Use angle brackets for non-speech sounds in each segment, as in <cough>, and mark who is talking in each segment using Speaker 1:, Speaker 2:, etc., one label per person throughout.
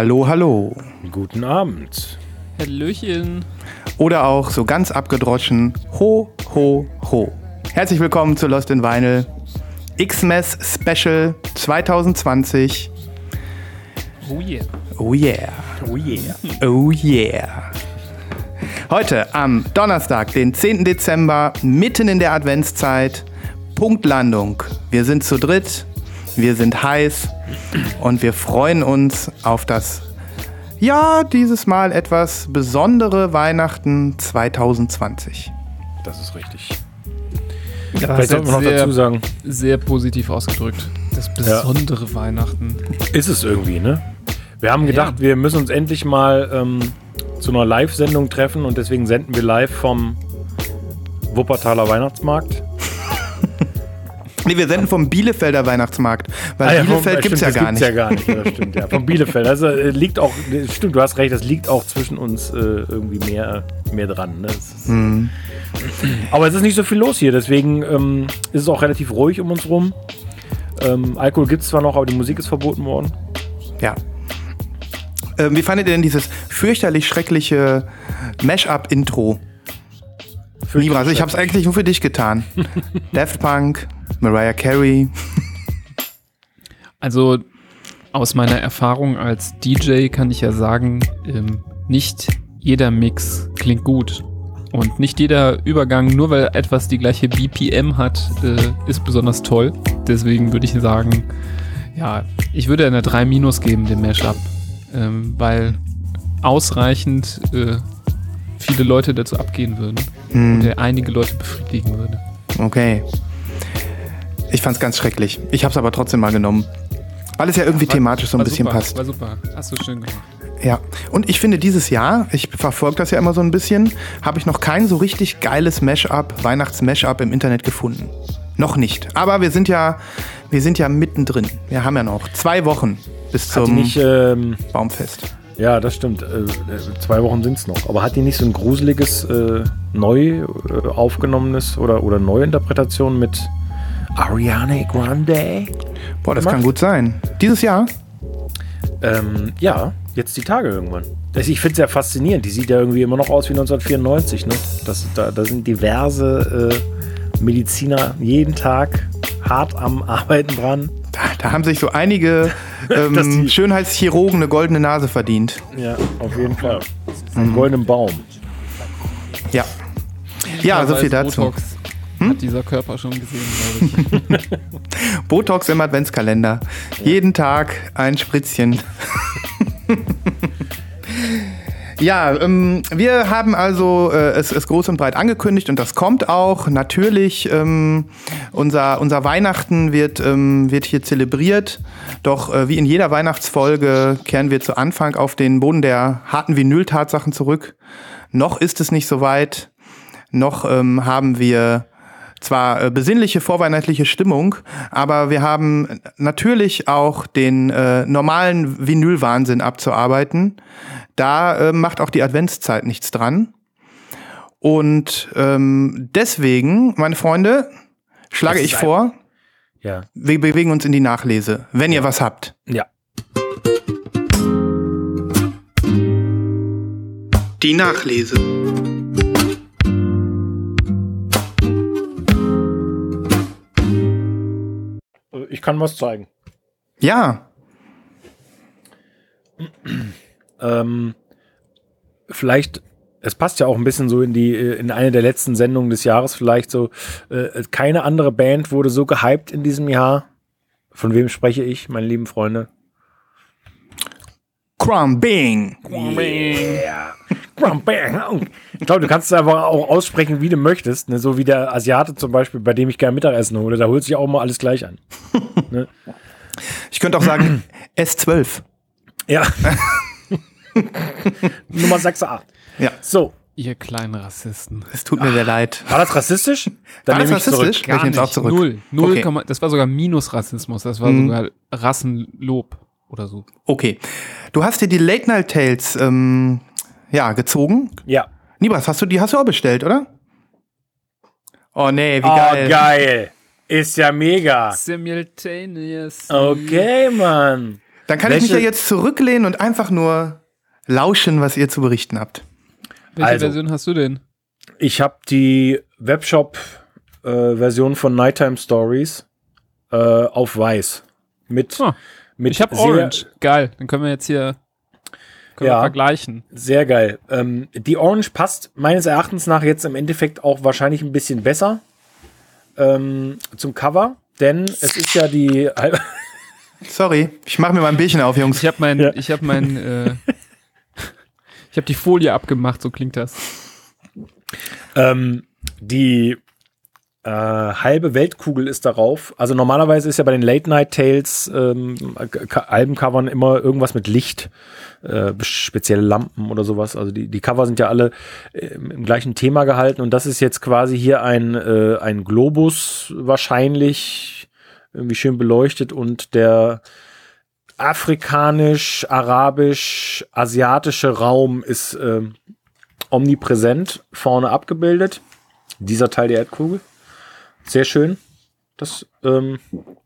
Speaker 1: Hallo, hallo.
Speaker 2: Guten Abend.
Speaker 3: Hallöchen.
Speaker 1: Oder auch so ganz abgedroschen, ho, ho, ho. Herzlich willkommen zu Lost in Vinyl. X-Mess Special 2020.
Speaker 3: Oh yeah.
Speaker 1: Oh yeah.
Speaker 2: Oh yeah.
Speaker 1: Oh yeah. Heute am Donnerstag, den 10. Dezember, mitten in der Adventszeit. Punktlandung. Wir sind zu dritt, wir sind heiß und wir freuen uns auf das, ja, dieses Mal etwas besondere Weihnachten 2020.
Speaker 2: Das ist richtig.
Speaker 3: Ja,
Speaker 2: Vielleicht sollte man noch
Speaker 3: sehr,
Speaker 2: dazu sagen,
Speaker 3: sehr positiv ausgedrückt. Das besondere Weihnachten.
Speaker 2: ist es irgendwie, ne? Wir haben
Speaker 3: Ja.
Speaker 2: gedacht, wir müssen uns endlich mal ähm, zu einer Live-Sendung treffen und deswegen senden wir live vom Wuppertaler Weihnachtsmarkt.
Speaker 1: Nee, wir senden vom Bielefelder Weihnachtsmarkt, weil
Speaker 2: Ah ja,
Speaker 1: Bielefeld gibt es ja gar nicht.
Speaker 2: Gibt's ja gar nicht, ja, das stimmt, ja. Vom Bielefeld. Also äh, liegt auch, stimmt, du hast recht, das liegt auch zwischen uns äh, irgendwie mehr, mehr dran. Ne? Ist,
Speaker 1: Hm.
Speaker 2: Aber es ist nicht so viel los hier, deswegen ähm, ist es auch relativ ruhig um uns rum. Ähm, Alkohol gibt es zwar noch, aber die Musik ist verboten worden.
Speaker 1: Ja. Ähm, wie fandet ihr denn dieses fürchterlich schreckliche Mash-up-Intro? Libra, also ich habe es eigentlich nur für dich getan. <laughs> Daft Punk, Mariah Carey.
Speaker 3: Also aus meiner Erfahrung als DJ kann ich ja sagen, ähm, nicht jeder Mix klingt gut. Und nicht jeder Übergang, nur weil etwas die gleiche BPM hat, äh, ist besonders toll. Deswegen würde ich sagen, ja, ich würde eine 3 Minus geben, dem Mashup. Ähm, weil ausreichend äh, viele Leute dazu abgehen würden. Und
Speaker 1: Hm,
Speaker 3: er einige Leute befriedigen würde.
Speaker 1: okay. Ich fand's ganz schrecklich. Ich habe es aber trotzdem mal genommen. Weil es ja irgendwie thematisch so ein
Speaker 3: War
Speaker 1: bisschen
Speaker 3: super,
Speaker 1: passt.
Speaker 3: War super. Hast du schön gemacht.
Speaker 1: Ja, und ich finde dieses Jahr, ich verfolge das ja immer so ein bisschen, habe ich noch kein so richtig geiles Mashup, Weihnachts-Mashup im Internet gefunden. Noch nicht. Aber wir sind ja, wir sind ja mittendrin. Wir haben ja noch zwei Wochen bis zum
Speaker 2: nicht, ähm,
Speaker 1: Baumfest.
Speaker 2: ja, das stimmt, äh, äh, zwei Wochen sind es noch. Aber hat die nicht so ein gruseliges, äh, neu äh, aufgenommenes oder, oder Neuinterpretation mit Ariana Grande?
Speaker 1: Boah, das
Speaker 2: gemacht?
Speaker 1: kann gut sein. Dieses Jahr?
Speaker 2: Ähm, ja, jetzt die Tage irgendwann. Ich finde es ja faszinierend. Die sieht ja irgendwie immer noch aus wie 1994. Ne? Das, da, da sind diverse äh, Mediziner jeden Tag hart am Arbeiten dran.
Speaker 1: Da, da haben sich so einige <laughs> ähm, Schönheitschirurgen eine goldene Nase verdient.
Speaker 2: Ja, auf jeden Fall. Ein goldenen Baum.
Speaker 1: Ja. Ja, so viel dazu.
Speaker 3: Botox hat dieser Körper schon gesehen, glaube ich. <laughs>
Speaker 1: Botox im Adventskalender. Jeden Tag ein Spritzchen. <laughs> Ja, ähm, wir haben also äh, es, es groß und breit angekündigt und das kommt auch. Natürlich, ähm, unser, unser Weihnachten wird, ähm, wird hier zelebriert. Doch äh, wie in jeder Weihnachtsfolge kehren wir zu Anfang auf den Boden der harten Vinyl-Tatsachen zurück. Noch ist es nicht so weit. Noch ähm, haben wir zwar äh, besinnliche vorweihnachtliche Stimmung, aber wir haben natürlich auch den äh, normalen Vinyl-Wahnsinn abzuarbeiten. Da äh, macht auch die Adventszeit nichts dran. Und ähm, deswegen, meine Freunde, schlage ich vor,
Speaker 2: Ja.
Speaker 1: wir bewegen uns in die Nachlese, wenn ihr was habt.
Speaker 2: Ja.
Speaker 1: Die Nachlese.
Speaker 2: Ich kann was zeigen.
Speaker 1: Ja,
Speaker 2: Ähm, vielleicht, es passt ja auch ein bisschen so in die, äh, in eine der letzten Sendungen des Jahres vielleicht so. Äh, keine andere Band wurde so gehypt in diesem Jahr. Von wem spreche ich, meine lieben Freunde?
Speaker 1: Crumb Bing.
Speaker 2: Yeah. Ich glaube, du kannst es einfach auch aussprechen, wie du möchtest. Ne? So wie der Asiate zum Beispiel, bei dem ich gerne Mittagessen hole. Da holt sich auch mal alles gleich an. <laughs>
Speaker 1: Ich könnte auch sagen <clears throat> S12.
Speaker 2: Ja. <laughs> Nummer 6a.
Speaker 1: Ja,
Speaker 2: So,
Speaker 3: Ihr kleinen Rassisten.
Speaker 1: es tut mir sehr leid.
Speaker 2: war das rassistisch? Dann
Speaker 1: War das
Speaker 2: nehme ich zurück.
Speaker 1: rassistisch? Ich auch zurück.
Speaker 3: Null. Null
Speaker 1: Okay.
Speaker 3: Komma- das war sogar Minus-Rassismus. Das war
Speaker 1: Mhm.
Speaker 3: sogar Rassenlob oder so.
Speaker 1: Okay. Du hast dir die Late Night Tales ähm, ja, gezogen.
Speaker 2: Ja.
Speaker 1: Nibras, hast du die hast du auch bestellt, oder? Oh nee, wie
Speaker 2: Oh,
Speaker 1: geil.
Speaker 2: geil. Ist ja mega.
Speaker 3: Simultaneous.
Speaker 2: Okay, Mann.
Speaker 1: Dann kann ich mich ja
Speaker 2: Welche-
Speaker 1: jetzt zurücklehnen und einfach nur lauschen, was ihr zu berichten habt.
Speaker 3: Welche
Speaker 2: Also.
Speaker 3: Version hast du denn?
Speaker 2: Ich habe die Webshop-Version von Nighttime Stories äh, auf weiß. Mit,
Speaker 3: Ah,
Speaker 2: mit
Speaker 3: Ich habe Orange. Geil. Dann können wir jetzt hier können
Speaker 2: Ja.
Speaker 3: wir vergleichen.
Speaker 2: Sehr geil. Ähm, die Orange passt meines Erachtens nach jetzt im Endeffekt auch wahrscheinlich ein bisschen besser ähm, zum Cover, denn es ist ja die. <laughs>
Speaker 1: Sorry, ich mache mir mal ein Bierchen auf, Jungs.
Speaker 3: Ich habe mein,
Speaker 2: Ja.
Speaker 3: ich habe mein, äh, <laughs> ich habe die Folie abgemacht. So klingt das.
Speaker 2: Ähm, die äh, halbe Weltkugel ist darauf. Also normalerweise ist ja bei den Late Night Tales ähm, Albencovern immer irgendwas mit Licht, äh, spezielle Lampen oder sowas. Also die, die Cover sind ja alle äh, im gleichen Thema gehalten und das ist jetzt quasi hier ein, äh, ein Globus wahrscheinlich irgendwie schön beleuchtet und der afrikanisch, arabisch, asiatische Raum ist ähm, omnipräsent vorne abgebildet. Dieser Teil der Erdkugel. Sehr schön. Das, ähm,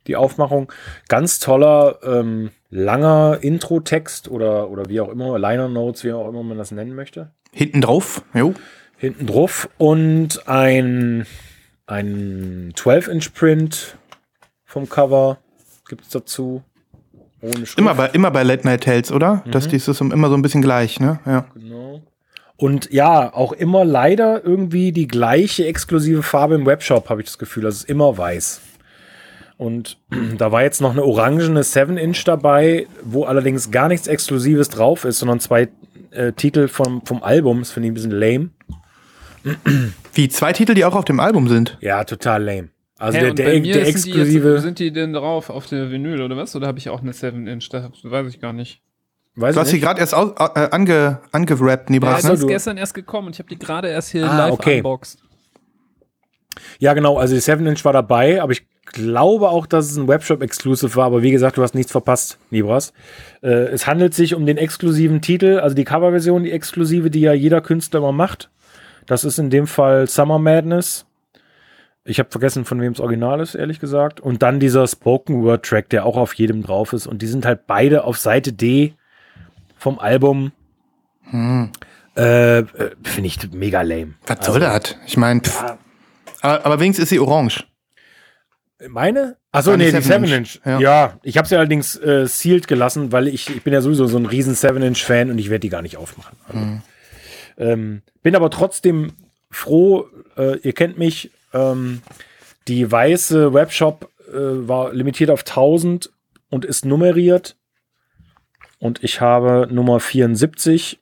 Speaker 2: die Aufmachung. Ganz toller, ähm, langer Intro-Text oder, oder wie auch immer, Liner Notes, wie auch immer man das nennen möchte.
Speaker 1: Hinten drauf. Jo.
Speaker 2: Hinten drauf und ein, ein 12-Inch-Print vom Cover gibt es dazu.
Speaker 1: Immer bei, immer bei Late Night Tales, oder?
Speaker 2: Mhm.
Speaker 1: Das, das ist immer so ein bisschen gleich, ne? Ja.
Speaker 2: Genau. Und ja, auch immer leider irgendwie die gleiche exklusive Farbe im Webshop, habe ich das Gefühl. Das ist immer weiß. Und <clears throat> da war jetzt noch eine orangene 7-Inch dabei, wo allerdings gar nichts Exklusives drauf ist, sondern zwei äh, Titel vom, vom Album. Das finde ich ein bisschen lame.
Speaker 1: Wie zwei Titel, die auch auf dem Album sind.
Speaker 2: Ja, total lame. Also
Speaker 3: Hä,
Speaker 2: der,
Speaker 3: und
Speaker 2: der,
Speaker 3: bei mir
Speaker 2: der
Speaker 3: sind die
Speaker 2: exklusive.
Speaker 3: Jetzt, sind die denn drauf auf der Vinyl oder was? Oder habe ich auch eine 7-Inch? Das weiß ich gar nicht.
Speaker 2: Weiß
Speaker 1: Du hast sie gerade erst au, äh, ange, angerappt,
Speaker 3: Ja,
Speaker 1: Nibras,
Speaker 3: das
Speaker 1: ne?
Speaker 3: ist gestern erst gekommen und ich habe die gerade erst hier
Speaker 2: Ah,
Speaker 3: live
Speaker 2: okay.
Speaker 3: unboxed.
Speaker 2: Ja, genau. Also die 7-Inch war dabei, aber ich glaube auch, dass es ein Webshop-Exclusive war. Aber wie gesagt, du hast nichts verpasst, Nibras. Äh, es handelt sich um den exklusiven Titel, also die Coverversion, die exklusive, die ja jeder Künstler immer macht. Das ist in dem Fall Summer Madness. Ich habe vergessen, von wem es Original ist, ehrlich gesagt. Und dann dieser Spoken Word Track, der auch auf jedem drauf ist. Und die sind halt beide auf Seite D vom Album. Äh, äh, Finde ich mega lame.
Speaker 1: Was soll das? Ich meine, aber, aber wenigstens ist sie orange.
Speaker 2: Meine? Achso,
Speaker 1: Eine
Speaker 2: nee, die
Speaker 1: 7
Speaker 2: 7-Inch.
Speaker 1: Ja.
Speaker 2: Ja. ich habe sie allerdings äh, sealed gelassen, weil ich, ich bin ja sowieso so ein riesen 7-Inch-Fan und ich werde die gar nicht aufmachen. Also, ähm, bin aber trotzdem froh, äh, ihr kennt mich, ähm, die weiße Webshop äh, war limitiert auf 1000 und ist nummeriert. Und ich habe Nummer 74.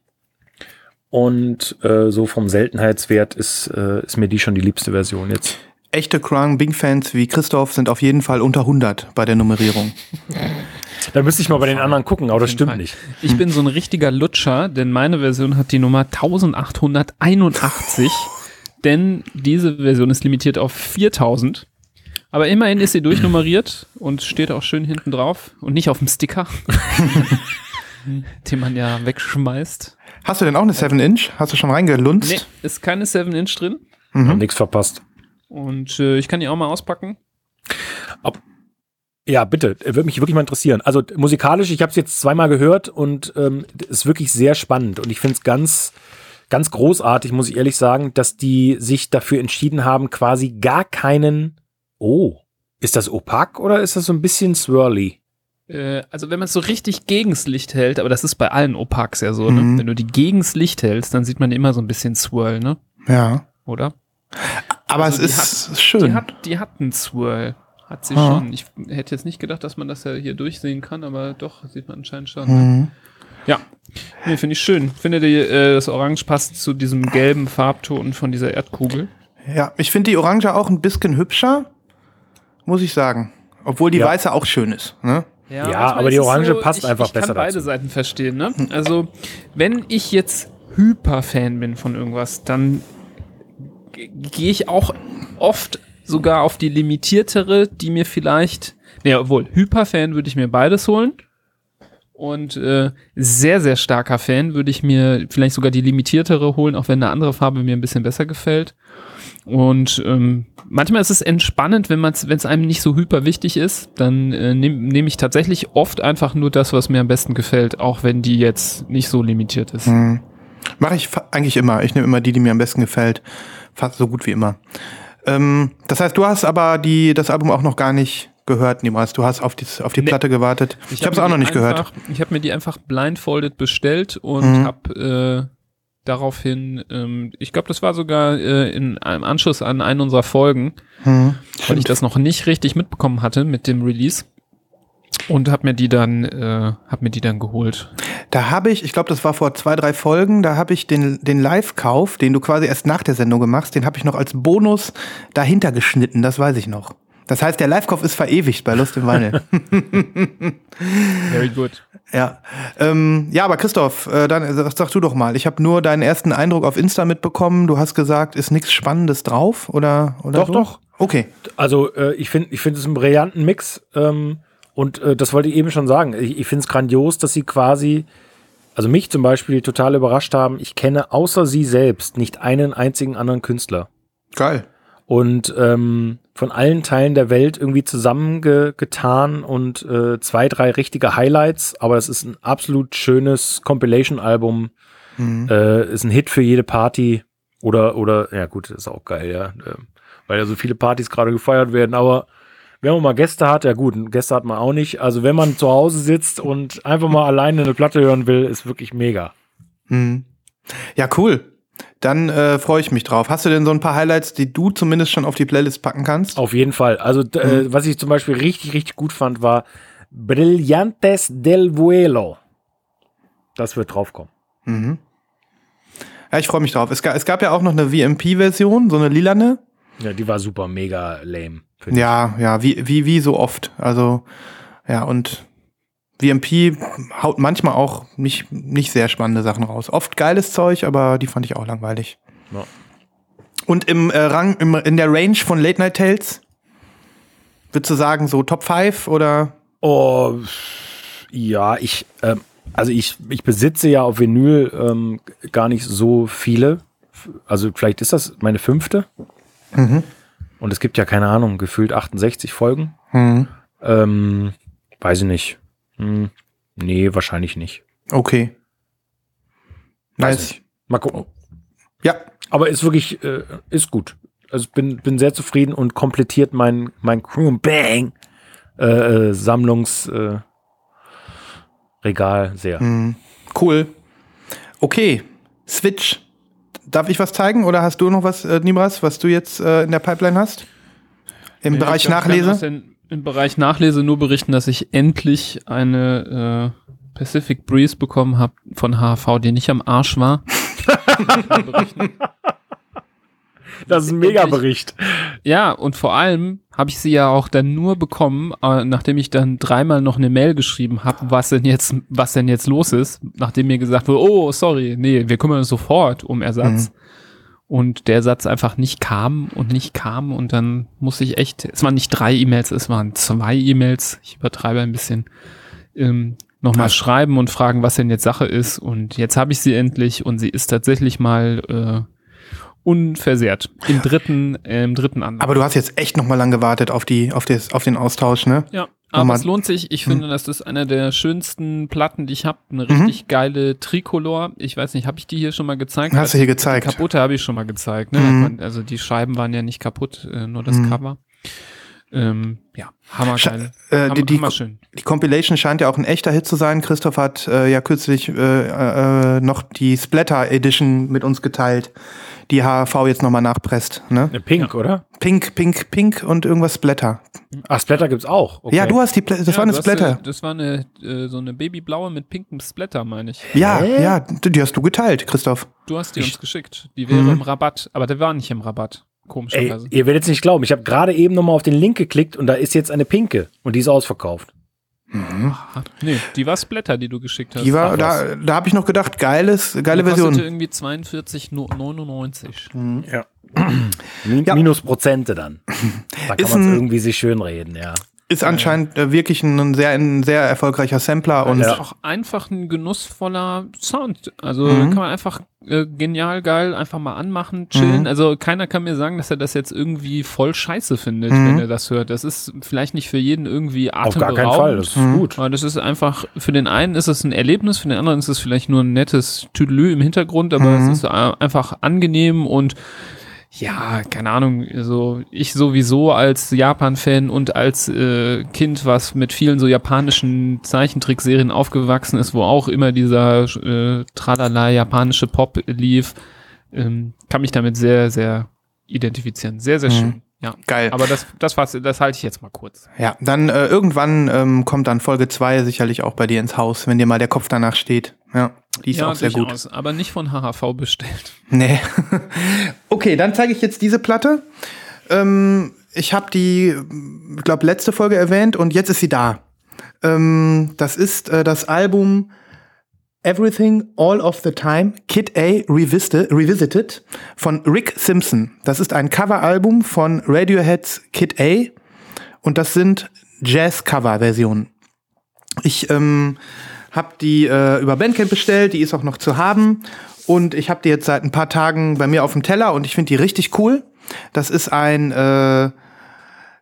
Speaker 2: Und äh, so vom Seltenheitswert ist, äh, ist mir die schon die liebste Version jetzt.
Speaker 1: Echte Crown Bing Fans wie Christoph sind auf jeden Fall unter 100 bei der Nummerierung.
Speaker 2: Da müsste ich mal bei den anderen gucken, aber das stimmt
Speaker 3: Fall.
Speaker 2: nicht.
Speaker 3: Ich bin so ein richtiger Lutscher, denn meine Version hat die Nummer 1881. <laughs> denn diese Version ist limitiert auf 4000. Aber immerhin ist sie durchnummeriert und steht auch schön hinten drauf und nicht auf dem Sticker. <laughs> <laughs> den man ja wegschmeißt.
Speaker 1: Hast du denn auch eine 7-Inch? Hast du schon reingelunzt?
Speaker 3: Nee, ist keine 7-Inch drin.
Speaker 2: Hab
Speaker 1: Mhm.
Speaker 2: nichts verpasst.
Speaker 3: Und äh, ich kann die auch mal auspacken.
Speaker 2: Ja, bitte. Würde mich wirklich mal interessieren. Also musikalisch, ich habe es jetzt zweimal gehört und ähm, ist wirklich sehr spannend. Und ich finde es ganz, ganz großartig, muss ich ehrlich sagen, dass die sich dafür entschieden haben, quasi gar keinen. Oh, ist das opak oder ist das so ein bisschen swirly?
Speaker 3: Äh, also wenn man es so richtig gegens Licht hält, aber das ist bei allen Opaks ja so,
Speaker 1: Mhm.
Speaker 3: ne? Wenn du die gegens Licht hältst, dann sieht man immer so ein bisschen Swirl, ne?
Speaker 1: Ja.
Speaker 3: Oder?
Speaker 1: Aber
Speaker 3: Also
Speaker 1: es
Speaker 3: die
Speaker 1: ist
Speaker 3: Die
Speaker 1: schön.
Speaker 3: hat, die hat einen Swirl. Hat sie
Speaker 1: Ah.
Speaker 3: schon. Ich hätte jetzt nicht gedacht, dass man das ja hier durchsehen kann, aber doch, sieht man anscheinend schon. Ne?
Speaker 1: Mhm.
Speaker 3: Ja. Nee, finde ich schön. Finde die, äh, das Orange passt zu diesem gelben Farbton von dieser Erdkugel.
Speaker 1: Ja, ich finde die Orange auch ein bisschen hübscher, muss ich sagen. Obwohl die
Speaker 2: Ja.
Speaker 1: weiße auch schön ist. Ne?
Speaker 2: Ja,
Speaker 3: manchmal
Speaker 2: aber die Orange passt
Speaker 3: ich,
Speaker 2: einfach
Speaker 3: ich kann
Speaker 2: besser
Speaker 3: beide
Speaker 2: dazu.
Speaker 3: Seiten verstehen, ne? Also, wenn ich jetzt Hyper-Fan bin von irgendwas, dann gehe ich auch oft sogar auf die limitiertere, die mir vielleicht, ne, obwohl, Hyper-Fan würde ich mir beides holen. Und äh, sehr, sehr starker Fan würde ich mir vielleicht sogar die limitiertere holen, auch wenn eine andere Farbe mir ein bisschen besser gefällt. Und ähm, manchmal ist es entspannend, wenn man wenn es einem nicht so hyper wichtig ist, dann äh, nehme nehm ich tatsächlich oft einfach nur das, was mir am besten gefällt, auch wenn die jetzt nicht so limitiert ist.
Speaker 1: Mhm. Mache ich eigentlich immer. Ich nehme immer die, die mir am besten gefällt. Fast so gut wie immer. Ähm, das heißt, du hast aber die, das Album auch noch gar nicht gehört, niemals. Du hast auf die, auf die
Speaker 3: Nee.
Speaker 1: Platte gewartet. Ich, habe es auch noch nicht gehört.
Speaker 3: einfach, Ich habe mir die einfach blindfolded bestellt und
Speaker 1: Mhm.
Speaker 3: habe äh, daraufhin, ähm, ich glaube, das war sogar äh, in einem Anschluss an einen unserer Folgen,
Speaker 1: Mhm.
Speaker 3: weil ich das noch nicht richtig mitbekommen hatte mit dem Release und habe mir die dann, äh, habe mir die dann geholt.
Speaker 1: Da habe ich, ich glaube, das war vor zwei, drei Folgen, da habe ich den, den Live-Kauf, den du quasi erst nach der Sendung machst, den habe ich noch als Bonus dahinter geschnitten, das weiß ich noch. Das heißt, der Live-Kauf ist verewigt bei Lust im Vinyl. <laughs>
Speaker 3: Very good.
Speaker 1: Ja. Ähm, ja, aber Christoph, äh, dann sag, sag du doch mal. Ich habe nur deinen ersten Eindruck auf Insta mitbekommen. Du hast gesagt, ist nichts Spannendes drauf, oder? oder
Speaker 2: Doch,
Speaker 1: so?
Speaker 2: doch.
Speaker 1: Okay.
Speaker 2: Also äh, ich finde, ich finde es einen brillanten Mix. Ähm, und äh, das wollte ich eben schon sagen. Ich, ich finde es grandios, dass sie quasi, also mich zum Beispiel total überrascht haben. Ich kenne außer sie selbst nicht einen einzigen anderen Künstler.
Speaker 1: Geil.
Speaker 2: Und ähm, von allen Teilen der Welt irgendwie zusammengetan und äh, zwei, drei richtige Highlights. Aber es ist ein absolut schönes Compilation-Album.
Speaker 1: Mhm.
Speaker 2: Äh, ist ein Hit für jede Party. Oder, oder, ja gut, ist auch geil, ja. Ähm, weil ja so viele Partys gerade gefeiert werden. Aber wenn man mal Gäste hat, ja gut, Gäste hat man auch nicht. Also wenn man zu Hause sitzt und einfach mal alleine eine Platte hören will, ist wirklich mega.
Speaker 1: Mhm. Ja, cool. Dann äh, freue ich mich drauf. Hast du denn so ein paar Highlights, die du zumindest schon auf die Playlist packen kannst?
Speaker 2: Auf jeden Fall. Also, äh, was ich zum Beispiel richtig, richtig gut fand, war Brillantes del Vuelo. Das wird draufkommen.
Speaker 1: Mhm. Ja, ich freue mich drauf. Es, ga, es gab ja auch noch eine VMP-Version, so eine lilane.
Speaker 2: Ja, die war super mega lame.
Speaker 1: Ja, ja, wie, wie, wie so oft. Also, ja, und VMP haut manchmal auch nicht, nicht sehr spannende Sachen raus. Oft geiles Zeug, aber die fand ich auch langweilig.
Speaker 2: Ja.
Speaker 1: Und im äh, Rang, im, in der Range von Late Night Tales, würdest du sagen, so Top 5 oder?
Speaker 2: Oh, ja, ich, ähm, also ich, ich besitze ja auf Vinyl ähm, gar nicht so viele. Also vielleicht ist das meine fünfte.
Speaker 1: Mhm.
Speaker 2: Und es gibt ja keine Ahnung, gefühlt 68 Folgen.
Speaker 1: Hm.
Speaker 2: Ähm, weiß ich nicht. Hm, nee, wahrscheinlich nicht.
Speaker 1: Okay.
Speaker 2: Weiß
Speaker 1: Nice.
Speaker 2: nicht. Mal gucken.
Speaker 1: Ja,
Speaker 2: Aber ist wirklich, äh, ist gut. Also ich bin, bin sehr zufrieden und komplettiert mein, mein Crew Bang äh, äh, Sammlungs äh, Regal sehr.
Speaker 1: hm. cool. Okay, Switch. Darf ich was zeigen oder hast du noch was, äh, Nibras, was du jetzt äh, in der Pipeline hast? Im
Speaker 3: Ja,
Speaker 1: Bereich Nachlese?
Speaker 3: Im Bereich Nachlese nur berichten, dass ich endlich eine äh, Pacific Breeze bekommen habe von HV, die nicht am Arsch war. <laughs>
Speaker 2: Das ist ein Mega-Bericht.
Speaker 3: Ja, und vor allem habe ich sie ja auch dann nur bekommen, äh, nachdem ich dann dreimal noch eine Mail geschrieben habe, was denn jetzt, was denn jetzt los ist, nachdem mir gesagt wurde, oh, sorry, nee, wir kümmern uns sofort um Ersatz. Und der Satz einfach nicht kam und nicht kam und dann musste ich echt, es waren nicht drei E-Mails, es waren zwei E-Mails, ich übertreibe ein bisschen, ähm, nochmal
Speaker 1: Krass.
Speaker 3: schreiben und fragen, was denn jetzt Sache ist. Und jetzt habe ich sie endlich und sie ist tatsächlich mal äh, unversehrt. Im dritten, äh, im dritten Anlauf.
Speaker 1: Aber du hast jetzt echt noch mal lang gewartet auf, die, auf, des, auf den Austausch, ne?
Speaker 3: Ja, aber
Speaker 1: Nochmal-
Speaker 3: es lohnt sich. Ich
Speaker 1: Hm.
Speaker 3: finde, das ist einer der schönsten Platten, die ich habe. Eine richtig geile Tricolor. Ich weiß nicht, habe ich die hier schon mal gezeigt?
Speaker 1: Hast du hier
Speaker 3: Die
Speaker 1: gezeigt.
Speaker 3: kaputte habe ich schon mal gezeigt. Ne?
Speaker 1: Mhm.
Speaker 3: Also die Scheiben waren ja nicht kaputt, äh, nur das
Speaker 1: Mhm.
Speaker 3: Cover. Ähm, ja, hammergeil.
Speaker 1: Äh,
Speaker 3: Hammer,
Speaker 1: die, die,
Speaker 3: hammerschön.
Speaker 1: die Compilation scheint ja auch ein echter Hit zu sein. Christoph hat äh, ja kürzlich äh, äh, noch die Splatter Edition mit uns geteilt, die HV jetzt nochmal nachpresst. Ne?
Speaker 2: Eine Pink, oder?
Speaker 1: Pink, Pink, Pink und irgendwas Splatter.
Speaker 2: Ach, Splatter gibt's auch. Okay.
Speaker 1: Ja, du hast die, Pla- das
Speaker 3: Ja,
Speaker 1: war eine
Speaker 3: du hast,
Speaker 1: Splatter.
Speaker 3: äh, Das war eine, äh, so eine babyblaue mit pinkem Splatter, meine ich.
Speaker 1: Ja,
Speaker 2: Hä?
Speaker 1: ja, die hast du geteilt, Christoph.
Speaker 3: Du hast die
Speaker 2: Ich-
Speaker 3: uns geschickt. Die wäre
Speaker 1: Mhm.
Speaker 3: im Rabatt, aber der war nicht im Rabatt.
Speaker 2: Ey,
Speaker 3: Komischerweise.
Speaker 2: ihr werdet es nicht glauben. Ich habe gerade eben nochmal auf den Link geklickt und da ist jetzt eine pinke und die ist ausverkauft.
Speaker 3: Nee, die war Splatter, die du geschickt hast.
Speaker 1: Die war, da, da habe ich noch gedacht, geiles, geile
Speaker 3: Die
Speaker 1: Version.
Speaker 3: irgendwie 42,99.
Speaker 2: Ja. Min
Speaker 1: Ja.
Speaker 2: Minus Prozente dann. Da <clears throat> kann man irgendwie sich schönreden, ja.
Speaker 1: Ist anscheinend äh, wirklich ein sehr, ein sehr erfolgreicher Sampler und
Speaker 2: Ja.
Speaker 3: Ist auch einfach ein genussvoller Sound. Also
Speaker 1: Mhm.
Speaker 3: kann man einfach äh, genial geil einfach mal anmachen, chillen.
Speaker 1: Mhm.
Speaker 3: Also keiner kann mir sagen, dass er das jetzt irgendwie voll scheiße findet,
Speaker 1: Mhm.
Speaker 3: wenn er das hört. Das ist vielleicht nicht für jeden irgendwie
Speaker 2: Auf gar keinen
Speaker 3: atemberaubend.
Speaker 2: Fall. Das ist
Speaker 1: Mhm.
Speaker 2: gut.
Speaker 3: Aber das ist einfach, für den einen ist es ein Erlebnis, für den anderen ist es vielleicht nur ein nettes Tüdelü im Hintergrund, aber
Speaker 1: Mhm.
Speaker 3: es ist einfach angenehm und ja, keine Ahnung, also ich sowieso als Japan-Fan und als äh, Kind, was mit vielen so japanischen Zeichentrickserien aufgewachsen ist, wo auch immer dieser äh, tralala japanische Pop lief, ähm, kann mich damit sehr, sehr identifizieren. Sehr, sehr
Speaker 1: Mhm.
Speaker 3: schön. Ja.
Speaker 1: geil.
Speaker 3: Aber das, das, war's- das halte ich jetzt mal kurz.
Speaker 1: Ja, dann äh, irgendwann ähm, kommt dann Folge 2 sicherlich auch bei dir ins Haus, wenn dir mal der Kopf danach steht. Ja, die ist auch sehr gut.
Speaker 3: durchaus, Aber nicht von HHV bestellt. <laughs>
Speaker 1: Nee. okay, dann zeige ich jetzt diese Platte. Ähm, ich habe die, ich glaube, letzte Folge erwähnt und jetzt ist sie da. Ähm, das ist äh, das Album Everything All of the Time Kid A Revisited, Revisited von Rick Simpson. Das ist ein Coveralbum von Radioheads Kid A und das sind Jazz-Cover-Versionen. Ich ähm, habe die äh, über Bandcamp bestellt, die ist auch noch zu haben. Und ich habe die jetzt seit ein paar Tagen bei mir auf dem Teller und ich finde die richtig cool. Das ist ein, äh,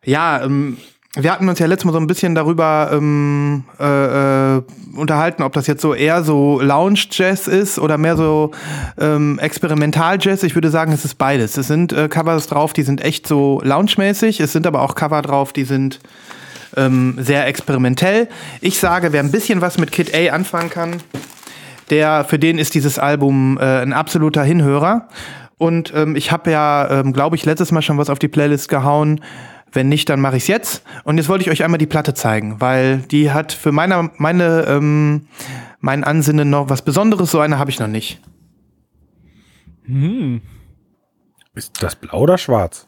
Speaker 1: ja, ähm, wir hatten uns ja letztes Mal so ein bisschen darüber ähm, äh, äh, unterhalten, ob das jetzt so eher so Lounge-Jazz ist oder mehr so ähm, Experimental-Jazz. Ich würde sagen, es ist beides. Es sind äh, Covers drauf, die sind echt so lounge-mäßig. Es sind aber auch Cover drauf, die sind ähm, sehr experimentell. Ich sage, wer ein bisschen was mit Kid A anfangen kann, der für den ist dieses Album äh, ein absoluter Hinhörer. Und ähm, ich habe ja, ähm, glaube ich, letztes Mal schon was auf die Playlist gehauen. Wenn nicht, dann mache ich es jetzt. Und jetzt wollte ich euch einmal die Platte zeigen, weil die hat für meine, meine, ähm, mein Ansinnen noch was Besonderes. So eine habe ich noch nicht.
Speaker 3: Hm.
Speaker 2: Ist das blau oder schwarz?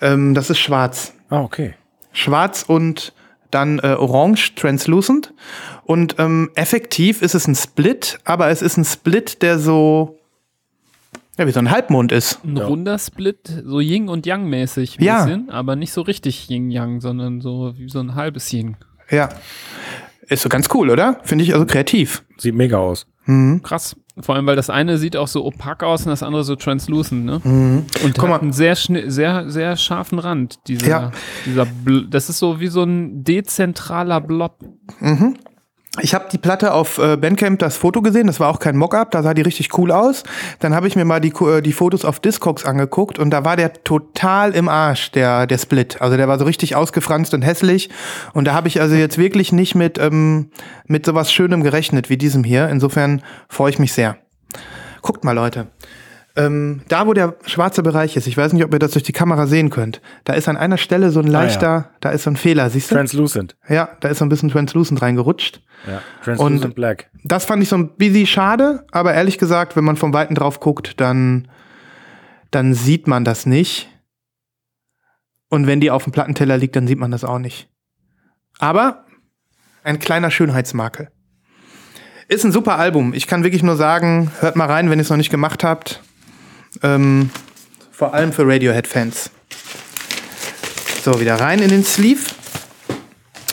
Speaker 1: Ähm, das ist schwarz.
Speaker 2: Ah, okay.
Speaker 1: Schwarz und dann äh, orange, translucent. Und ähm, effektiv ist es ein Split, aber es ist ein Split, der so, ja, wie so ein Halbmond ist.
Speaker 3: Ein
Speaker 2: Ja.
Speaker 3: runder Split, so Yin und Yang mäßig ein
Speaker 1: Ja.
Speaker 3: bisschen, aber nicht so richtig Yin Yang, sondern so wie so ein halbes Yin.
Speaker 1: Ja. Ist so ganz cool, oder? Finde ich also kreativ.
Speaker 2: Sieht mega aus.
Speaker 1: Mhm.
Speaker 3: Krass. Vor allem, weil das eine sieht auch so opak aus und das andere so translucent, ne?
Speaker 1: Mhm.
Speaker 3: Und
Speaker 1: Guck
Speaker 3: hat einen sehr, sehr, sehr scharfen Rand. Dieser,
Speaker 1: Ja.
Speaker 3: dieser Bl das ist so wie so ein dezentraler Blob.
Speaker 1: Mhm. Ich habe die Platte auf äh, Bandcamp das Foto gesehen, das war auch kein Mockup, da sah die richtig cool aus. Dann habe ich mir mal die, äh, die Fotos auf Discogs angeguckt und da war der total im Arsch, der, der Split. Also der war so richtig ausgefranst und hässlich. Und da habe ich also jetzt wirklich nicht mit, ähm, mit sowas Schönem gerechnet wie diesem hier. Insofern freue ich mich sehr. Guckt mal, Leute. Ähm, da, wo der schwarze Bereich ist, ich weiß nicht, ob ihr das durch die Kamera sehen könnt, da ist an einer Stelle so ein
Speaker 2: Ah, ja.
Speaker 1: leichter, da ist so ein Fehler, siehst du?
Speaker 2: Translucent.
Speaker 1: Ja, da ist so ein bisschen translucent reingerutscht.
Speaker 2: Ja. Translucent
Speaker 1: Und-
Speaker 2: Black.
Speaker 1: Das fand ich so ein bisschen schade, aber ehrlich gesagt, wenn man vom Weiten drauf guckt, dann, dann sieht man das nicht. Und wenn die auf dem Plattenteller liegt, dann sieht man das auch nicht. Aber ein kleiner Schönheitsmakel. Ist ein super Album. Ich kann wirklich nur sagen, hört mal rein, wenn ihr es noch nicht gemacht habt. Ähm, vor allem für Radiohead-Fans. So, wieder rein in den Sleeve.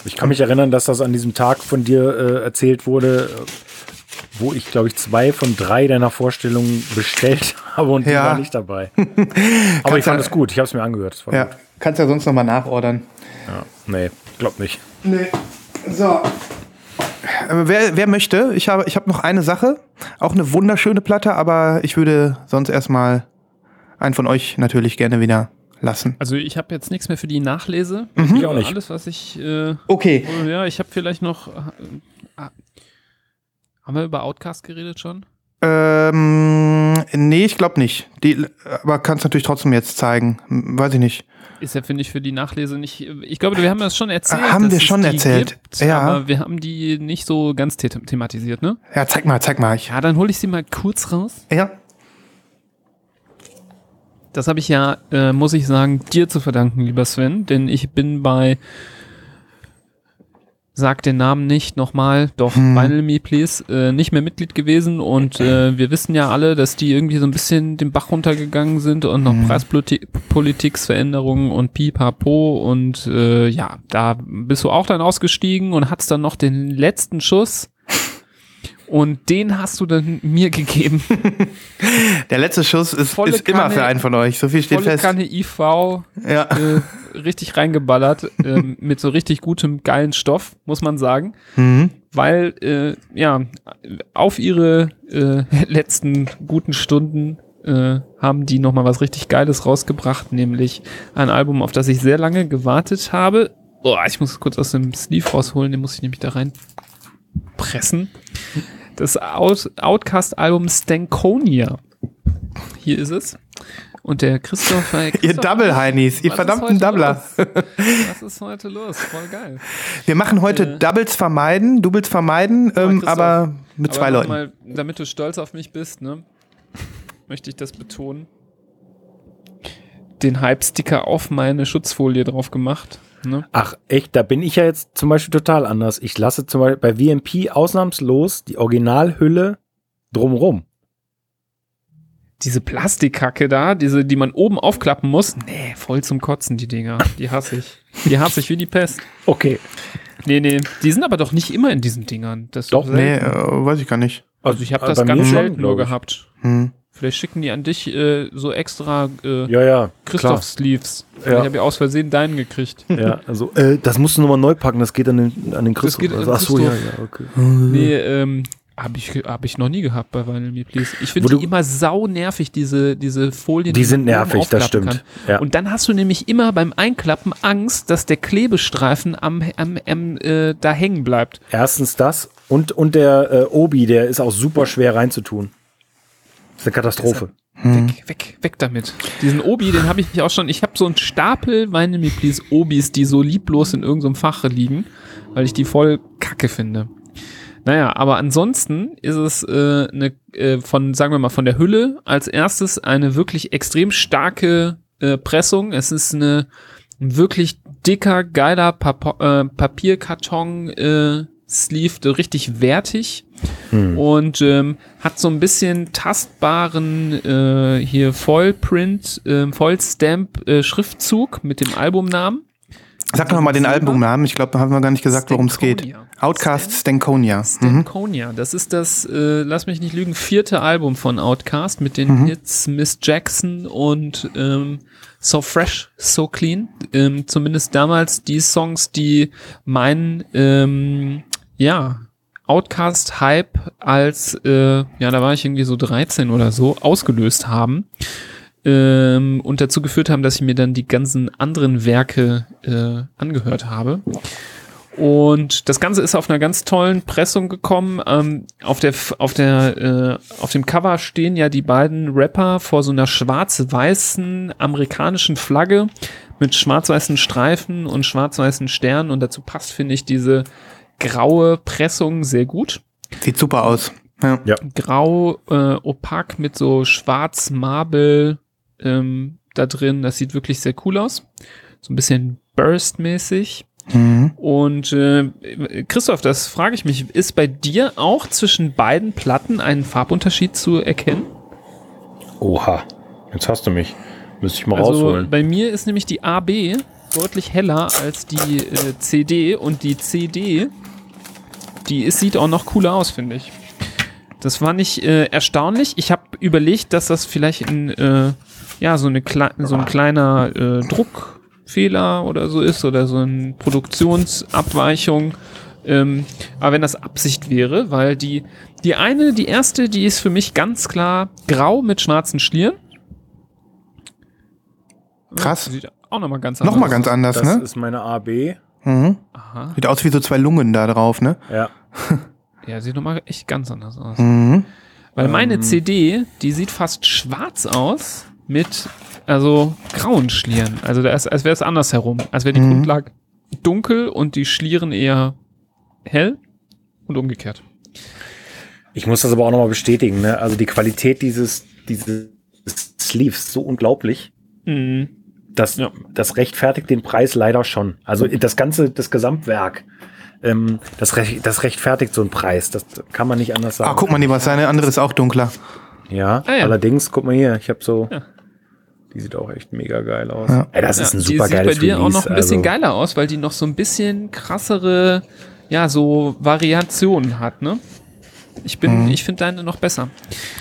Speaker 2: Ich kann mich erinnern, dass das an diesem Tag von dir äh, erzählt wurde, wo ich, glaube ich, zwei von drei deiner Vorstellungen bestellt <laughs> habe und die
Speaker 1: Ja.
Speaker 2: war nicht dabei. <laughs> Aber ich fand es gut, ich habe es mir angehört.
Speaker 1: Ja,
Speaker 2: gut.
Speaker 1: kannst ja sonst nochmal nachordern.
Speaker 2: Ja. Nee, glaub nicht.
Speaker 1: Nee. So. Äh, Wer, wer möchte? Ich habe, ich habe noch eine Sache. Auch eine wunderschöne Platte, aber ich würde sonst erstmal einen von euch natürlich gerne wieder lassen.
Speaker 3: Also ich habe jetzt nichts mehr für die Nachlese.
Speaker 2: Ich auch nicht.
Speaker 3: Alles, was ich. Äh,
Speaker 1: Okay.
Speaker 3: ja, ich habe vielleicht noch. Äh, ah, haben wir über Outcast geredet schon?
Speaker 1: Ähm, nee, ich glaube nicht. Die, aber kannst natürlich trotzdem jetzt zeigen. Weiß ich nicht.
Speaker 3: Ist ja, finde ich, für die Nachlese nicht. Ich glaube, wir haben das schon erzählt.
Speaker 1: Haben wir schon erzählt.
Speaker 3: Gibt,
Speaker 1: Ja.
Speaker 3: Aber wir haben die nicht so ganz the thematisiert, ne?
Speaker 1: Ja, zeig mal, zeig mal. Ich,
Speaker 3: Ja, dann hole ich sie mal kurz raus.
Speaker 1: ja.
Speaker 3: Das habe ich ja, äh, muss ich sagen, dir zu verdanken, lieber Sven, denn ich bin bei, sag den Namen nicht nochmal, doch,
Speaker 1: Hm.
Speaker 3: Vinyl Me Please, äh, nicht mehr Mitglied gewesen und äh, wir wissen ja alle, dass die irgendwie so ein bisschen den Bach runtergegangen sind und
Speaker 1: Hm.
Speaker 3: noch Preispolitiksveränderungen und Pipapo und äh, ja, da bist du auch dann ausgestiegen und hattest dann noch den letzten Schuss und den hast du dann mir gegeben. <laughs>
Speaker 1: Der letzte Schuss ist, ist immer
Speaker 3: Kanne-
Speaker 1: für einen von euch. So viel steht
Speaker 3: Volle
Speaker 1: fest.
Speaker 3: Kanne IV,
Speaker 1: Ja.
Speaker 3: äh, richtig reingeballert, <laughs> ähm, mit so richtig gutem, geilen Stoff, muss man sagen.
Speaker 1: Mhm.
Speaker 3: Weil, äh, ja, auf ihre äh, <laughs> letzten guten Stunden äh, haben die nochmal was richtig Geiles rausgebracht, nämlich ein Album, auf das ich sehr lange gewartet habe. Boah, ich muss es kurz aus dem Sleeve rausholen, den muss ich nämlich da rein pressen. Das Out Outcast-Album Stankonia. Hier ist es. Und der Christoph. äh,
Speaker 1: Ihr
Speaker 3: Christoph
Speaker 1: ihr
Speaker 3: was ist
Speaker 1: verdammten
Speaker 3: heute
Speaker 1: Doubler.
Speaker 3: los? Was ist heute los? Voll geil.
Speaker 1: Wir machen heute
Speaker 3: Äh.
Speaker 1: Doubles vermeiden, Doubles vermeiden, ähm, aber mit zwei
Speaker 3: Aber
Speaker 1: Leuten.
Speaker 3: Mal, damit du stolz auf mich bist, ne, möchte ich das betonen. Den Hype-Sticker auf meine Schutzfolie drauf gemacht. Ne?
Speaker 2: Ach, echt, da bin ich ja jetzt zum Beispiel total anders. Ich lasse zum Beispiel bei VMP ausnahmslos die Originalhülle drumrum.
Speaker 3: Diese Plastikkacke da, diese, die man oben aufklappen muss. Nee, voll zum Kotzen, die Dinger. Die hasse ich. Die hasse ich wie die Pest.
Speaker 2: Okay.
Speaker 3: Nee, nee. Die sind aber doch nicht immer in diesen Dingern. Das ist
Speaker 2: Doch,
Speaker 1: Nee, äh, weiß ich gar nicht.
Speaker 3: Also ich habe
Speaker 2: Äh,
Speaker 3: das ganz
Speaker 2: schon,
Speaker 3: selten nur gehabt.
Speaker 1: Hm.
Speaker 3: Vielleicht schicken die an dich äh, so extra äh,
Speaker 2: Ja, ja.
Speaker 3: Christoph-Sleeves.
Speaker 2: Ja.
Speaker 3: Ich habe ja aus Versehen deinen gekriegt.
Speaker 2: Ja, also, äh, das musst du nochmal neu packen, das geht an den, an den Christoph.
Speaker 3: geht an
Speaker 2: also, ach so, ja,
Speaker 3: Christoph.
Speaker 2: ja, okay.
Speaker 3: Nee, ähm, habe ich, hab ich noch nie gehabt bei Vinyl Me Please. Ich finde die immer sau nervig, diese, diese Folien.
Speaker 2: Die sind
Speaker 3: man oben
Speaker 2: nervig, das stimmt. Ja.
Speaker 3: Und dann hast du nämlich immer beim Einklappen Angst, dass der Klebestreifen am, am, am äh, da hängen bleibt.
Speaker 2: Erstens das und, und der äh, Obi, der ist auch super schwer reinzutun. Das ist eine Katastrophe.
Speaker 3: Weg, weg, weg damit. Diesen Obi, den habe ich auch schon. Ich habe so einen Stapel Vinyl Me Please Obis, die so lieblos in irgendeinem Fach liegen, weil ich die voll kacke finde. Naja, aber ansonsten ist es äh, eine, äh, von, sagen wir mal, von der Hülle als erstes eine wirklich extrem starke äh, Pressung. Es ist eine ein wirklich dicker, geiler Pap äh, Papierkarton äh, Sleeve, richtig wertig und ähm, hat so ein bisschen tastbaren äh, hier Vollprint, äh, Vollstamp äh, Schriftzug mit dem Albumnamen.
Speaker 1: Sag noch mal den? Albumnamen. Ich glaube, da haben wir gar nicht gesagt, worum es geht. Outcast Stankonia. Mhm.
Speaker 3: Stankonia. Das ist das, äh, lass mich nicht lügen, vierte Album von Outcast mit den Hits Miss Jackson und ähm, So Fresh, So Clean. Ähm, zumindest damals die Songs, die meinen, ähm, ja, Outcast-Hype als, äh, ja, da war ich irgendwie so 13 oder so, ausgelöst haben. Ähm, und dazu geführt haben, dass ich mir dann die ganzen anderen Werke äh, angehört habe. Und das Ganze ist auf einer ganz tollen Pressung gekommen. Ähm, auf der, auf der, äh, auf dem Cover stehen ja die beiden Rapper vor so einer schwarz-weißen amerikanischen Flagge mit schwarz-weißen Streifen und schwarz-weißen Sternen. Und dazu passt, finde ich, diese graue Pressung sehr gut.
Speaker 1: Sieht super aus. Ja.
Speaker 3: Grau, äh, opak mit so schwarz Marble ähm, da drin. Das sieht wirklich sehr cool aus. So ein bisschen Burst-mäßig.
Speaker 1: Mhm.
Speaker 3: Und äh, Christoph, das frage ich mich, ist bei dir auch zwischen beiden Platten ein Farbunterschied zu erkennen?
Speaker 2: Oha, jetzt hast du mich. Müsste ich mal
Speaker 3: Also
Speaker 2: rausholen.
Speaker 3: bei mir ist nämlich die AB deutlich heller als die äh, CD und die CD, die ist, sieht auch noch cooler aus, finde ich. Das war nicht äh, erstaunlich. Ich habe überlegt, dass das vielleicht ein, äh, ja, so, eine Kle so ein kleiner äh, Druckfehler oder so ist oder so eine Produktionsabweichung. Ähm, aber wenn das Absicht wäre, weil die, die eine, die erste, die ist für mich ganz klar grau mit schwarzen Schlieren.
Speaker 1: Krass.
Speaker 3: Sieht auch nochmal ganz anders
Speaker 1: Nochmal ganz
Speaker 3: aus.
Speaker 1: anders,
Speaker 2: Das
Speaker 1: ne?
Speaker 2: ist meine AB.
Speaker 1: Mhm.
Speaker 3: Aha.
Speaker 1: Sieht aus wie so zwei Lungen da drauf, ne?
Speaker 2: Ja. <laughs>
Speaker 3: Ja, sieht nochmal echt ganz anders aus.
Speaker 1: Mhm.
Speaker 3: Weil meine
Speaker 2: Ähm.
Speaker 3: CD, die sieht fast schwarz aus mit, also grauen Schlieren. Also da ist, als wäre es andersherum. Als wäre die
Speaker 1: Mhm.
Speaker 3: Grundlage dunkel und die Schlieren eher hell und umgekehrt.
Speaker 2: Ich muss das aber auch nochmal bestätigen. Ne? Also die Qualität dieses, dieses Sleeves so unglaublich.
Speaker 3: Mhm.
Speaker 2: Das,
Speaker 3: Ja.
Speaker 2: das rechtfertigt den Preis leider schon. Also das ganze, das Gesamtwerk, ähm, das, rech- das rechtfertigt so einen Preis. Das kann man nicht anders sagen.
Speaker 1: Ah, guck mal, die was seine andere ist auch dunkler.
Speaker 2: Ja,
Speaker 3: Ah, ja.
Speaker 2: allerdings, guck mal hier, ich habe so,
Speaker 3: Ja.
Speaker 2: Die sieht auch echt mega geil aus.
Speaker 1: Ja.
Speaker 2: Ey, das ist ein super
Speaker 3: die sieht
Speaker 2: geiles
Speaker 3: bei dir
Speaker 2: Release.
Speaker 3: auch noch ein bisschen
Speaker 2: also,
Speaker 3: geiler aus, weil die noch so ein bisschen krassere, ja, so Variationen hat, ne? Ich bin, ich finde deine noch besser.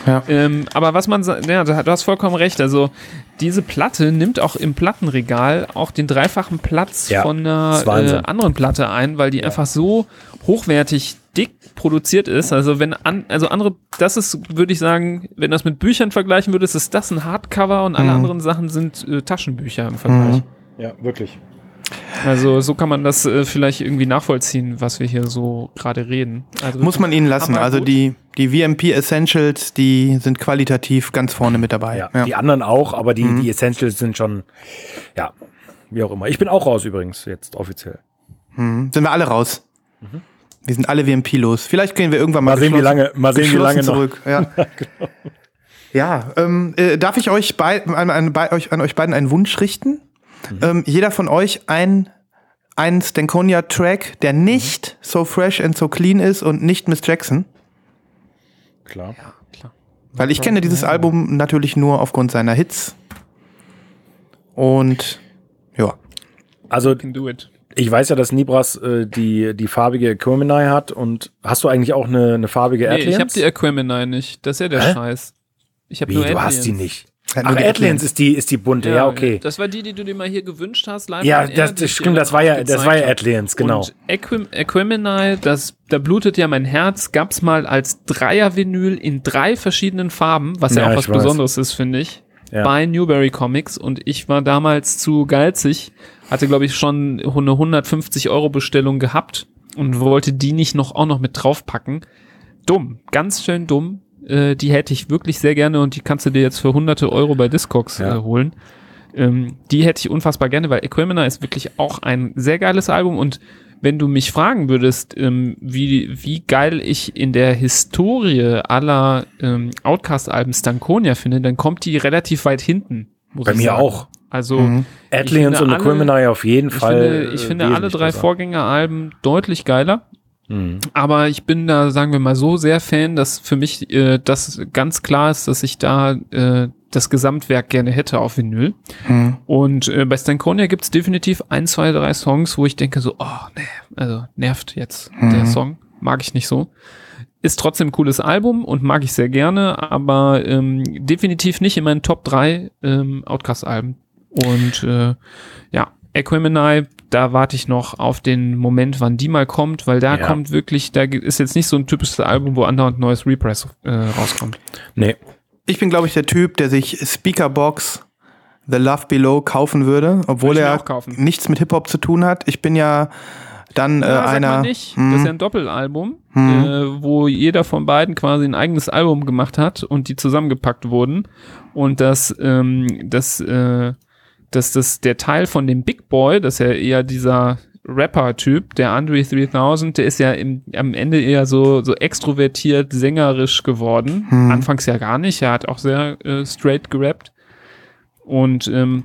Speaker 1: Ja.
Speaker 3: Ähm, aber was man, ja, du hast vollkommen recht. Also diese Platte nimmt auch im Plattenregal auch den dreifachen Platz
Speaker 2: Ja,
Speaker 3: von einer
Speaker 2: Wahnsinn.
Speaker 3: äh, anderen Platte ein, weil die einfach so hochwertig dick produziert ist. Also wenn an, also andere, das ist, würde ich sagen, wenn das mit Büchern vergleichen würdest, ist das ein Hardcover und alle
Speaker 1: Mhm.
Speaker 3: anderen Sachen sind äh, Taschenbücher im Vergleich.
Speaker 1: Mhm.
Speaker 2: Ja, wirklich.
Speaker 3: Also so kann man das äh, vielleicht irgendwie nachvollziehen, was wir hier so gerade reden. Also
Speaker 1: Muss man ihnen lassen. Also die, die VMP Essentials, die sind qualitativ ganz vorne mit dabei.
Speaker 2: Ja,
Speaker 1: Ja.
Speaker 2: die anderen auch, aber die,
Speaker 1: Mhm.
Speaker 2: die Essentials sind schon, ja, wie auch immer. Ich bin auch raus übrigens, jetzt offiziell.
Speaker 1: Mhm. Sind wir alle raus. Wir sind alle VMP los. Vielleicht gehen wir irgendwann mal,
Speaker 2: Mal sehen, wie lange, mal sehen, wie lange noch.
Speaker 1: zurück. Ja, <laughs> ja ähm, äh, darf ich euch bei, an, an, bei euch, an euch beiden einen Wunsch richten?
Speaker 2: Mhm.
Speaker 1: Ähm, jeder von euch ein einen Stankonia-Track, der nicht so fresh and so clean ist und nicht Miss Jackson.
Speaker 2: Klar.
Speaker 3: klar.
Speaker 1: Weil ich kenne dieses Album natürlich nur aufgrund seiner Hits. Und ja.
Speaker 2: Also
Speaker 3: Can do it.
Speaker 2: Ich weiß ja, dass Nibras äh, die, die farbige Aquemini hat und hast du eigentlich auch eine, eine farbige
Speaker 3: Nee,
Speaker 2: Atlians?
Speaker 3: ich habe die Aquemini nicht. Das ist ja der
Speaker 2: Hä?
Speaker 3: Scheiß. Ich habe nur
Speaker 2: du hast die nicht?
Speaker 1: Hat
Speaker 2: Ach,
Speaker 1: nur die
Speaker 2: Atlians
Speaker 1: Atlians.
Speaker 2: ist die, ist die bunte, ja, okay.
Speaker 3: Das war die, die du dir mal hier gewünscht hast. Live
Speaker 2: Ja, das, das stimmt, das war ja, das war ja. Atlians, genau.
Speaker 3: Und Aquim, Aquemini, das, da blutet ja mein Herz, gab's mal als Dreier-Vinyl in drei verschiedenen Farben, was ja,
Speaker 2: Ja,
Speaker 3: auch was. Besonderes ist, finde ich,
Speaker 2: Ja.
Speaker 3: bei Newberry Comics. Und ich war damals zu geizig, hatte, glaube ich, schon eine 150 Euro Bestellung gehabt und wollte die nicht noch auch noch mit draufpacken. Dumm, ganz schön dumm. Äh, die hätte ich wirklich sehr gerne und die kannst du dir jetzt für hunderte Euro bei Discogs
Speaker 2: Ja.
Speaker 3: äh, holen. Ähm, die hätte ich unfassbar gerne, weil Equimina ist wirklich auch ein sehr geiles Album und wenn du mich fragen würdest, ähm, wie, wie geil ich in der Historie aller ähm, Outcast-Alben Stankonia finde, dann kommt die relativ weit hinten.
Speaker 2: Bei mir
Speaker 3: sagen.
Speaker 2: auch.
Speaker 3: Also
Speaker 1: Mhm.
Speaker 2: Atlians und Aquemini auf jeden
Speaker 3: ich
Speaker 2: Fall.
Speaker 3: finde, ich finde alle drei
Speaker 2: besser.
Speaker 3: Vorgängeralben deutlich geiler.
Speaker 2: Mhm.
Speaker 3: Aber ich bin da, sagen wir mal, so sehr Fan, dass für mich äh, das ganz klar ist, dass ich da äh, das Gesamtwerk gerne hätte auf Vinyl.
Speaker 1: Mhm.
Speaker 3: Und äh, bei Stankonia gibt's definitiv ein, zwei, drei Songs, wo ich denke so, oh, nee, also nervt jetzt
Speaker 1: Mhm.
Speaker 3: der Song. Mag ich nicht so. Ist trotzdem ein cooles Album und mag ich sehr gerne, aber ähm, definitiv nicht in meinen Top 3 ähm, Outcast-Alben. Und äh, ja, Equimini, da warte ich noch auf den Moment, wann die mal kommt, weil da
Speaker 2: Ja.
Speaker 3: kommt wirklich, da ist jetzt nicht so ein typisches Album, wo andauernd neues Repress äh, rauskommt.
Speaker 2: Nee.
Speaker 1: Ich bin, glaube ich, der Typ, der sich Speakerbox The Love Below kaufen würde, obwohl
Speaker 3: Würde
Speaker 1: er nichts mit Hip-Hop zu tun hat. Ich bin ja dann äh,
Speaker 3: Ja, sag
Speaker 1: einer.
Speaker 3: mal nicht.
Speaker 1: Mhm.
Speaker 3: Das ist ja ein Doppelalbum,
Speaker 1: Mhm.
Speaker 3: äh, wo jeder von beiden quasi ein eigenes Album gemacht hat und die zusammengepackt wurden. Und dass, ähm, dass, äh, dass das der Teil von dem Big Boy, das ist ja eher dieser Rapper-Typ, der Andre 3000, der ist ja im, am Ende eher so, so extrovertiert, sängerisch geworden.
Speaker 1: Mhm.
Speaker 3: Anfangs ja gar nicht. Er hat auch sehr äh, straight gerappt. Und ähm,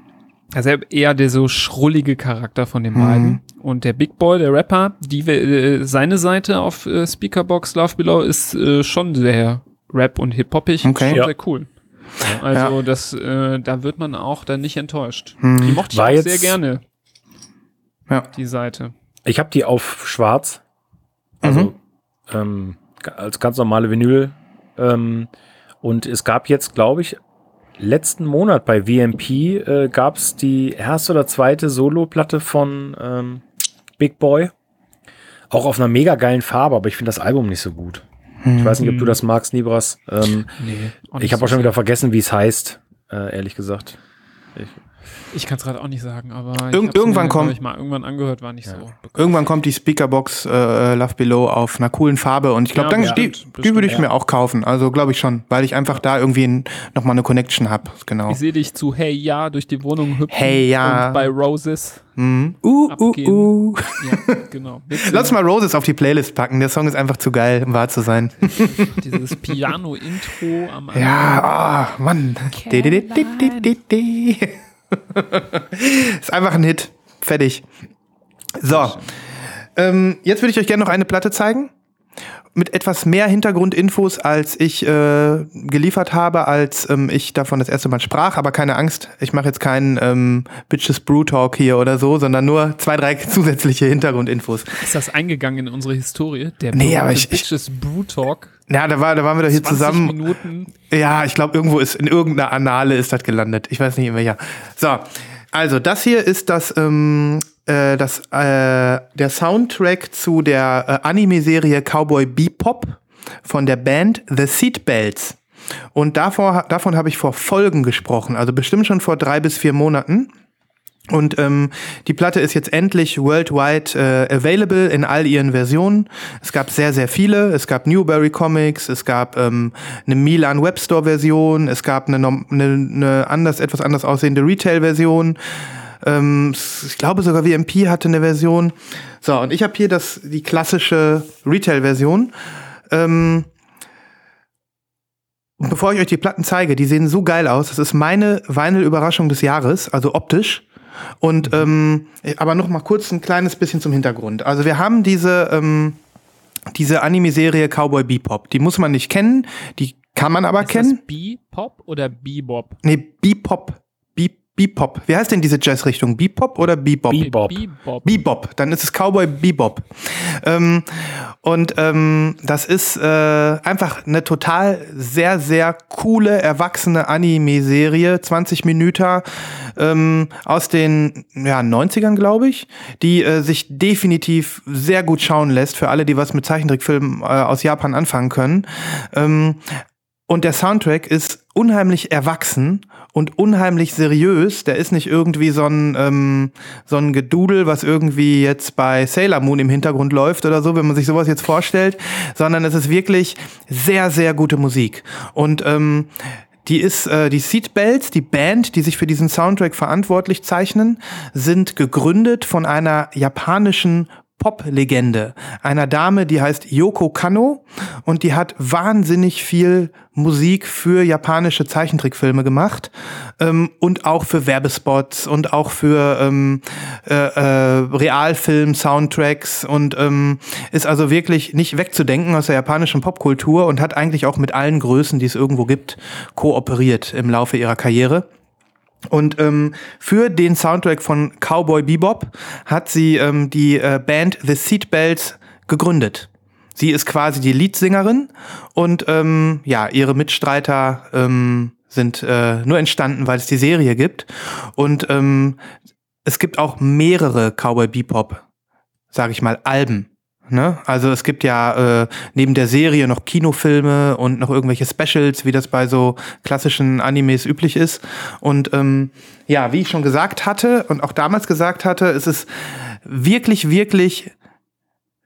Speaker 3: also eher der so schrullige Charakter von den
Speaker 1: Mhm.
Speaker 3: beiden. Und der Big Boy, der Rapper, die, äh, seine Seite auf äh, Speakerbox Love Below ist äh, schon sehr Rap und Hip-Hoppig.
Speaker 1: Okay.
Speaker 3: Schon
Speaker 2: Ja.
Speaker 3: sehr cool. Also das, äh, da wird man auch dann nicht enttäuscht.
Speaker 1: Mhm.
Speaker 3: Die mochte ich
Speaker 2: War
Speaker 3: auch
Speaker 2: jetzt-
Speaker 3: sehr gerne.
Speaker 1: Ja.
Speaker 3: die Seite.
Speaker 2: Ich habe die auf schwarz. Also ähm, als ganz normale Vinyl. Ähm, und es gab jetzt, glaube ich, letzten Monat bei VMP äh, gab es die erste oder zweite Solo-Platte von ähm, Big Boy. Auch auf einer mega geilen Farbe, aber ich finde das Album nicht so gut. Ich weiß nicht, ob du das magst, Nibras. Ähm,
Speaker 3: Nee.
Speaker 2: ich habe auch schon wieder vergessen, wie es heißt, äh, ehrlich gesagt.
Speaker 3: Ich kann es gerade auch nicht sagen, aber ich hab's
Speaker 1: irgendwann
Speaker 3: mir,
Speaker 1: kommt-
Speaker 3: ich mal irgendwann angehört, war nicht so.
Speaker 1: Irgendwann kommt die Speakerbox äh, Love Below auf einer coolen Farbe und ich glaube,
Speaker 3: Ja,
Speaker 1: dann die, die würde ich
Speaker 3: bestimmt,
Speaker 1: mir auch kaufen. Also glaube ich schon, weil ich einfach da irgendwie n- noch mal eine Connection habe. Genau.
Speaker 3: Ich sehe dich zu Hey Ja durch die Wohnung hüpfen
Speaker 1: Hey Ja.
Speaker 3: und bei Roses.
Speaker 1: Mhm. Uh, uh,
Speaker 3: Abgehen.
Speaker 1: uh.
Speaker 3: Ja, genau. <laughs>
Speaker 1: Lass mal Roses auf die Playlist packen. Der Song ist einfach zu geil, um wahr zu sein. <laughs>
Speaker 3: Dieses Piano-Intro am Anfang.
Speaker 1: Ja, ah, Mann. Di, <laughs> ist einfach ein Hit. Fertig. So. Ähm, jetzt würde ich euch gerne noch eine Platte zeigen. Mit etwas mehr Hintergrundinfos, als ich äh, geliefert habe, als ähm, ich davon das erste Mal sprach. Aber keine Angst, ich mache jetzt keinen ähm, Bitches Brew Talk hier oder so, sondern nur zwei, drei <laughs> zusätzliche Hintergrundinfos.
Speaker 3: Ist das eingegangen in unsere Historie? Der
Speaker 1: Nee, aber ich- ich-
Speaker 3: Bitches Brew Talk.
Speaker 1: Ja, da, war, da waren wir doch hier
Speaker 3: 20
Speaker 1: zusammen.
Speaker 3: Minuten.
Speaker 1: Ja, ich glaube, irgendwo ist, in irgendeiner Annale ist das gelandet. Ich weiß nicht in welcher. So, also das hier ist das, ähm, äh, das, äh, der Soundtrack zu der äh, Anime-Serie Cowboy Bebop von der Band The Seatbelts. Und davor, davon habe ich vor Folgen gesprochen, also bestimmt schon vor drei bis vier Monaten. Und ähm, die Platte ist jetzt endlich worldwide äh, available in all ihren Versionen. Es gab sehr, sehr viele. Es gab Newberry Comics, es gab ähm, eine Milan Webstore-Version, es gab eine, eine, eine anders, etwas anders aussehende Retail-Version. Ähm, ich glaube sogar WMP hatte eine Version. So, und ich habe hier das, die klassische Retail-Version. Ähm, und bevor ich euch die Platten zeige, die sehen so geil aus. Das ist meine Vinyl-Überraschung des Jahres, also optisch. Und ähm, aber noch mal kurz ein kleines bisschen zum Hintergrund. Also wir haben diese ähm, diese Anime-Serie Cowboy Bebop. Die muss man nicht kennen, die kann man aber
Speaker 3: Ist
Speaker 1: kennen.
Speaker 3: das Bebop oder Bebop?
Speaker 1: Nee, Bebop. Be Bebop. Wie heißt denn diese Jazzrichtung? Bebop oder Bebop?
Speaker 2: Bebop.
Speaker 3: Bebop.
Speaker 1: Bebop, dann ist es Cowboy Bebop. Ähm, und ähm, das ist äh, einfach eine total sehr, sehr coole, erwachsene Anime-Serie, 20 Minuten ähm, aus den ja, 90ern, glaube ich, die äh, sich definitiv sehr gut schauen lässt für alle, die was mit Zeichentrickfilmen äh, aus Japan anfangen können. Ähm, und der Soundtrack ist unheimlich erwachsen und unheimlich seriös. Der ist nicht irgendwie so ein, ähm, so ein Gedudel, was irgendwie jetzt bei Sailor Moon im Hintergrund läuft oder so, wenn man sich sowas jetzt vorstellt, sondern es ist wirklich sehr, sehr gute Musik. Und ähm, die ist äh, die Seatbelts, die Band, die sich für diesen Soundtrack verantwortlich zeichnen, sind gegründet von einer japanischen Pop-Legende, einer Dame, die heißt Yoko Kanno und die hat wahnsinnig viel Musik für japanische Zeichentrickfilme gemacht ähm, und auch für Werbespots und auch für ähm, äh, äh, Realfilm-Soundtracks und ähm, ist also wirklich nicht wegzudenken aus der japanischen Popkultur und hat eigentlich auch mit allen Größen, die es irgendwo gibt, kooperiert im Laufe ihrer Karriere. Und ähm, für den Soundtrack von Cowboy Bebop hat sie ähm, die äh, Band The Seatbelts gegründet. Sie ist quasi die Leadsängerin und ähm, ja, ihre Mitstreiter ähm, sind äh, nur entstanden, weil es die Serie gibt. Und ähm, es gibt auch mehrere Cowboy Bebop, sage ich mal, Alben. Ne? Also es gibt ja äh, neben der Serie noch Kinofilme und noch irgendwelche Specials, wie das bei so klassischen Animes üblich ist. Und ähm, ja, wie ich schon gesagt hatte und auch damals gesagt hatte, es ist wirklich, wirklich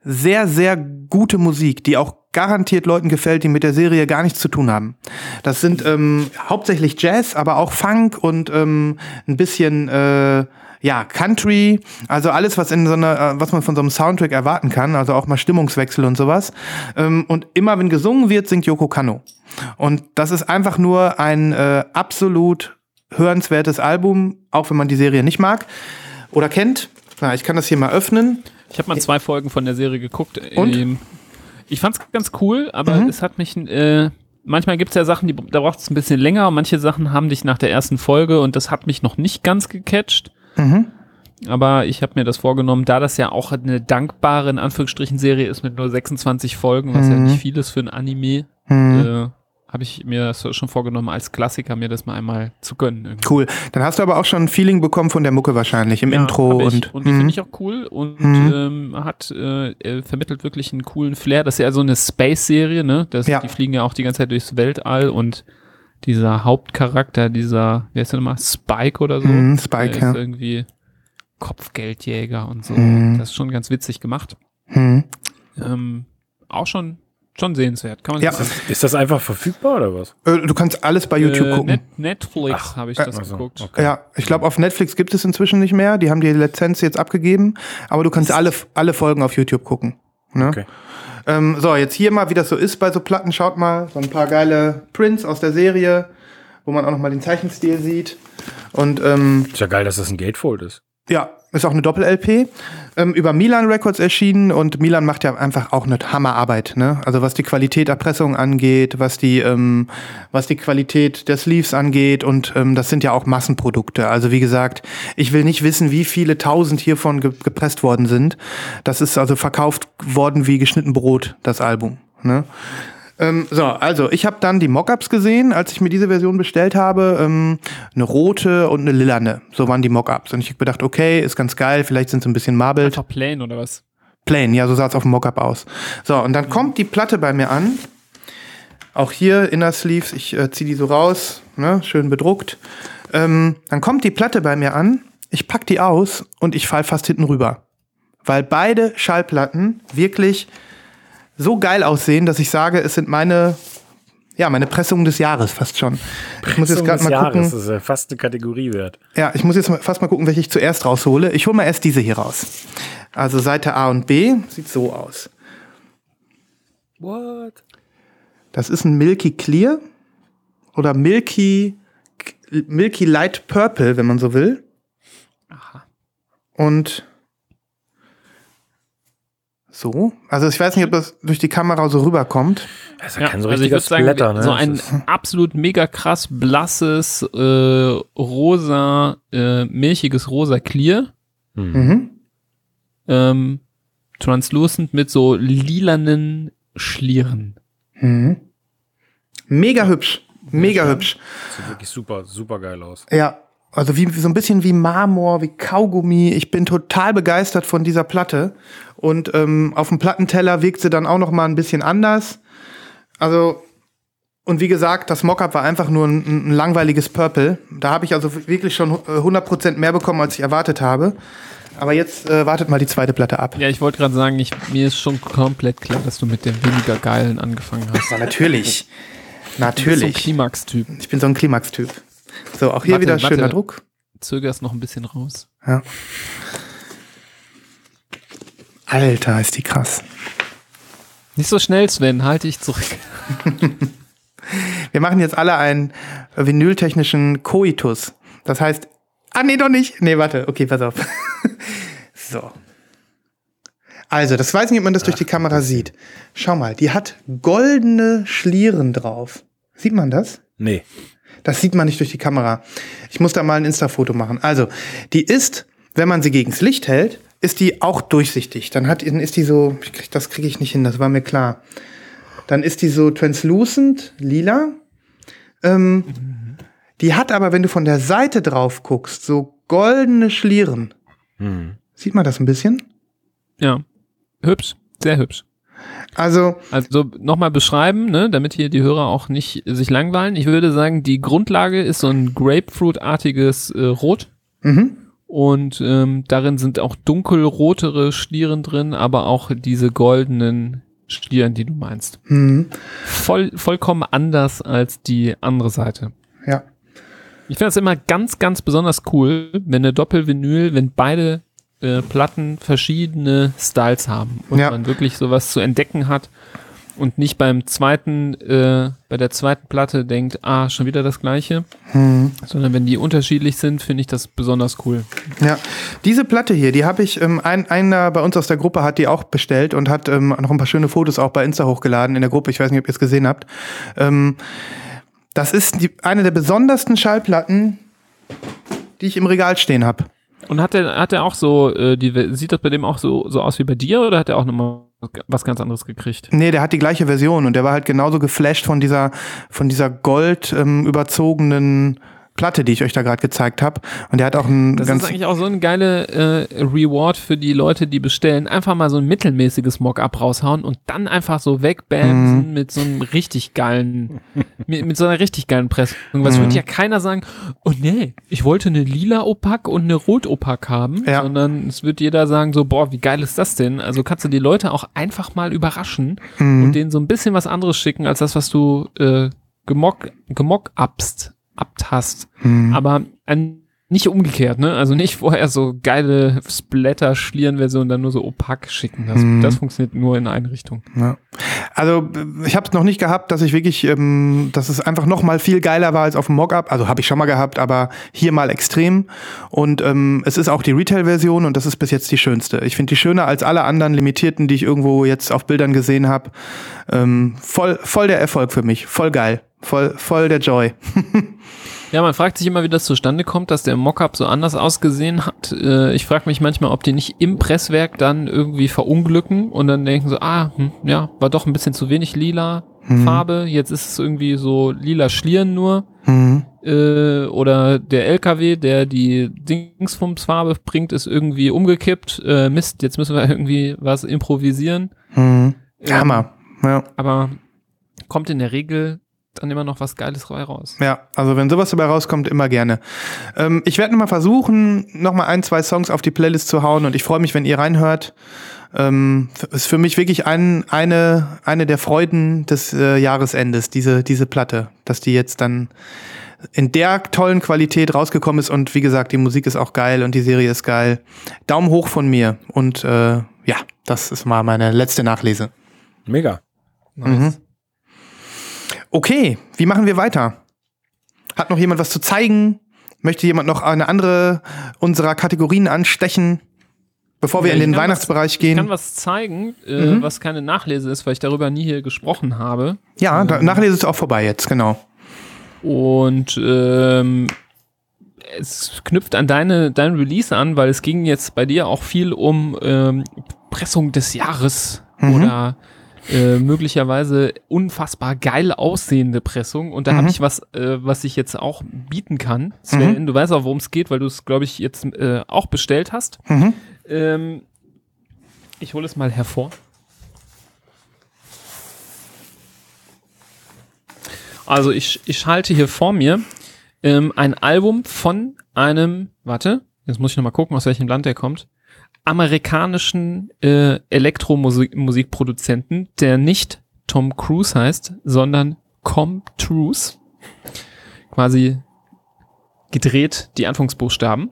Speaker 1: sehr, sehr gute Musik, die auch garantiert Leuten gefällt, die mit der Serie gar nichts zu tun haben. Das sind ähm, hauptsächlich Jazz, aber auch Funk und ähm, ein bisschen äh, ja Country, also alles, was in so einer, äh, was man von so einem Soundtrack erwarten kann, also auch mal Stimmungswechsel und sowas. Ähm, und immer wenn gesungen wird, singt Yoko Kanno. Und das ist einfach nur ein äh, absolut hörenswertes Album, auch wenn man die Serie nicht mag oder kennt. Na, ich kann das hier mal öffnen.
Speaker 3: Ich habe mal zwei Folgen von der Serie geguckt.
Speaker 1: Und?
Speaker 3: Ähm, Ich fand's ganz cool, aber
Speaker 1: Mhm.
Speaker 3: es hat mich. Äh, manchmal gibt's ja Sachen, die, da braucht es ein bisschen länger und manche Sachen haben dich nach der ersten Folge und das hat mich noch nicht ganz gecatcht.
Speaker 1: Mhm.
Speaker 3: aber ich habe mir das vorgenommen, da das ja auch eine dankbare, in Anführungsstrichen, Serie ist mit nur 26 Folgen, was ja
Speaker 1: Mhm.
Speaker 3: nicht viel ist für ein Anime,
Speaker 1: Hm.
Speaker 3: äh, habe ich mir das schon vorgenommen, als Klassiker mir das mal einmal zu gönnen. irgendwie.
Speaker 1: Cool. Dann hast du aber auch schon ein Feeling bekommen von der Mucke wahrscheinlich im
Speaker 3: Ja,
Speaker 1: Intro
Speaker 3: ich.
Speaker 1: und.
Speaker 3: und die
Speaker 1: Mhm.
Speaker 3: finde ich auch cool und
Speaker 1: Mhm.
Speaker 3: ähm, hat äh, vermittelt wirklich einen coolen Flair. Das ist ja so eine Space-Serie, ne? Das,
Speaker 1: Ja.
Speaker 3: Die fliegen ja auch die ganze Zeit durchs Weltall und dieser Hauptcharakter, dieser, wie heißt der nochmal, Spike oder so, der
Speaker 1: Spike,
Speaker 3: ist
Speaker 1: ja.
Speaker 3: irgendwie Kopfgeldjäger und so.
Speaker 1: Mhm.
Speaker 3: Das ist schon ganz witzig gemacht.
Speaker 1: Hm.
Speaker 3: Ähm, auch schon, schon sehenswert. Kann man
Speaker 1: Ja.
Speaker 3: sagen.
Speaker 2: Ist das einfach verfügbar oder was?
Speaker 1: Äh, Du kannst alles bei YouTube
Speaker 3: Äh,
Speaker 1: gucken.
Speaker 3: Net Netflix habe ich
Speaker 1: äh,
Speaker 3: das
Speaker 2: also,
Speaker 3: geguckt.
Speaker 2: okay.
Speaker 1: Ja, ich glaube, auf Netflix gibt es inzwischen nicht mehr. Die haben die Lizenz jetzt abgegeben. Aber du kannst alle, alle Folgen auf YouTube gucken. Ne?
Speaker 2: Okay.
Speaker 1: Ähm, so, jetzt hier mal, wie das so ist bei so Platten. Schaut mal, so ein paar geile Prints aus der Serie, wo man auch noch mal den Zeichenstil sieht. Und ähm,
Speaker 2: Ist ja geil, dass das ein Gatefold ist.
Speaker 1: ja, ist auch eine Doppel-LP. Ähm, über Milan Records erschienen und Milan macht ja einfach auch eine Hammerarbeit. Ne? Also was die Qualität Erpressung angeht, was die, ähm, was die Qualität der Sleeves angeht und ähm, das sind ja auch Massenprodukte. Also wie gesagt, ich will nicht wissen, wie viele tausend hiervon ge gepresst worden sind. Das ist also verkauft worden wie geschnitten Brot, das Album. Ne? Ähm, so, also ich habe dann die Mockups gesehen, als ich mir diese Version bestellt habe. Ähm, eine rote und eine lilane. So waren die Mockups. Und ich habe gedacht, okay, ist ganz geil, vielleicht sind sie ein bisschen marbled.
Speaker 3: Einfach plain oder was?
Speaker 1: Plain, ja, so sah es auf dem Mockup aus. So, und dann kommt die Platte bei mir an. Auch hier Inner Sleeves, ich äh, ziehe die so raus, ne, schön bedruckt. Ähm, dann kommt die Platte bei mir an, ich pack die aus und ich fall fast hinten rüber. Weil beide Schallplatten wirklich so geil aussehen, dass ich sage, es sind meine, ja, meine Pressungen des Jahres fast schon. Ich muss jetzt gerade
Speaker 2: des
Speaker 1: mal
Speaker 2: Jahres,
Speaker 1: gucken.
Speaker 2: das ist ja fast eine Kategorie wert.
Speaker 1: Ja, ich muss jetzt mal, fast mal gucken, welche ich zuerst raushole. Ich hole mal erst diese hier raus. Also Seite A und B sieht so aus.
Speaker 2: What?
Speaker 1: Das ist ein Milky Clear oder Milky, Milky Light Purple, wenn man so will. Und so. Also ich weiß nicht, ob das durch die Kamera so rüberkommt.
Speaker 2: Das ist ja, kein so
Speaker 3: also ich würde sagen,
Speaker 2: Splatter, ne?
Speaker 3: so ein absolut mega krass blasses, äh, rosa, äh, milchiges rosa Clear,
Speaker 2: Hm.
Speaker 1: Mhm.
Speaker 3: ähm, translucent mit so lilanen Schlieren.
Speaker 1: Mhm. Mega hübsch. Mega hübsch.
Speaker 2: Sieht wirklich super, super geil aus.
Speaker 1: Ja, also wie, so ein bisschen wie Marmor, wie Kaugummi. Ich bin total begeistert von dieser Platte. Und ähm, auf dem Plattenteller wirkt sie dann auch noch mal ein bisschen anders. Also, und wie gesagt, das Mockup war einfach nur ein, ein langweiliges Purple. Da habe ich also wirklich schon äh, 100% mehr bekommen, als ich erwartet habe. Aber jetzt äh, wartet mal die zweite Platte ab.
Speaker 3: Ja, ich wollte gerade sagen, ich, mir ist schon komplett klar, dass du mit dem weniger geilen angefangen hast.
Speaker 1: Ja, natürlich.
Speaker 3: Du bist so ein
Speaker 1: Natürlich.
Speaker 3: Klimax-Typ.
Speaker 1: Ich bin so ein Klimax-Typ. So, auch hier
Speaker 3: Warte,
Speaker 1: wieder
Speaker 3: warte.
Speaker 1: schöner Druck.
Speaker 3: Zögerst noch ein bisschen raus.
Speaker 1: Ja. Alter, ist die krass.
Speaker 3: Nicht so schnell, Sven, halte ich zurück. <laughs>
Speaker 1: Wir machen jetzt alle einen vinyltechnischen Koitus. Das heißt, ah nee, doch nicht. Nee, warte, okay, pass auf. <laughs> so. Also, das weiß nicht, ob man das durch die Kamera sieht. Schau mal, die hat goldene Schlieren drauf. Sieht man das?
Speaker 2: Nee.
Speaker 1: Das sieht man nicht durch die Kamera. Ich muss da mal ein Insta-Foto machen. Also, die ist, wenn man sie gegens Licht hält, ist die auch durchsichtig. Dann hat, dann ist die so, ich krieg, das kriege ich nicht hin, das war mir klar. Dann ist die so translucent, lila. Ähm, Die hat aber, wenn du von der Seite drauf guckst, so goldene Schlieren.
Speaker 2: Hm.
Speaker 1: Sieht man das ein bisschen?
Speaker 3: Ja. Hübsch. Sehr hübsch.
Speaker 1: Also,
Speaker 3: Also nochmal beschreiben, ne, damit hier die Hörer auch nicht sich langweilen. Ich würde sagen, die Grundlage ist so ein Grapefruit-artiges äh, Rot.
Speaker 1: mhm.
Speaker 3: Und ähm, darin sind auch dunkelrotere Schlieren drin, aber auch diese goldenen Schlieren, die du meinst.
Speaker 1: Mhm.
Speaker 3: Voll, vollkommen anders als die andere Seite.
Speaker 1: ja.
Speaker 3: Ich finde das immer ganz, ganz besonders cool, wenn eine Doppelvinyl, wenn beide äh, Platten verschiedene Styles haben und
Speaker 1: Ja.
Speaker 3: man wirklich sowas zu entdecken hat und nicht beim zweiten, äh, bei der zweiten Platte denkt, ah, schon wieder das gleiche,
Speaker 1: Mhm.
Speaker 3: sondern wenn die unterschiedlich sind, finde ich das besonders cool.
Speaker 1: Ja, diese Platte hier, die habe ich, ähm, ein, einer bei uns aus der Gruppe hat die auch bestellt und hat ähm, noch ein paar schöne Fotos auch bei Insta hochgeladen in der Gruppe. Ich weiß nicht, ob ihr es gesehen habt. Ähm, das ist die, eine der besondersten Schallplatten, die ich im Regal stehen habe.
Speaker 3: Und hat er hat er auch so, äh, die, sieht das bei dem auch so, so aus wie bei dir oder hat er auch nochmal was ganz anderes gekriegt?
Speaker 1: Nee, der hat die gleiche Version und der war halt genauso geflasht von dieser, von dieser gold ähm, überzogenen Platte, die ich euch da gerade gezeigt habe. Und der hat auch ein
Speaker 3: Das
Speaker 1: ganz
Speaker 3: ist eigentlich auch so eine geile äh, Reward für die Leute, die bestellen. Einfach mal so ein mittelmäßiges Mock-up raushauen und dann einfach so wegbamsen mit so einem richtig geilen, mit, mit so einer richtig geilen Pressung. Was
Speaker 1: Mhm.
Speaker 3: würde ja keiner sagen, oh nee, ich wollte eine lila Opak und eine rot Opak haben,
Speaker 1: Ja.
Speaker 3: sondern es wird jeder sagen so, boah, wie geil ist das denn? Also kannst du die Leute auch einfach mal überraschen
Speaker 1: Mhm.
Speaker 3: und denen so ein bisschen was anderes schicken, als das, was du äh, gemock, gemock-upst, abt hast.
Speaker 1: Mhm.
Speaker 3: Aber ein, nicht umgekehrt, ne? Also nicht vorher so geile Splatter-Schlieren-Version dann nur so opak schicken. Das,
Speaker 1: Mhm.
Speaker 3: das funktioniert nur in eine Richtung.
Speaker 1: Ja. Also ich habe es noch nicht gehabt, dass ich wirklich, ähm, dass es einfach noch mal viel geiler war als auf dem Mockup. Also habe ich schon mal gehabt, aber hier mal extrem. Und ähm, es ist auch die Retail-Version und das ist bis jetzt die schönste. Ich finde die schöner als alle anderen limitierten, die ich irgendwo jetzt auf Bildern gesehen habe. Ähm, voll, voll der Erfolg für mich, voll geil, voll, voll der Joy. <laughs>
Speaker 3: Ja, man fragt sich immer, wie das zustande kommt, dass der Mockup so anders ausgesehen hat. Äh, ich frage mich manchmal, ob die nicht im Presswerk dann irgendwie verunglücken und dann denken so, ah, hm, ja, war doch ein bisschen zu wenig lila Farbe. Jetzt ist es irgendwie so lila Schlieren nur.
Speaker 1: Mhm.
Speaker 3: äh, oder der LKW, der die Dingsbumsfarbe bringt, ist irgendwie umgekippt. Äh, Mist, jetzt müssen wir <laughs> irgendwie was improvisieren.
Speaker 1: Mhm.
Speaker 3: Ähm,
Speaker 1: Hammer. Ja.
Speaker 3: Aber kommt in der Regel dann immer noch was Geiles dabei raus.
Speaker 1: Ja, also wenn sowas dabei rauskommt, immer gerne. Ähm, ich werde nochmal versuchen, nochmal ein, zwei Songs auf die Playlist zu hauen und ich freue mich, wenn ihr reinhört. Ähm, ist für mich wirklich ein, eine, eine der Freuden des äh, Jahresendes, diese, diese Platte, dass die jetzt dann in der tollen Qualität rausgekommen ist und wie gesagt, die Musik ist auch geil und die Serie ist geil. Daumen hoch von mir und äh, ja, das ist mal meine letzte Nachlese.
Speaker 2: Mega.
Speaker 3: Nice.
Speaker 1: Okay, wie machen wir weiter? Hat noch jemand was zu zeigen? Möchte jemand noch eine andere unserer Kategorien anstechen, bevor wir
Speaker 3: Ja,
Speaker 1: in den Weihnachtsbereich
Speaker 3: Ich kann
Speaker 1: gehen?
Speaker 3: was zeigen, äh,
Speaker 1: Mhm.
Speaker 3: was keine Nachlese ist, weil ich darüber nie hier gesprochen habe.
Speaker 1: Ja, da, Nachlese ist auch vorbei jetzt, genau.
Speaker 3: Und ähm, es knüpft an deine, dein Release an, weil es ging jetzt bei dir auch viel um ähm, Pressung des Jahres
Speaker 1: Mhm.
Speaker 3: oder äh, möglicherweise unfassbar geil aussehende Pressung. Und da
Speaker 1: Mhm.
Speaker 3: habe ich was, äh, was ich jetzt auch bieten kann. Sven,
Speaker 1: Mhm.
Speaker 3: du weißt auch, worum es geht, weil du es, glaube ich, jetzt äh, auch bestellt hast.
Speaker 1: Mhm.
Speaker 3: Ähm, ich hole es mal hervor. Also ich, ich halte hier vor mir ähm, ein Album von einem, warte, jetzt muss ich nochmal gucken, aus welchem Land der kommt, amerikanischen äh, Elektromusikproduzenten, der nicht Tom Cruise heißt, sondern Com Truce. Quasi gedreht die Anfangsbuchstaben.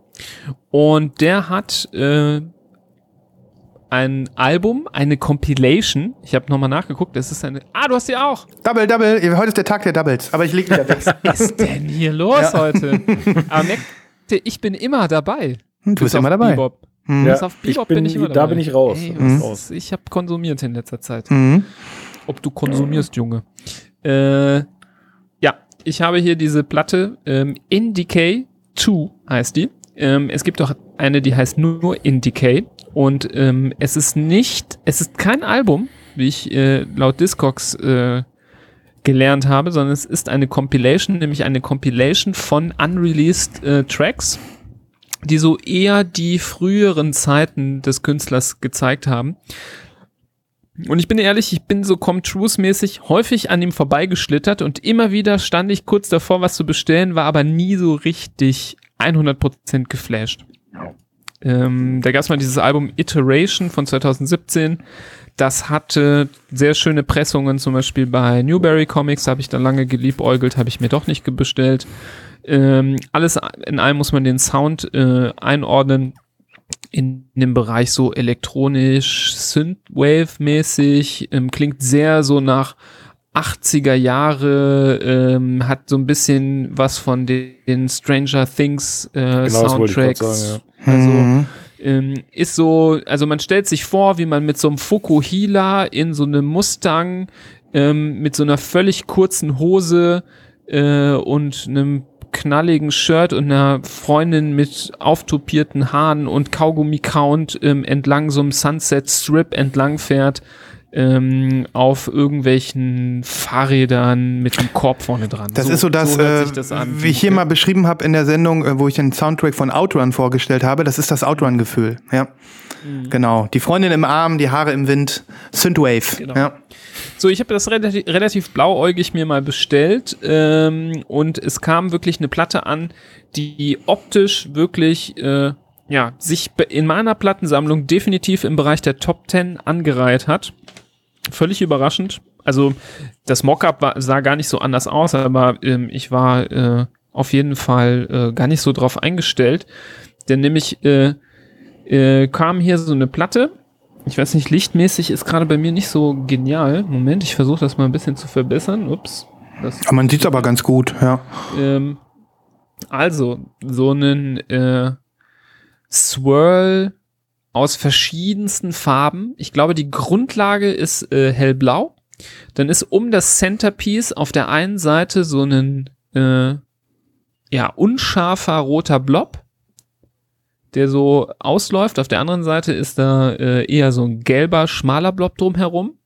Speaker 3: Und der hat äh, ein Album, eine Compilation. Ich habe nochmal nachgeguckt. Das ist eine. Ah, du hast die auch.
Speaker 1: Double, Double. Heute ist der Tag der Doubles, aber ich leg wieder weg.
Speaker 3: Was ist denn hier los heute? Aber merkt ich bin immer dabei.
Speaker 1: Du bist immer dabei.
Speaker 3: Bebop.
Speaker 1: Mhm.
Speaker 2: Ja,
Speaker 3: auf
Speaker 2: ich
Speaker 3: Bebop
Speaker 2: bin-
Speaker 3: bin, ich immer
Speaker 2: da
Speaker 3: dabei.
Speaker 2: bin ich raus.
Speaker 3: Ey,
Speaker 2: Mhm.
Speaker 3: ich habe konsumiert in letzter Zeit.
Speaker 1: Mhm.
Speaker 3: Ob du konsumierst, Junge. Äh, ja, ich habe hier diese Platte, ähm, In Decay 2 heißt die. Ähm, es gibt auch eine, die heißt nur In Decay. Und ähm, es ist nicht, es ist kein Album, wie ich äh, laut Discogs äh, gelernt habe, sondern es ist eine Compilation, nämlich eine Compilation von unreleased äh, Tracks, die so eher die früheren Zeiten des Künstlers gezeigt haben. Und ich bin ehrlich, ich bin so Com Truth-mäßig häufig an ihm vorbeigeschlittert und immer wieder stand ich kurz davor, was zu bestellen, war aber nie so richtig 100% geflasht. Ähm, da gab es mal dieses Album Iteration von 2017. Das hatte sehr schöne Pressungen, zum Beispiel bei Newberry Comics habe ich da lange geliebäugelt, habe ich mir doch nicht bestellt. Ähm, alles in allem muss man den Sound äh, einordnen in dem Bereich so elektronisch, Synthwave-mäßig, ähm, klingt sehr so nach 80er Jahre, ähm, hat so ein bisschen was von den, den Stranger Things äh,
Speaker 2: Genau,
Speaker 3: Soundtracks.
Speaker 2: sagen,
Speaker 3: Also
Speaker 1: Mhm.
Speaker 3: ähm, ist so, also man stellt sich vor, wie man mit so einem Fukuhila in so einem Mustang ähm, mit so einer völlig kurzen Hose äh, und einem knalligen Shirt und einer Freundin mit auftopierten Haaren und Kaugummi-Count ähm, entlang so einem Sunset Strip entlang fährt ähm, auf irgendwelchen Fahrrädern mit einem Korb vorne dran.
Speaker 1: Das ist so das,
Speaker 3: hört
Speaker 1: äh,
Speaker 3: das an.
Speaker 1: wie ich hier mal beschrieben habe in der Sendung, äh, wo ich den Soundtrack von Outrun vorgestellt habe, das ist das Outrun-Gefühl. Ja.
Speaker 3: Mhm.
Speaker 1: Genau. Die Freundin im Arm, die Haare im Wind, Synthwave.
Speaker 3: Genau.
Speaker 1: Ja.
Speaker 3: So, ich habe das relativ, relativ blauäugig mir mal bestellt ähm, und es kam wirklich eine Platte an, die optisch wirklich äh, ja, sich in meiner Plattensammlung definitiv im Bereich der Top 10 angereiht hat. Völlig überraschend. Also das Mockup sah gar nicht so anders aus, aber ähm, ich war äh, auf jeden Fall äh, gar nicht so drauf eingestellt. Denn nämlich äh, äh, kam hier so eine Platte. Ich weiß nicht, lichtmäßig ist gerade bei mir nicht so genial. Moment, ich versuche das mal ein bisschen zu verbessern. Ups. Das,
Speaker 1: Aber man sieht es aber ganz gut, ja.
Speaker 3: ähm, also, so einen äh, Swirl aus verschiedensten Farben. Ich glaube, die Grundlage ist äh, hellblau. Dann ist um das Centerpiece auf der einen Seite so ein äh, ja, unscharfer roter Blob, der so ausläuft. Auf der anderen Seite ist da äh, eher so ein gelber, schmaler Blob drumherum.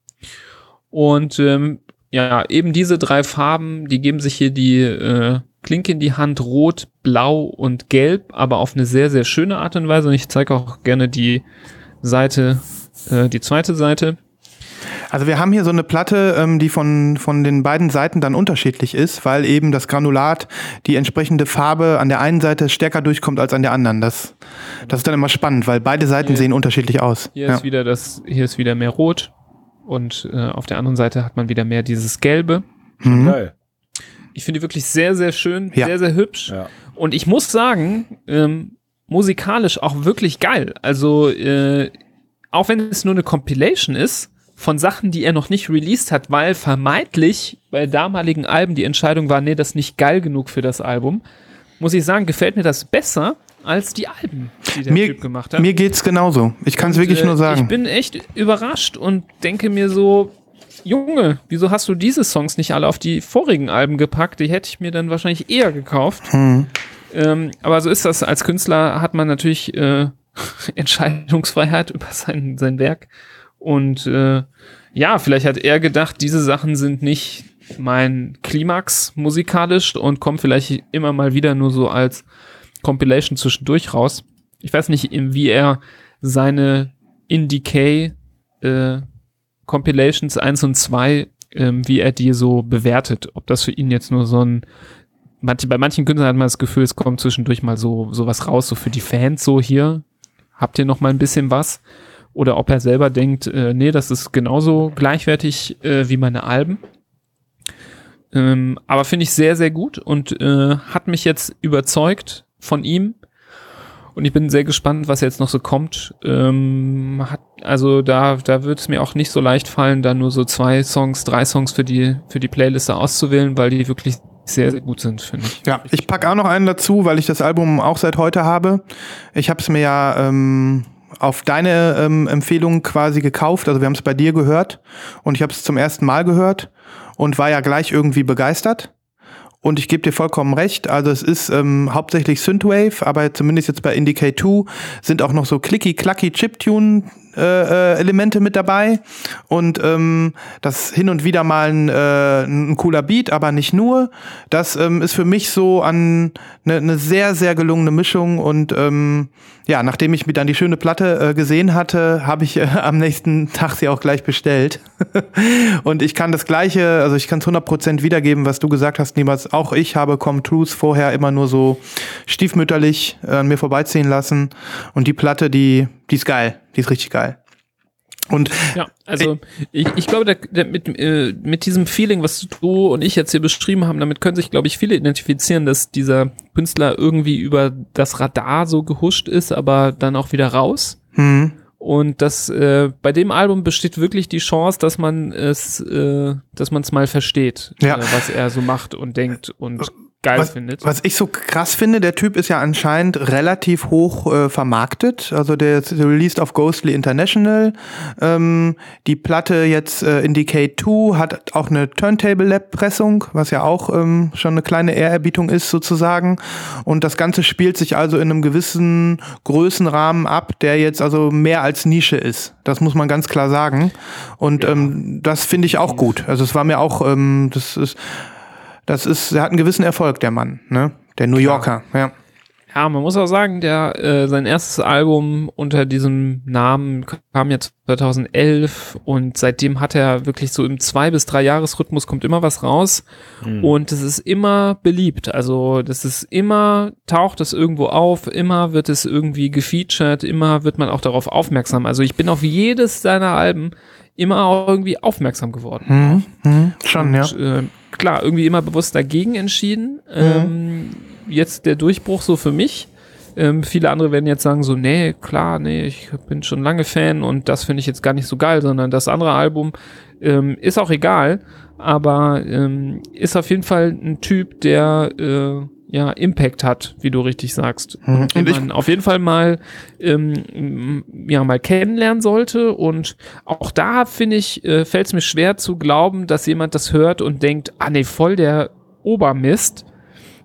Speaker 3: Und ähm, ja, eben diese drei Farben, die geben sich hier die äh, Klinke in die Hand, rot, blau und gelb, aber auf eine sehr, sehr schöne Art und Weise. Und ich zeige auch gerne die Seite, äh, die zweite Seite.
Speaker 1: Also wir haben hier so eine Platte, ähm, die von, von den beiden Seiten dann unterschiedlich ist, weil eben das Granulat die entsprechende Farbe an der einen Seite stärker durchkommt als an der anderen. Das, das ist dann immer spannend, weil beide Seiten
Speaker 3: Hier-
Speaker 1: sehen unterschiedlich aus.
Speaker 3: Hier
Speaker 1: Ja.
Speaker 3: ist wieder das, hier ist wieder mehr Rot und äh, auf der anderen Seite hat man wieder mehr dieses Gelbe.
Speaker 1: Mhm.
Speaker 2: Geil.
Speaker 3: Ich finde die wirklich sehr, sehr schön,
Speaker 1: Ja.
Speaker 3: sehr, sehr hübsch.
Speaker 2: Ja.
Speaker 3: Und ich muss sagen, ähm, musikalisch auch wirklich geil. Also, äh, auch wenn es nur eine Compilation ist, von Sachen, die er noch nicht released hat, weil vermeintlich bei damaligen Alben die Entscheidung war, nee, das ist nicht geil genug für das Album, muss ich sagen, gefällt mir das besser als die Alben, die der
Speaker 1: Mir,
Speaker 3: Typ gemacht hat.
Speaker 1: mir geht's genauso. Ich kann es wirklich
Speaker 3: äh,
Speaker 1: nur sagen.
Speaker 3: Ich bin echt überrascht und denke mir so, Junge, wieso hast du diese Songs nicht alle auf die vorigen Alben gepackt? Die hätte ich mir dann wahrscheinlich eher gekauft.
Speaker 1: Hm.
Speaker 3: Ähm, aber so ist das. Als Künstler hat man natürlich äh, <laughs> Entscheidungsfreiheit über sein, sein Werk. Und äh, ja, vielleicht hat er gedacht, diese Sachen sind nicht mein Klimax musikalisch und kommen vielleicht immer mal wieder nur so als Compilation zwischendurch raus. Ich weiß nicht, wie er seine In Decay äh, Compilations 1 und 2, ähm, wie er die so bewertet. Ob das für ihn jetzt nur so ein manche, bei manchen Künstlern hat man das Gefühl, es kommt zwischendurch mal so sowas raus, so für die Fans, so hier, habt ihr noch mal ein bisschen was? Oder ob er selber denkt, äh, nee, das ist genauso gleichwertig äh, wie meine Alben. Ähm, aber finde ich sehr, sehr gut und äh, hat mich jetzt überzeugt von ihm. Und ich bin sehr gespannt, was jetzt noch so kommt. Ähm, hat, also da, da wird es mir auch nicht so leicht fallen, da nur so zwei Songs, drei Songs für die, für die Playliste auszuwählen, weil die wirklich sehr, sehr gut sind, finde ich.
Speaker 1: Ja, ich pack auch noch einen dazu, weil ich das Album auch seit heute habe. Ich habe es mir ja ähm, auf deine ähm, Empfehlung quasi gekauft. Also wir haben es bei dir gehört und ich habe es zum ersten Mal gehört und war ja gleich irgendwie begeistert. Und ich gebe dir vollkommen recht. Also es ist ähm, hauptsächlich Synthwave, aber zumindest jetzt bei Indicate 2 sind auch noch so clicky-clacky Chiptune äh, äh, Elemente mit dabei und ähm, das hin und wieder mal ein, äh, ein cooler Beat, aber nicht nur. Das ähm, ist für mich so eine ne sehr sehr gelungene Mischung und ähm, ja, nachdem ich mir dann die schöne Platte äh, gesehen hatte, habe ich äh, <laughs> am nächsten Tag sie auch gleich bestellt. <laughs> und ich kann das gleiche, also ich kann es 100% wiedergeben, was du gesagt hast, niemals. Auch ich habe Com Truth vorher immer nur so stiefmütterlich an mir vorbeiziehen lassen. Und die Platte, die, die ist geil. Die ist richtig geil. Und
Speaker 3: Ja, also ich, ich glaube, der, der, mit, äh, mit diesem Feeling, was du und ich jetzt hier beschrieben haben, damit können sich, glaube ich, viele identifizieren, dass dieser Künstler irgendwie über das Radar so gehuscht ist, aber dann auch wieder raus.
Speaker 1: hm,
Speaker 3: Und das äh, bei dem Album besteht wirklich die Chance, dass man es, äh, dass man es mal versteht,
Speaker 1: Ja.
Speaker 3: äh, was er so macht und denkt und geil
Speaker 1: was,
Speaker 3: findet.
Speaker 1: Was ich so krass finde, der Typ ist ja anscheinend relativ hoch äh, vermarktet. Also der ist released auf Ghostly International. Ähm, die Platte jetzt äh, Indicate 2 hat auch eine Turntable Lab Pressung, was ja auch ähm, schon eine kleine Ehrerbietung ist sozusagen. Und das Ganze spielt sich also in einem gewissen Größenrahmen ab, der jetzt also mehr als Nische ist. Das muss man ganz klar sagen. Und
Speaker 2: Ja.
Speaker 1: ähm, das finde ich auch gut. Also es war mir auch, ähm, das ist das ist, er hat einen gewissen Erfolg, der Mann, ne? Der New Yorker, ja.
Speaker 3: Ja, man muss auch sagen, der äh, sein erstes Album unter diesem Namen kam jetzt 2011 und seitdem hat er wirklich so im zwei bis drei Jahresrhythmus kommt immer was raus
Speaker 2: Hm.
Speaker 3: und es ist immer beliebt. Also das ist immer taucht es irgendwo auf, immer wird es irgendwie gefeatured, immer wird man auch darauf aufmerksam. Also ich bin auf jedes seiner Alben immer auch irgendwie aufmerksam geworden.
Speaker 1: Mhm. Mhm. Schon, ja.
Speaker 3: Und, äh, klar, irgendwie immer bewusst dagegen entschieden. Ähm, jetzt der Durchbruch so für mich. Ähm, viele andere werden jetzt sagen so, nee, klar, nee, ich bin schon lange Fan und das finde ich jetzt gar nicht so geil, sondern das andere Album ähm, ist auch egal, aber ähm, ist auf jeden Fall ein Typ, der äh, ja Impact hat, wie du richtig sagst.
Speaker 1: Mhm.
Speaker 3: Und man auf jeden Fall mal ähm, ja mal kennenlernen sollte und auch da finde ich äh, fällt es mir schwer zu glauben, dass jemand das hört und denkt, ah nee, voll der Obermist,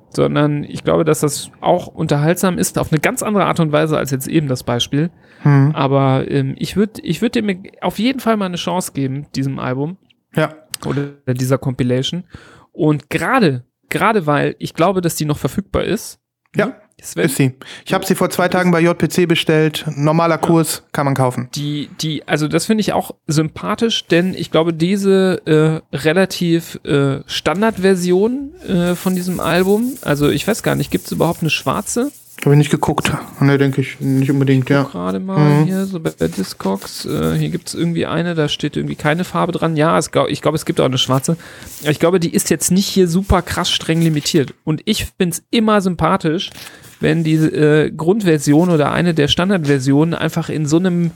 Speaker 3: sondern ich glaube, dass das auch unterhaltsam ist auf eine ganz andere Art und Weise als jetzt eben das Beispiel.
Speaker 1: Mhm.
Speaker 3: Aber ähm, ich würde ich würde dem auf jeden Fall mal eine Chance geben, diesem Album
Speaker 1: Ja.
Speaker 3: oder dieser Compilation. Und gerade, gerade weil ich glaube, dass die noch verfügbar ist.
Speaker 1: Ja,
Speaker 3: Sven,
Speaker 1: ist sie. Ich habe sie vor zwei Tagen bei JPC bestellt. Normaler Kurs, kann man kaufen.
Speaker 3: die, die, also das finde ich auch sympathisch, denn ich glaube, diese äh, relativ äh, Standardversion äh, von diesem Album, also ich weiß gar nicht, gibt es überhaupt eine schwarze?
Speaker 1: Habe ich nicht geguckt. Ne, denke ich nicht unbedingt, ja.
Speaker 3: Gerade mal
Speaker 1: Mhm.
Speaker 3: hier, so bei, bei Discogs. Äh, hier gibt es irgendwie eine, da steht irgendwie keine Farbe dran. Ja, es, ich glaube, es gibt auch eine schwarze. Ich glaube, die ist jetzt nicht hier super krass streng limitiert. Und ich finde es immer sympathisch, wenn die äh, Grundversion oder eine der Standardversionen einfach in so einem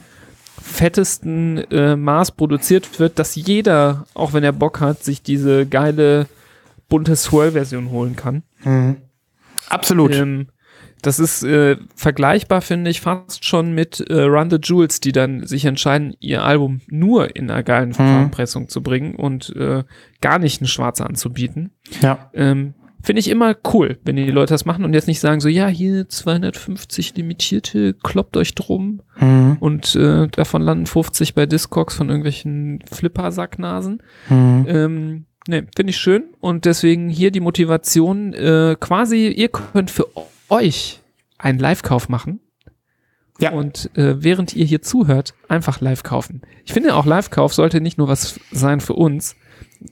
Speaker 3: fettesten äh, Maß produziert wird, dass jeder, auch wenn er Bock hat, sich diese geile bunte Swirl-Version holen kann.
Speaker 1: Mhm. Absolut.
Speaker 3: Ähm, das ist äh, vergleichbar, finde ich, fast schon mit äh, Run the Jewels, die dann sich entscheiden, ihr Album nur in einer geilen Farbpressung zu bringen und äh, gar nicht eine schwarze anzubieten.
Speaker 1: ja.
Speaker 3: Ähm, finde ich immer cool, wenn die Leute das machen und jetzt nicht sagen so, ja, hier 250 limitierte, kloppt euch drum
Speaker 1: Mhm.
Speaker 3: und äh, davon landen 50 bei Discogs von irgendwelchen Flipper-Sacknasen.
Speaker 1: Mhm.
Speaker 3: Ähm, ne, finde ich schön. Und deswegen hier die Motivation, äh, quasi, ihr könnt für euch einen Live-Kauf machen.
Speaker 1: Ja.
Speaker 3: Und äh, während ihr hier zuhört, einfach live kaufen. Ich finde auch Live-Kauf sollte nicht nur was sein für uns,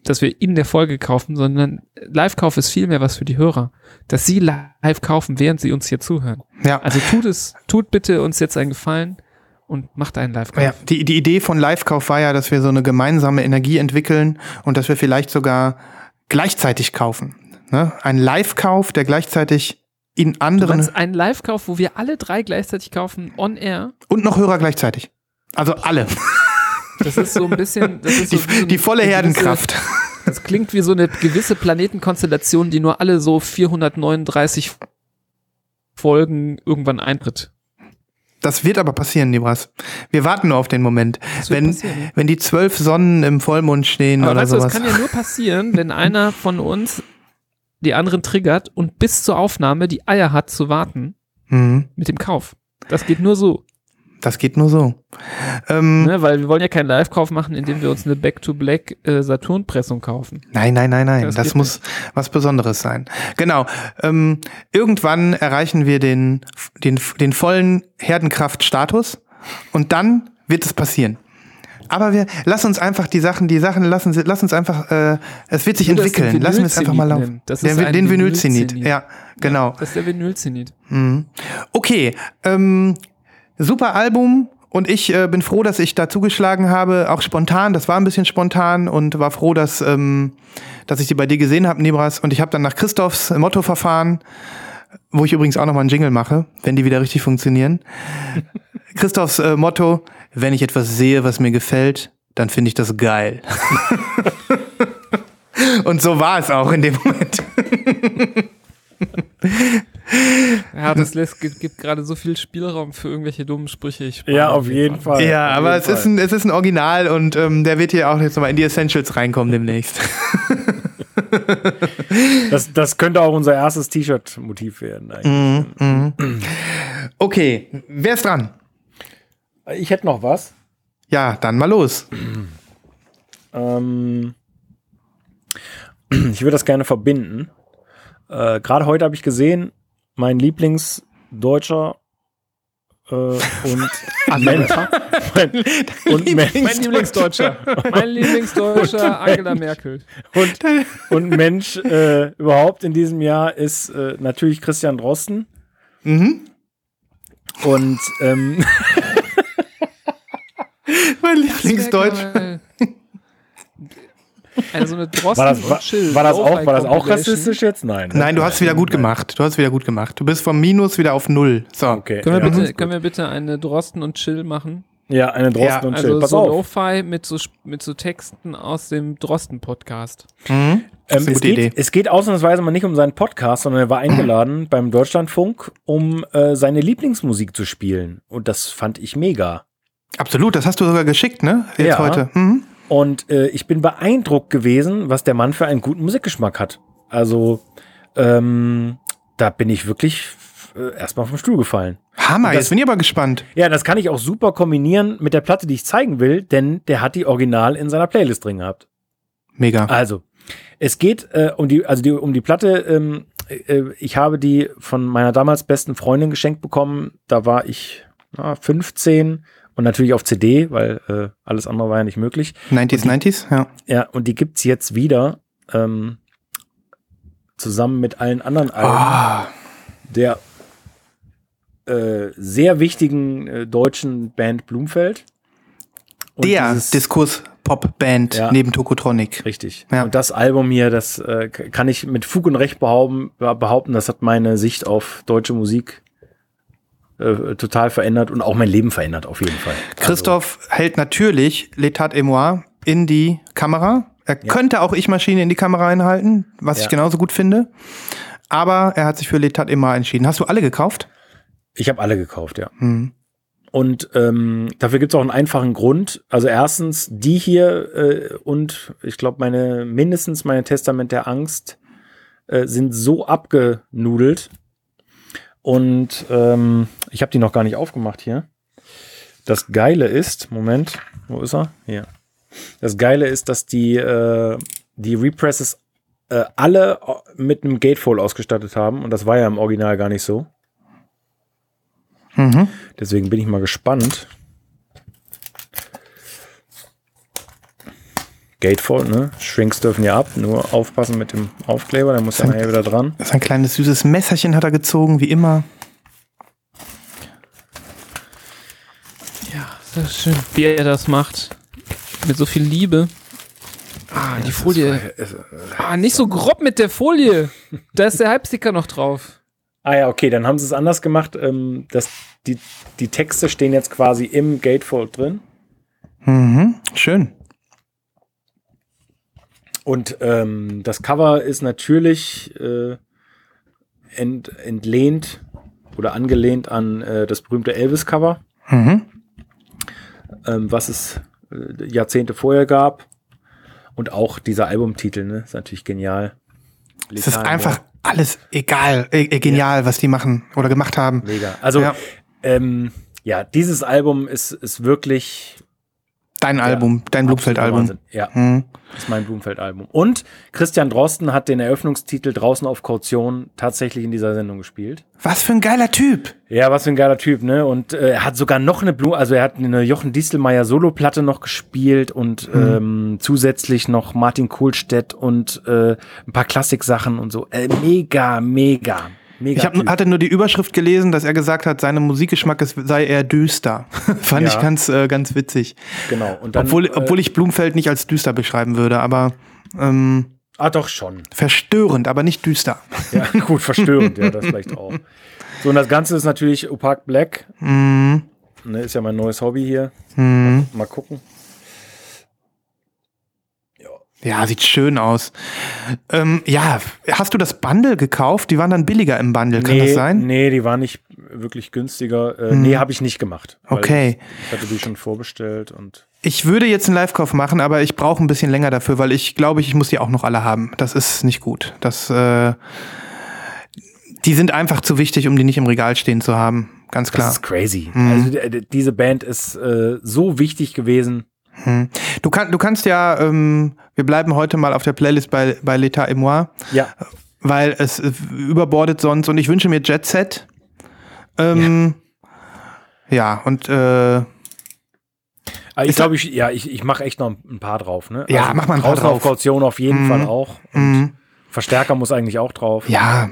Speaker 3: dass wir in der Folge kaufen, sondern Live-Kauf ist vielmehr was für die Hörer. Dass sie live kaufen, während sie uns hier zuhören.
Speaker 1: Ja.
Speaker 3: Also tut es, tut bitte uns jetzt einen Gefallen und macht einen Live-Kauf.
Speaker 1: Ja, die, die Idee von Live-Kauf war ja, dass wir so eine gemeinsame Energie entwickeln und dass wir vielleicht sogar gleichzeitig kaufen. Ne? Ein Live-Kauf, der gleichzeitig in anderen
Speaker 3: meinst einen Live-Kauf, wo wir alle drei gleichzeitig kaufen, on air?
Speaker 1: und noch Hörer gleichzeitig. Also alle.
Speaker 3: Das ist so ein bisschen. Das ist
Speaker 1: Die,
Speaker 3: so wie so
Speaker 1: die volle
Speaker 3: gewisse-
Speaker 1: Herdenkraft.
Speaker 3: Das klingt wie so eine gewisse Planetenkonstellation, die nur alle so 439 Folgen irgendwann eintritt.
Speaker 1: Das wird aber passieren, Libras. Wir warten nur auf den Moment.
Speaker 3: Das
Speaker 1: Wenn,
Speaker 3: passieren.
Speaker 1: wenn die zwölf Sonnen im Vollmond stehen
Speaker 3: Aber
Speaker 1: oder
Speaker 3: weißt du, das
Speaker 1: sowas.
Speaker 3: kann ja nur passieren, wenn einer von uns die anderen triggert und bis zur Aufnahme die Eier hat zu warten
Speaker 1: Mhm.
Speaker 3: mit dem Kauf. Das geht nur so,
Speaker 1: Das geht nur so. Ähm,
Speaker 3: ne? weil wir wollen ja keinen Live-Kauf machen, indem wir uns eine Back-to-Black äh, Saturn-Pressung kaufen.
Speaker 1: Nein, nein, nein, nein.
Speaker 3: Das
Speaker 1: Das, muss was Besonderes sein. Genau. Ähm, irgendwann erreichen wir den, den, den vollen Herdenkraftstatus und dann wird es passieren. Aber wir lass uns einfach die Sachen, die Sachen lassen, lass uns einfach, äh, es wird sich entwickeln.
Speaker 3: den
Speaker 1: Lassen wir es einfach mal laufen.
Speaker 3: Das ist ein
Speaker 1: den Vinylzenit. Ja, genau.
Speaker 3: Das ist der Vinylzenit.
Speaker 1: Mhm. Okay, ähm, super Album und ich äh, bin froh, dass ich da zugeschlagen habe, auch spontan. Das war ein bisschen spontan und war froh, dass, ähm, dass ich die bei dir gesehen habe, Nebras. Und ich habe dann nach Christophs Motto verfahren, wo ich übrigens auch nochmal einen Jingle mache, wenn die wieder richtig funktionieren. <laughs> Christophs äh, Motto, wenn ich etwas sehe, was mir gefällt, dann finde ich das geil. <laughs> und so war es auch in dem Moment. <laughs>
Speaker 3: Ja, das lässt, gibt, gibt gerade so viel Spielraum für irgendwelche dummen Sprüche. Ich
Speaker 2: Ja, auf jeden Fall.
Speaker 1: Ja,
Speaker 2: Auf
Speaker 1: aber es ist,
Speaker 2: Fall.
Speaker 1: ein, es ist ein Original und ähm, der wird hier auch jetzt nochmal in die Essentials reinkommen demnächst. <laughs>
Speaker 2: Das, das könnte auch unser erstes T-Shirt-Motiv werden. Eigentlich.
Speaker 1: Mhm, mhm. Okay, wer ist dran?
Speaker 2: Ich hätte noch was.
Speaker 1: Ja, dann mal los.
Speaker 2: Ähm, ich würde das gerne verbinden. Äh, Gerade heute habe ich gesehen, mein Lieblingsdeutscher äh, und <laughs> Mensch, mein, und, Mensch,
Speaker 3: Mein Lieblingsdeutscher. mein Lieblingsdeutscher Angela Merkel.
Speaker 2: und, und Mensch äh, überhaupt in diesem Jahr ist äh, natürlich Christian Drosten.
Speaker 1: Mhm.
Speaker 2: Und ähm, <laughs> <laughs>
Speaker 1: Mein Lieblingsdeutsch. <laughs>
Speaker 3: Also so eine Drosten
Speaker 2: war das,
Speaker 3: und
Speaker 2: war,
Speaker 3: Chill.
Speaker 2: war das auch, war das auch rassistisch jetzt? Nein. ne?
Speaker 1: Nein, du hast es wieder gut gemacht. Du hast es wieder gut gemacht. Du bist vom Minus wieder auf Null. So.
Speaker 2: Okay.
Speaker 3: Können wir,
Speaker 2: ja.
Speaker 3: bitte, können wir bitte eine Drosten und Chill machen?
Speaker 2: ja, eine Drosten
Speaker 1: Ja,
Speaker 2: und
Speaker 3: Also
Speaker 2: Chill. Pass
Speaker 3: so
Speaker 2: auf.
Speaker 3: Lo-Fi mit so, mit so Texten aus dem Drosten-Podcast.
Speaker 1: Mhm. Das ist
Speaker 2: Ähm,
Speaker 1: eine
Speaker 2: es,
Speaker 1: gute
Speaker 2: geht,
Speaker 1: Idee.
Speaker 2: es geht ausnahmsweise mal nicht um seinen Podcast, sondern er war eingeladen <clears throat> beim Deutschlandfunk, um äh, seine Lieblingsmusik zu spielen. Und das fand ich mega.
Speaker 1: Absolut, das hast du sogar geschickt, ne? Jetzt
Speaker 2: Ja.
Speaker 1: heute. Mhm.
Speaker 2: Und äh, ich bin beeindruckt gewesen, was der Mann für einen guten Musikgeschmack hat. Also, ähm, da bin ich wirklich äh, erstmal vom Stuhl gefallen.
Speaker 1: Hammer,
Speaker 2: Das-
Speaker 1: jetzt bin ich aber gespannt.
Speaker 2: Ja, das kann ich auch super kombinieren mit der Platte, die ich zeigen will, denn der hat die Original in seiner Playlist drin gehabt.
Speaker 1: Mega.
Speaker 2: Also, es geht äh, um die, also die, um die Platte. Ähm, äh, ich habe die von meiner damals besten Freundin geschenkt bekommen. Da war ich na, 15 und natürlich auf CD, weil äh, alles andere war ja nicht möglich.
Speaker 1: 90s, 90s, ja.
Speaker 2: Ja, und die gibt's jetzt wieder ähm, zusammen mit allen anderen Alben
Speaker 1: Ah,
Speaker 2: der äh, sehr wichtigen äh, deutschen Band Blumfeld. Und
Speaker 1: der
Speaker 2: dieses-
Speaker 1: Diskurs-Pop-Band
Speaker 2: Ja.
Speaker 1: neben Tokotronic.
Speaker 2: Richtig.
Speaker 1: Ja.
Speaker 2: Und das Album hier, das äh, kann ich mit Fug und Recht behaupten, behaupten, das hat meine Sicht auf deutsche Musik äh, total verändert und auch mein Leben verändert, auf jeden Fall.
Speaker 1: Christoph hält natürlich L'Etat et moi in die Kamera. Er könnte auch Ich-Maschine in die Kamera einhalten, was ich
Speaker 2: Ja.
Speaker 1: genauso gut finde. Aber er hat sich für L'Etat et moi entschieden. Hast du alle gekauft?
Speaker 2: Ich habe alle gekauft, ja.
Speaker 1: Hm.
Speaker 2: Und ähm, dafür gibt es auch einen einfachen Grund. Also erstens, die hier äh, und ich glaube, meine, mindestens meine Testament der Angst äh, sind so abgenudelt. Und ähm, ich habe die noch gar nicht aufgemacht hier. Das Geile ist, Moment, wo ist er? Hier. Das Geile ist, dass die, äh, die Represses äh, alle mit einem Gatefold ausgestattet haben. Und das war ja im Original gar nicht so.
Speaker 1: Mhm.
Speaker 2: Deswegen bin ich mal gespannt. Gatefold, ne? Shrinks dürfen ja ab. Nur aufpassen mit dem Aufkleber, der muss ja nachher wieder dran.
Speaker 1: Das ist ein kleines süßes Messerchen hat er gezogen, wie immer.
Speaker 3: Ja, das ist schön. Wie er das macht. Mit so viel Liebe. Ah, die Folie. Ah, nicht so grob mit der Folie. Da ist der Halbsticker noch drauf.
Speaker 2: Ah ja, okay, dann haben sie es anders gemacht. Ähm, das, die, die Texte stehen jetzt quasi im Gatefold drin.
Speaker 1: Mhm. Schön.
Speaker 2: Und ähm, das Cover ist natürlich äh, ent, entlehnt oder angelehnt an äh, das berühmte Elvis-Cover.
Speaker 1: Mhm.
Speaker 2: ähm, was es äh, Jahrzehnte vorher gab. Und auch dieser Albumtitel, ne? Ist natürlich genial.
Speaker 1: Es ist einfach alles egal, e e genial, was die machen oder gemacht haben.
Speaker 2: mega. Also,
Speaker 1: Ja.
Speaker 2: ja, ähm, ja dieses Album ist, ist wirklich
Speaker 1: Dein Album, dein Blumfeld-Album.
Speaker 2: Ja,
Speaker 1: Mhm.
Speaker 2: ist mein Blumfeld-Album. Und Christian Drosten hat den Eröffnungstitel draußen auf Kaution tatsächlich in dieser Sendung gespielt.
Speaker 1: Was für ein geiler Typ.
Speaker 2: Ja, was für ein geiler Typ, ne? Und äh, er hat sogar noch eine Blume, also er hat eine Jochen Dieselmeier Soloplatte noch gespielt und
Speaker 1: Mhm.
Speaker 2: ähm, zusätzlich noch Martin Kohlstedt und äh, ein paar Klassiksachen und so. Äh, mega, mega, mega.
Speaker 1: Ich hab, hatte nur die Überschrift gelesen, dass er gesagt hat, seine Musikgeschmack ist, sei eher düster. <laughs> Fand
Speaker 2: Ja.
Speaker 1: ich ganz, äh, ganz witzig.
Speaker 2: genau. Dann,
Speaker 1: obwohl,
Speaker 2: äh,
Speaker 1: obwohl ich Blumfeld nicht als düster beschreiben würde, aber ähm,
Speaker 2: ah, doch schon.
Speaker 1: verstörend, aber nicht düster.
Speaker 2: Ja, <laughs> gut, verstörend, ja, das vielleicht auch. So, und das Ganze ist natürlich Opaque Black.
Speaker 1: Mhm.
Speaker 2: Ne, ist ja mein neues Hobby hier.
Speaker 1: Mhm.
Speaker 2: Mal gucken. Ja,
Speaker 1: sieht schön aus. Ähm, ja, hast du das Bundle gekauft? Die waren dann billiger im Bundle, kann
Speaker 2: nee,
Speaker 1: das sein?
Speaker 2: Nee, die waren nicht wirklich günstiger. Äh, Nee, habe ich nicht gemacht.
Speaker 1: Okay.
Speaker 2: Ich, ich hatte die schon vorbestellt und.
Speaker 1: Ich würde jetzt einen Live-Kauf machen, aber ich brauche ein bisschen länger dafür, weil ich glaube, ich muss die auch noch alle haben. Das ist nicht gut. Das, äh, die sind einfach zu wichtig, um die nicht im Regal stehen zu haben. Ganz
Speaker 2: Das
Speaker 1: klar.
Speaker 2: ist crazy. Also d- d- diese Band ist äh, so wichtig gewesen.
Speaker 1: Du, kann, du kannst ja, ähm, wir bleiben heute mal auf der Playlist bei, bei L'État et moi,
Speaker 2: Ja.
Speaker 1: weil es überbordet sonst und ich wünsche mir Jet Set. Ähm, ja. und äh,
Speaker 2: Aber ich glaube, ich, ja, ich, ich mache echt noch ein paar drauf. Ne?
Speaker 1: Ja, mach mal ein paar drauf.
Speaker 2: Kaution auf jeden Fall auch. Und
Speaker 1: mh,
Speaker 2: Verstärker muss eigentlich auch drauf.
Speaker 1: ja,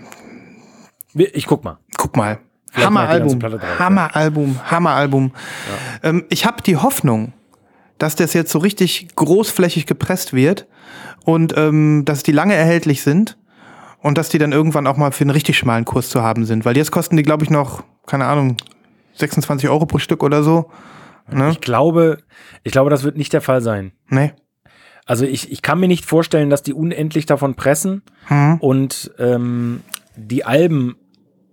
Speaker 2: Ich guck mal.
Speaker 1: guck mal. Hammeralbum, Hammeralbum, Hammeralbum. Ähm, ich habe die Hoffnung, dass das jetzt so richtig großflächig gepresst wird und ähm, dass die lange erhältlich sind und dass die dann irgendwann auch mal für einen richtig schmalen Kurs zu haben sind. Weil jetzt kosten die, glaube ich, noch, keine Ahnung, 26 Euro pro Stück oder so. Ne?
Speaker 2: Ich glaube, ich glaube, das wird nicht der Fall sein.
Speaker 1: Nee.
Speaker 2: Also ich, ich kann mir nicht vorstellen, dass die unendlich davon pressen
Speaker 1: Hm.
Speaker 2: und ähm, die Alben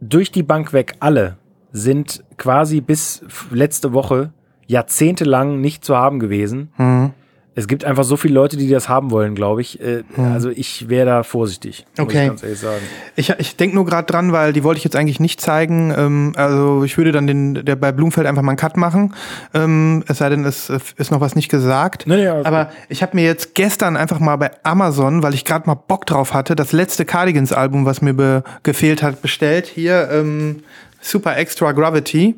Speaker 2: durch die Bank weg alle sind quasi bis letzte Woche jahrzehntelang nicht zu haben gewesen.
Speaker 1: Hm.
Speaker 2: Es gibt einfach so viele Leute, die das haben wollen, glaube ich. Äh, Also ich wäre da vorsichtig, muss
Speaker 1: Okay.
Speaker 2: ich ganz ehrlich sagen.
Speaker 1: Ich, ich denke nur gerade dran, weil die wollte ich jetzt eigentlich nicht zeigen. Ähm, also ich würde dann den, der bei Blumfeld einfach mal einen Cut machen. Ähm, es sei denn, es ist noch was nicht gesagt.
Speaker 2: Nee, nee, alles
Speaker 1: Aber ich habe mir jetzt gestern einfach mal bei Amazon, weil ich gerade mal Bock drauf hatte, das letzte Cardigans-Album, was mir gefehlt hat, bestellt. Hier ähm, Super Extra Gravity.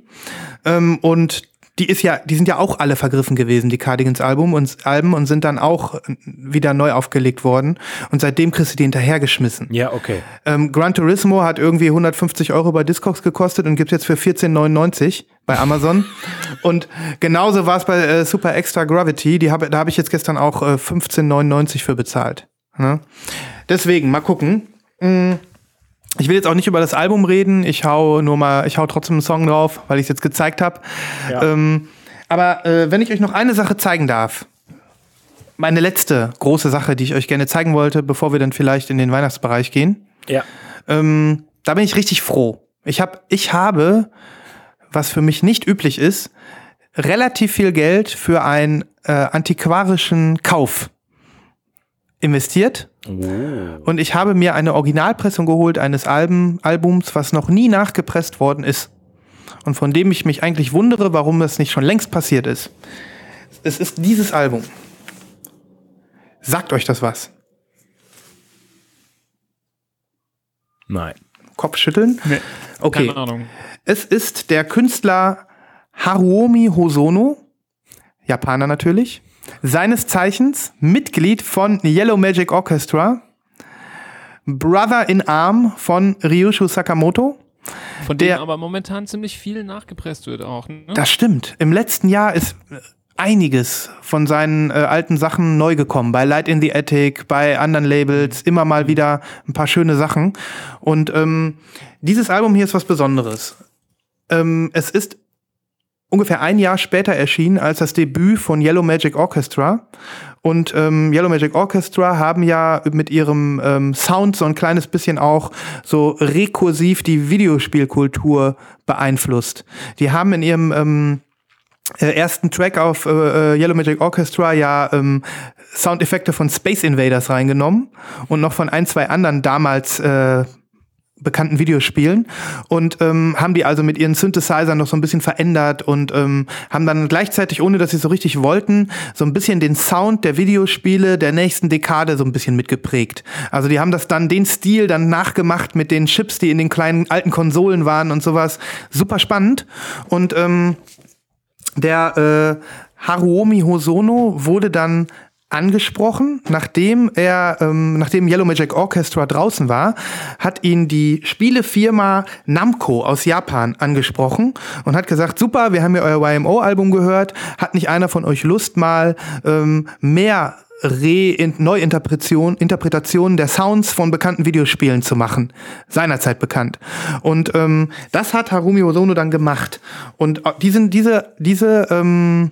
Speaker 1: Ähm, und die ist ja, die sind ja auch alle vergriffen gewesen, die Cardigans Album und Alben und sind dann auch wieder neu aufgelegt worden. Und seitdem kriegst du die hinterhergeschmissen.
Speaker 2: Ja, okay.
Speaker 1: Ähm, Gran Turismo hat irgendwie 150 Euro bei Discogs gekostet und gibt's jetzt für 14,99 bei Amazon. <laughs> und genauso war es bei äh, Super Extra Gravity. Die hab, da habe ich jetzt gestern auch äh, 15,99 für bezahlt. Ne? Deswegen, mal gucken. Mm, Ich will jetzt auch nicht über das Album reden. Ich hau nur mal, ich hau trotzdem einen Song drauf, weil ich es jetzt gezeigt habe.
Speaker 2: Ja.
Speaker 1: Ähm, aber äh, wenn ich euch noch eine Sache zeigen darf, meine letzte große Sache, die ich euch gerne zeigen wollte, bevor wir dann vielleicht in den Weihnachtsbereich gehen,
Speaker 2: Ja.
Speaker 1: ähm, da bin ich richtig froh. Ich, hab, ich habe, was für mich nicht üblich ist, relativ viel Geld für einen äh, antiquarischen Kauf investiert. Und ich habe mir eine Originalpressung geholt eines Alben, Albums, was noch nie nachgepresst worden ist. Und von dem ich mich eigentlich wundere, warum das nicht schon längst passiert ist. Es ist dieses Album. Sagt euch das was?
Speaker 2: Nein.
Speaker 1: Kopfschütteln?
Speaker 3: Nee,
Speaker 1: Okay.
Speaker 3: Keine Ahnung.
Speaker 1: Es ist der Künstler Haruomi Hosono, Japaner natürlich, seines Zeichens Mitglied von Yellow Magic Orchestra, Brother in Arm von Ryushu Sakamoto.
Speaker 3: Von
Speaker 1: Der-
Speaker 3: dem aber momentan ziemlich viel nachgepresst wird auch. Ne?
Speaker 1: Das stimmt. Im letzten Jahr ist äh, einiges von seinen äh, alten Sachen neu gekommen. Bei Light in the Attic, bei anderen Labels, immer mal wieder ein paar schöne Sachen. Und ähm, dieses Album hier ist was Besonderes. Ähm, es ist ungefähr ein Jahr später erschienen als das Debüt von Yellow Magic Orchestra. Und ähm, Yellow Magic Orchestra haben ja mit ihrem ähm, Sound so ein kleines bisschen auch so rekursiv die Videospielkultur beeinflusst. Die haben in ihrem ähm, äh, ersten Track auf äh, äh, Yellow Magic Orchestra ja ähm, Soundeffekte von Space Invaders reingenommen und noch von ein, zwei anderen damals äh, bekannten Videospielen und ähm, haben die also mit ihren Synthesizern noch so ein bisschen verändert und ähm, haben dann gleichzeitig, ohne dass sie so richtig wollten, so ein bisschen den Sound der Videospiele der nächsten Dekade so ein bisschen mitgeprägt. Also die haben das dann, den Stil dann nachgemacht mit den Chips, die in den kleinen alten Konsolen waren und sowas. Super spannend. Und ähm, der äh, Haruomi Hosono wurde dann angesprochen, nachdem er, ähm, nachdem Yellow Magic Orchestra draußen war, hat ihn die Spielefirma Namco aus Japan angesprochen und hat gesagt, super, wir haben ja euer YMO-Album gehört, hat nicht einer von euch Lust mal ähm, mehr Re Neuinterpretation Interpretationen der Sounds von bekannten Videospielen zu machen, seinerzeit bekannt. Und ähm, das hat Harumi Hosono dann gemacht. Und äh, diesen, diese, diese ähm,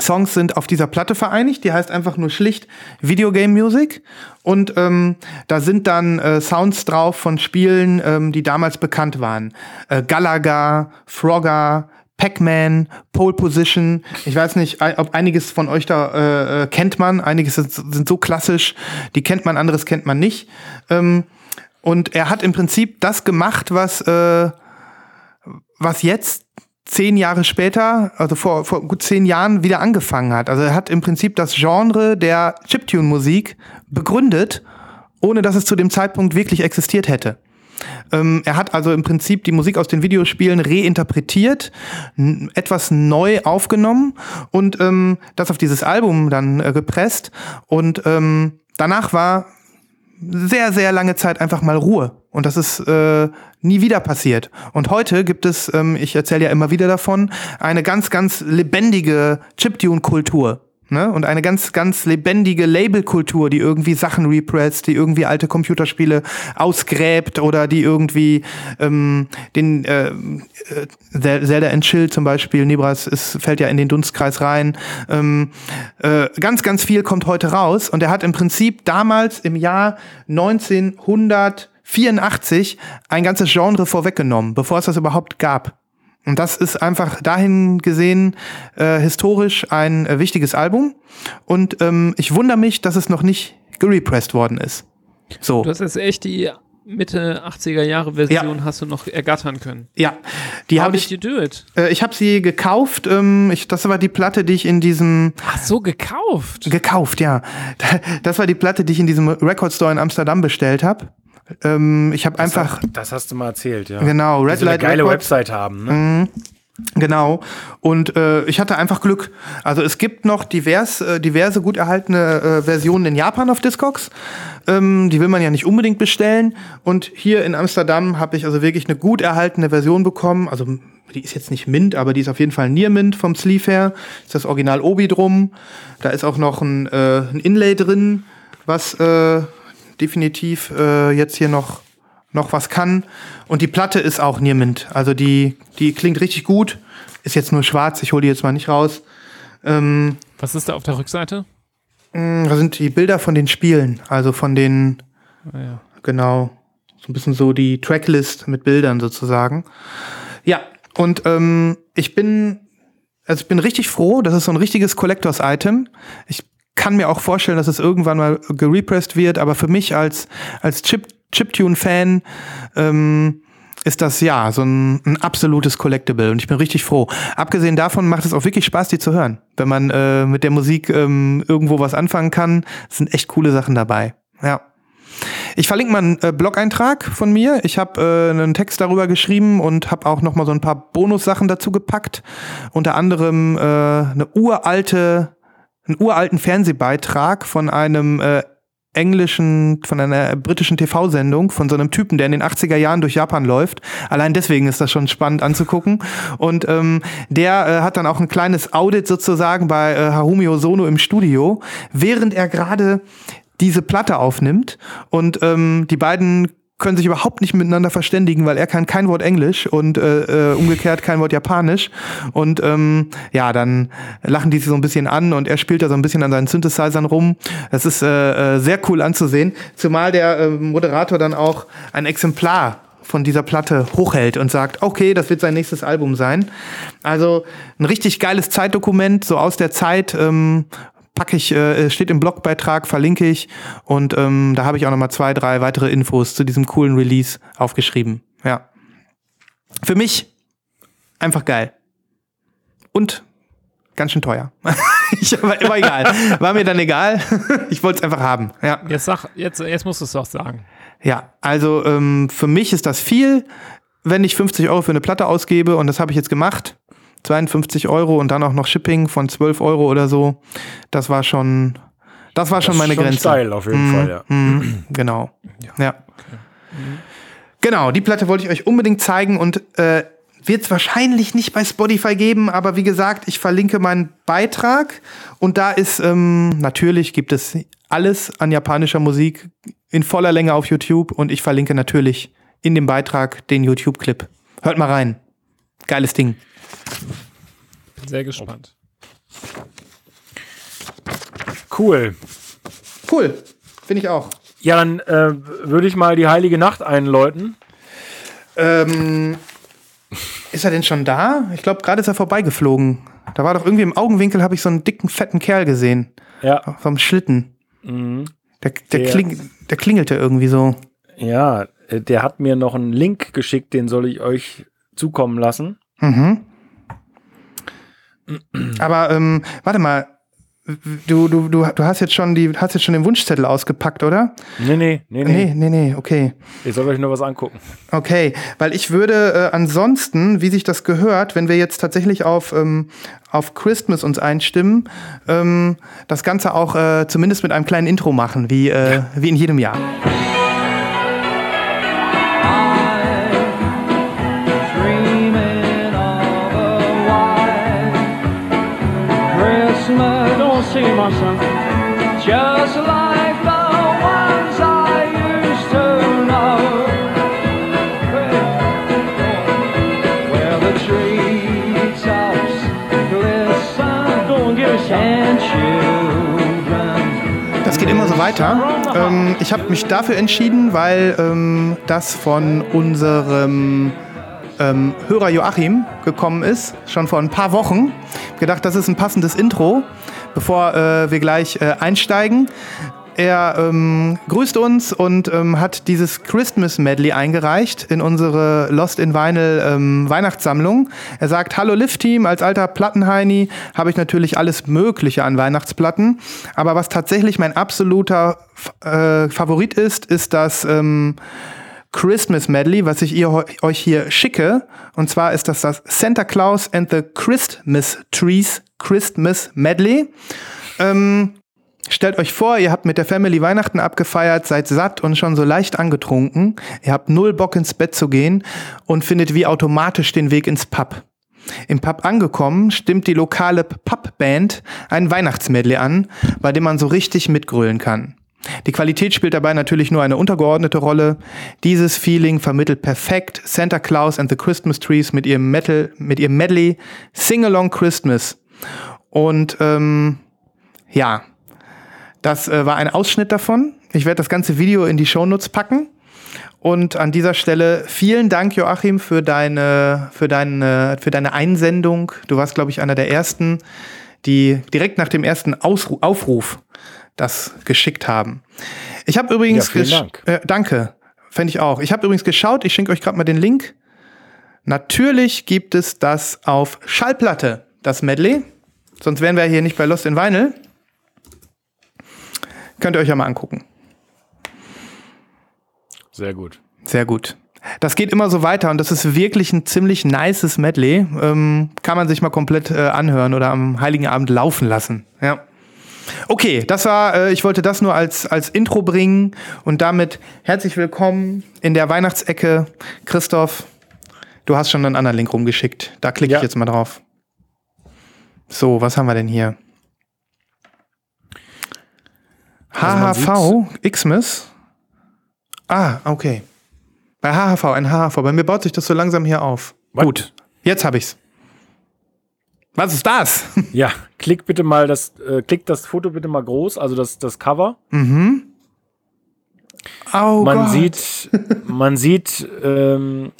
Speaker 1: Songs sind auf dieser Platte vereinigt. Die heißt einfach nur schlicht Videogame Music. Und ähm, da sind dann äh, Sounds drauf von Spielen, ähm, die damals bekannt waren. Äh, Galaga, Frogger, Pac-Man, Pole Position. Ich weiß nicht, ob einiges von euch da äh, äh, kennt man. Einiges sind, so klassisch, die kennt man, anderes kennt man nicht. Ähm, und er hat im Prinzip das gemacht, was, äh, was jetzt zehn Jahre später, also vor, vor gut zehn Jahren, wieder angefangen hat. Also er hat im Prinzip das Genre der Chiptune-Musik begründet, ohne dass es zu dem Zeitpunkt wirklich existiert hätte. Ähm, er hat also im Prinzip die Musik aus den Videospielen reinterpretiert, etwas neu aufgenommen und ähm, das auf dieses Album dann äh, gepresst. Und ähm, danach war sehr, sehr lange Zeit einfach mal Ruhe. Und das ist äh, nie wieder passiert. Und heute gibt es, ähm, ich erzähle ja immer wieder davon, eine ganz, ganz lebendige Chiptune-Kultur. Ne? Und eine ganz, ganz lebendige Labelkultur, die irgendwie Sachen represst, die irgendwie alte Computerspiele ausgräbt oder die irgendwie ähm, den äh, äh Zelda and Chill zum Beispiel, Nebras ist, fällt ja in den Dunstkreis rein. Ähm, äh, ganz, ganz viel kommt heute raus und er hat im Prinzip damals im Jahr 1984 ein ganzes Genre vorweggenommen, bevor es das überhaupt gab. Und das ist einfach dahin gesehen äh, historisch ein äh, wichtiges Album. Und ähm, ich wundere mich, dass es noch nicht gerepressed worden ist. So.
Speaker 3: Du hast jetzt echt die Mitte 80er Jahre Version ja. hast du noch ergattern können.
Speaker 1: Ja, die habe ich. Äh, ich habe sie gekauft. Ähm, ich, das war die Platte, die ich in diesem.
Speaker 3: Ach so, gekauft.
Speaker 1: Gekauft, ja. <laughs> Das war die Platte, die ich in diesem Record Store in Amsterdam bestellt habe. Ähm, ich habe einfach.
Speaker 2: Hat, das hast du mal erzählt, ja.
Speaker 1: Genau,
Speaker 2: Red Light eine geile Records. Website haben. Ne? Mhm.
Speaker 1: Genau. Und äh, ich hatte einfach Glück. Also es gibt noch divers, äh, diverse gut erhaltene äh, Versionen in Japan auf Discogs. Ähm, die will man ja nicht unbedingt bestellen. Und hier in Amsterdam habe ich also wirklich eine gut erhaltene Version bekommen. Also die ist jetzt nicht Mint, aber die ist auf jeden Fall Near Mint vom Sleeve her. Ist das Original Obi drum. Da ist auch noch ein, äh, ein Inlay drin, was äh, definitiv äh, jetzt hier noch, noch was kann. Und die Platte ist auch Niermint. Also die, die klingt richtig gut. Ist jetzt nur schwarz, ich hole die jetzt mal nicht raus. Ähm,
Speaker 3: was ist da auf der Rückseite?
Speaker 1: Mh, mm, da sind die Bilder von den Spielen, also von den, ah, ja. genau, so ein bisschen so die Tracklist mit Bildern sozusagen. Ja, und ähm, ich bin, also ich bin richtig froh, das ist so ein richtiges Collectors-Item. Ich kann mir auch vorstellen, dass es irgendwann mal gerepressed wird, aber für mich als, als Chip, Chiptune-Fan ähm, ist das ja so ein, ein absolutes Collectible und ich bin richtig froh. Abgesehen davon macht es auch wirklich Spaß, die zu hören. Wenn man äh, mit der Musik ähm, irgendwo was anfangen kann, sind echt coole Sachen dabei. Ja. Ich verlinke mal einen äh, Blog-Eintrag von mir. Ich habe äh, einen Text darüber geschrieben und habe auch noch mal so ein paar Bonussachen dazu gepackt. Unter anderem äh, eine uralte einen uralten Fernsehbeitrag von einem äh, englischen, von einer britischen TV-Sendung von so einem Typen, der in den 80er Jahren durch Japan läuft. Allein deswegen ist das schon spannend anzugucken. Und ähm, der äh, hat dann auch ein kleines Audit sozusagen bei äh, Harumi Osono im Studio, während er gerade diese Platte aufnimmt. Und ähm, die beiden können sich überhaupt nicht miteinander verständigen, weil er kann kein Wort Englisch und äh, äh, umgekehrt kein Wort Japanisch. Und ähm, ja, dann lachen die sich so ein bisschen an und er spielt da so ein bisschen an seinen Synthesizern rum. Das ist äh, äh, sehr cool anzusehen. Zumal der äh, Moderator dann auch ein Exemplar von dieser Platte hochhält und sagt, okay, das wird sein nächstes Album sein. Also ein richtig geiles Zeitdokument, so aus der Zeit, ähm, packe ich, äh, steht im Blogbeitrag, verlinke ich und ähm, da habe ich auch nochmal zwei, drei weitere Infos zu diesem coolen Release aufgeschrieben. Ja. Für mich einfach geil. Und ganz schön teuer. <laughs> ich, aber immer egal. War mir dann egal. <laughs> ich wollte es einfach haben. Ja.
Speaker 3: Jetzt, sag, jetzt, jetzt musst du es doch sagen.
Speaker 1: Ja, also ähm, für mich ist das viel, wenn ich 50 Euro für eine Platte ausgebe und das habe ich jetzt gemacht. 52 Euro und dann auch noch Shipping von 12 Euro oder so. Das war schon, das war das schon meine schon Grenze.
Speaker 2: Steil auf jeden mm, Fall, ja.
Speaker 1: Mm, genau. Ja. ja. Okay. Genau, die Platte wollte ich euch unbedingt zeigen und äh, wird es wahrscheinlich nicht bei Spotify geben, aber wie gesagt, ich verlinke meinen Beitrag und da ist ähm, natürlich gibt es alles an japanischer Musik in voller Länge auf YouTube und ich verlinke natürlich in dem Beitrag den YouTube-Clip. Hört mal rein. Geiles Ding.
Speaker 3: Bin sehr gespannt.
Speaker 2: Cool.
Speaker 1: Cool. Finde ich auch.
Speaker 2: Ja, dann äh, würde ich mal die heilige Nacht einläuten.
Speaker 1: Ähm, ist er denn schon da? Ich glaube, gerade ist er vorbeigeflogen. Da war doch irgendwie im Augenwinkel, habe ich so einen dicken, fetten Kerl gesehen.
Speaker 2: Ja.
Speaker 1: Vom Schlitten.
Speaker 2: Mhm.
Speaker 1: Der, der,
Speaker 2: Der-
Speaker 1: kling, der klingelte irgendwie so.
Speaker 2: Ja, äh, der hat mir noch einen Link geschickt, den soll ich euch zukommen lassen.
Speaker 1: Mhm. Aber ähm, warte mal. Du, du, du, du hast jetzt schon die, hast jetzt schon den Wunschzettel ausgepackt, oder?
Speaker 2: Nee, nee, nee, nee.
Speaker 1: Nee, nee, nee, okay.
Speaker 2: Ihr sollt euch nur was angucken.
Speaker 1: Okay, weil ich würde äh, ansonsten, wie sich das gehört, wenn wir jetzt tatsächlich auf, ähm, auf Christmas uns einstimmen, ähm, das Ganze auch äh, zumindest mit einem kleinen Intro machen, wie, äh, wie in jedem Jahr.
Speaker 4: Son. Just like the ones I used to know. Where the treetops glisten. Go and give us and children.
Speaker 1: Das geht immer so weiter. Ähm, ich habe mich dafür entschieden, weil ähm, das von unserem ähm, Hörer Joachim gekommen ist, schon vor ein paar Wochen. Gedacht, das ist ein passendes Intro, bevor äh, wir gleich äh, einsteigen. Er ähm, grüßt uns und ähm, hat dieses Christmas Medley eingereicht in unsere Lost in Vinyl ähm, Weihnachtssammlung. Er sagt, hallo Lift-Team, als alter Plattenheini habe ich natürlich alles Mögliche an Weihnachtsplatten. Aber was tatsächlich mein absoluter äh, Favorit ist, ist das ähm, Christmas Medley, was ich ihr, euch hier schicke. Und zwar ist das das Santa Claus and the Christmas Trees Christmas Medley. Ähm, stellt euch vor, ihr habt mit der Family Weihnachten abgefeiert, seid satt und schon so leicht angetrunken. Ihr habt null Bock ins Bett zu gehen und findet wie automatisch den Weg ins Pub. Im Pub angekommen, stimmt die lokale Pubband ein Weihnachtsmedley an, bei dem man so richtig mitgrölen kann. Die Qualität spielt dabei natürlich nur eine untergeordnete Rolle. Dieses Feeling vermittelt perfekt Santa Claus and the Christmas Trees mit ihrem Metal, mit ihrem Medley Sing Along Christmas. Und ähm, ja, das äh, war ein Ausschnitt davon. Ich werde das ganze Video in die Shownotes packen. Und an dieser Stelle vielen Dank, Joachim, für deine, für deine, für deine Einsendung. Du warst, glaube ich, einer der ersten, die direkt nach dem ersten Ausru Aufruf das geschickt haben. Ich habe übrigens
Speaker 2: Ja, Dank.
Speaker 1: Äh, danke, fände ich auch. Ich habe übrigens geschaut, ich schenke euch gerade mal den Link. Natürlich gibt es das auf Schallplatte, das Medley. Sonst wären wir hier nicht bei Lost in Vinyl. Könnt ihr euch ja mal angucken.
Speaker 2: Sehr gut.
Speaker 1: Sehr gut. Das geht immer so weiter und das ist wirklich ein ziemlich nices Medley. Ähm, kann man sich mal komplett äh, anhören oder am Heiligen Abend laufen lassen. Ja. Okay, das war, äh, ich wollte das nur als, als Intro bringen und damit herzlich willkommen in der Weihnachtsecke. Christoph, du hast schon einen anderen Link rumgeschickt. Da klicke
Speaker 2: Ja.
Speaker 1: ich jetzt mal drauf. So, was haben wir denn hier? HHV, Xmas. Ah, okay. Bei HHV, ein HHV. Bei mir baut sich das so langsam hier auf.
Speaker 2: Was?
Speaker 1: Gut, jetzt habe ich's. Was ist das? <laughs>
Speaker 2: Ja, klick bitte mal das, äh, klick das Foto bitte mal groß, also das, das Cover.
Speaker 1: mhm. Oh
Speaker 2: man
Speaker 1: Gott.
Speaker 2: sieht, <laughs> man sieht ähm,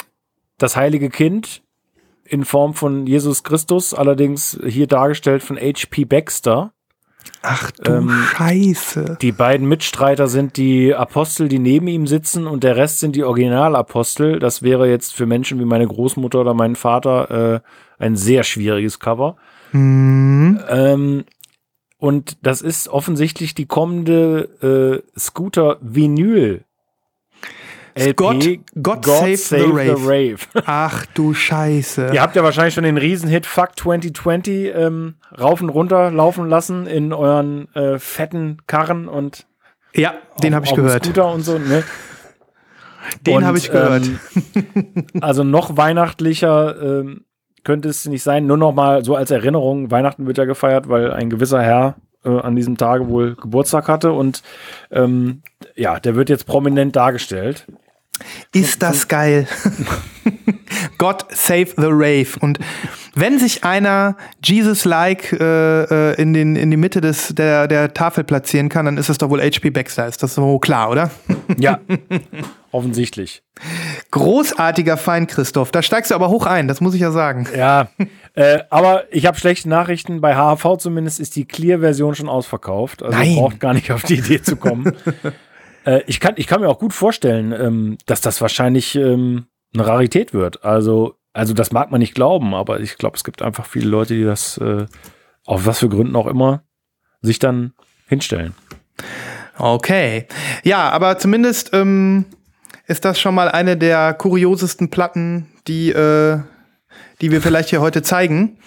Speaker 2: das heilige Kind in Form von Jesus Christus, allerdings hier dargestellt von H.P. Baxter.
Speaker 1: Ach du
Speaker 2: ähm,
Speaker 1: Scheiße.
Speaker 2: Die beiden Mitstreiter sind die Apostel, die neben ihm sitzen, und der Rest sind die Originalapostel. Das wäre jetzt für Menschen wie meine Großmutter oder meinen Vater äh, ein sehr schwieriges Cover.
Speaker 1: Mhm.
Speaker 2: Ähm, und das ist offensichtlich die kommende äh, Scooter Vinyl. LP,
Speaker 1: Gott- God Save the Rave.
Speaker 2: Rave. <laughs>
Speaker 1: Ach du Scheiße.
Speaker 2: Ihr habt ja wahrscheinlich schon den Riesenhit Fuck 2020 ähm, rauf und runter laufen lassen in euren äh, fetten Karren und
Speaker 1: Ja, den habe ich gehört.
Speaker 2: Scooter und so. Ne?
Speaker 1: Den habe ich gehört.
Speaker 2: Ähm, also noch weihnachtlicher ähm, könnte es nicht sein. Nur noch mal so als Erinnerung: Weihnachten wird ja gefeiert, weil ein gewisser Herr äh, an diesem Tage wohl Geburtstag hatte und ähm, ja, der wird jetzt prominent dargestellt.
Speaker 1: Ist das geil. <laughs> God save the Rave. Und wenn sich einer Jesus-like äh, äh, in, den, in die Mitte des, der, der Tafel platzieren kann, dann ist es doch wohl HP Baxter. Ist das so klar, oder?
Speaker 2: Ja, <laughs> offensichtlich.
Speaker 1: Großartiger Feind, Christoph. Da steigst du aber hoch ein, das muss ich ja sagen.
Speaker 2: Ja, äh, aber ich habe schlechte Nachrichten. Bei HHV zumindest ist die Clear-Version schon ausverkauft. Also
Speaker 1: Nein.
Speaker 2: braucht gar nicht auf die Idee zu kommen. <laughs> äh, ich, kann, ich kann mir auch gut vorstellen, ähm, dass das wahrscheinlich ähm, eine Rarität wird. Also, also das mag man nicht glauben, aber ich glaube, es gibt einfach viele Leute, die das äh, auf was für Gründen auch immer sich dann hinstellen.
Speaker 1: Okay. Ja, aber zumindest ähm, ist das schon mal eine der kuriosesten Platten, die, äh, die wir vielleicht hier heute zeigen.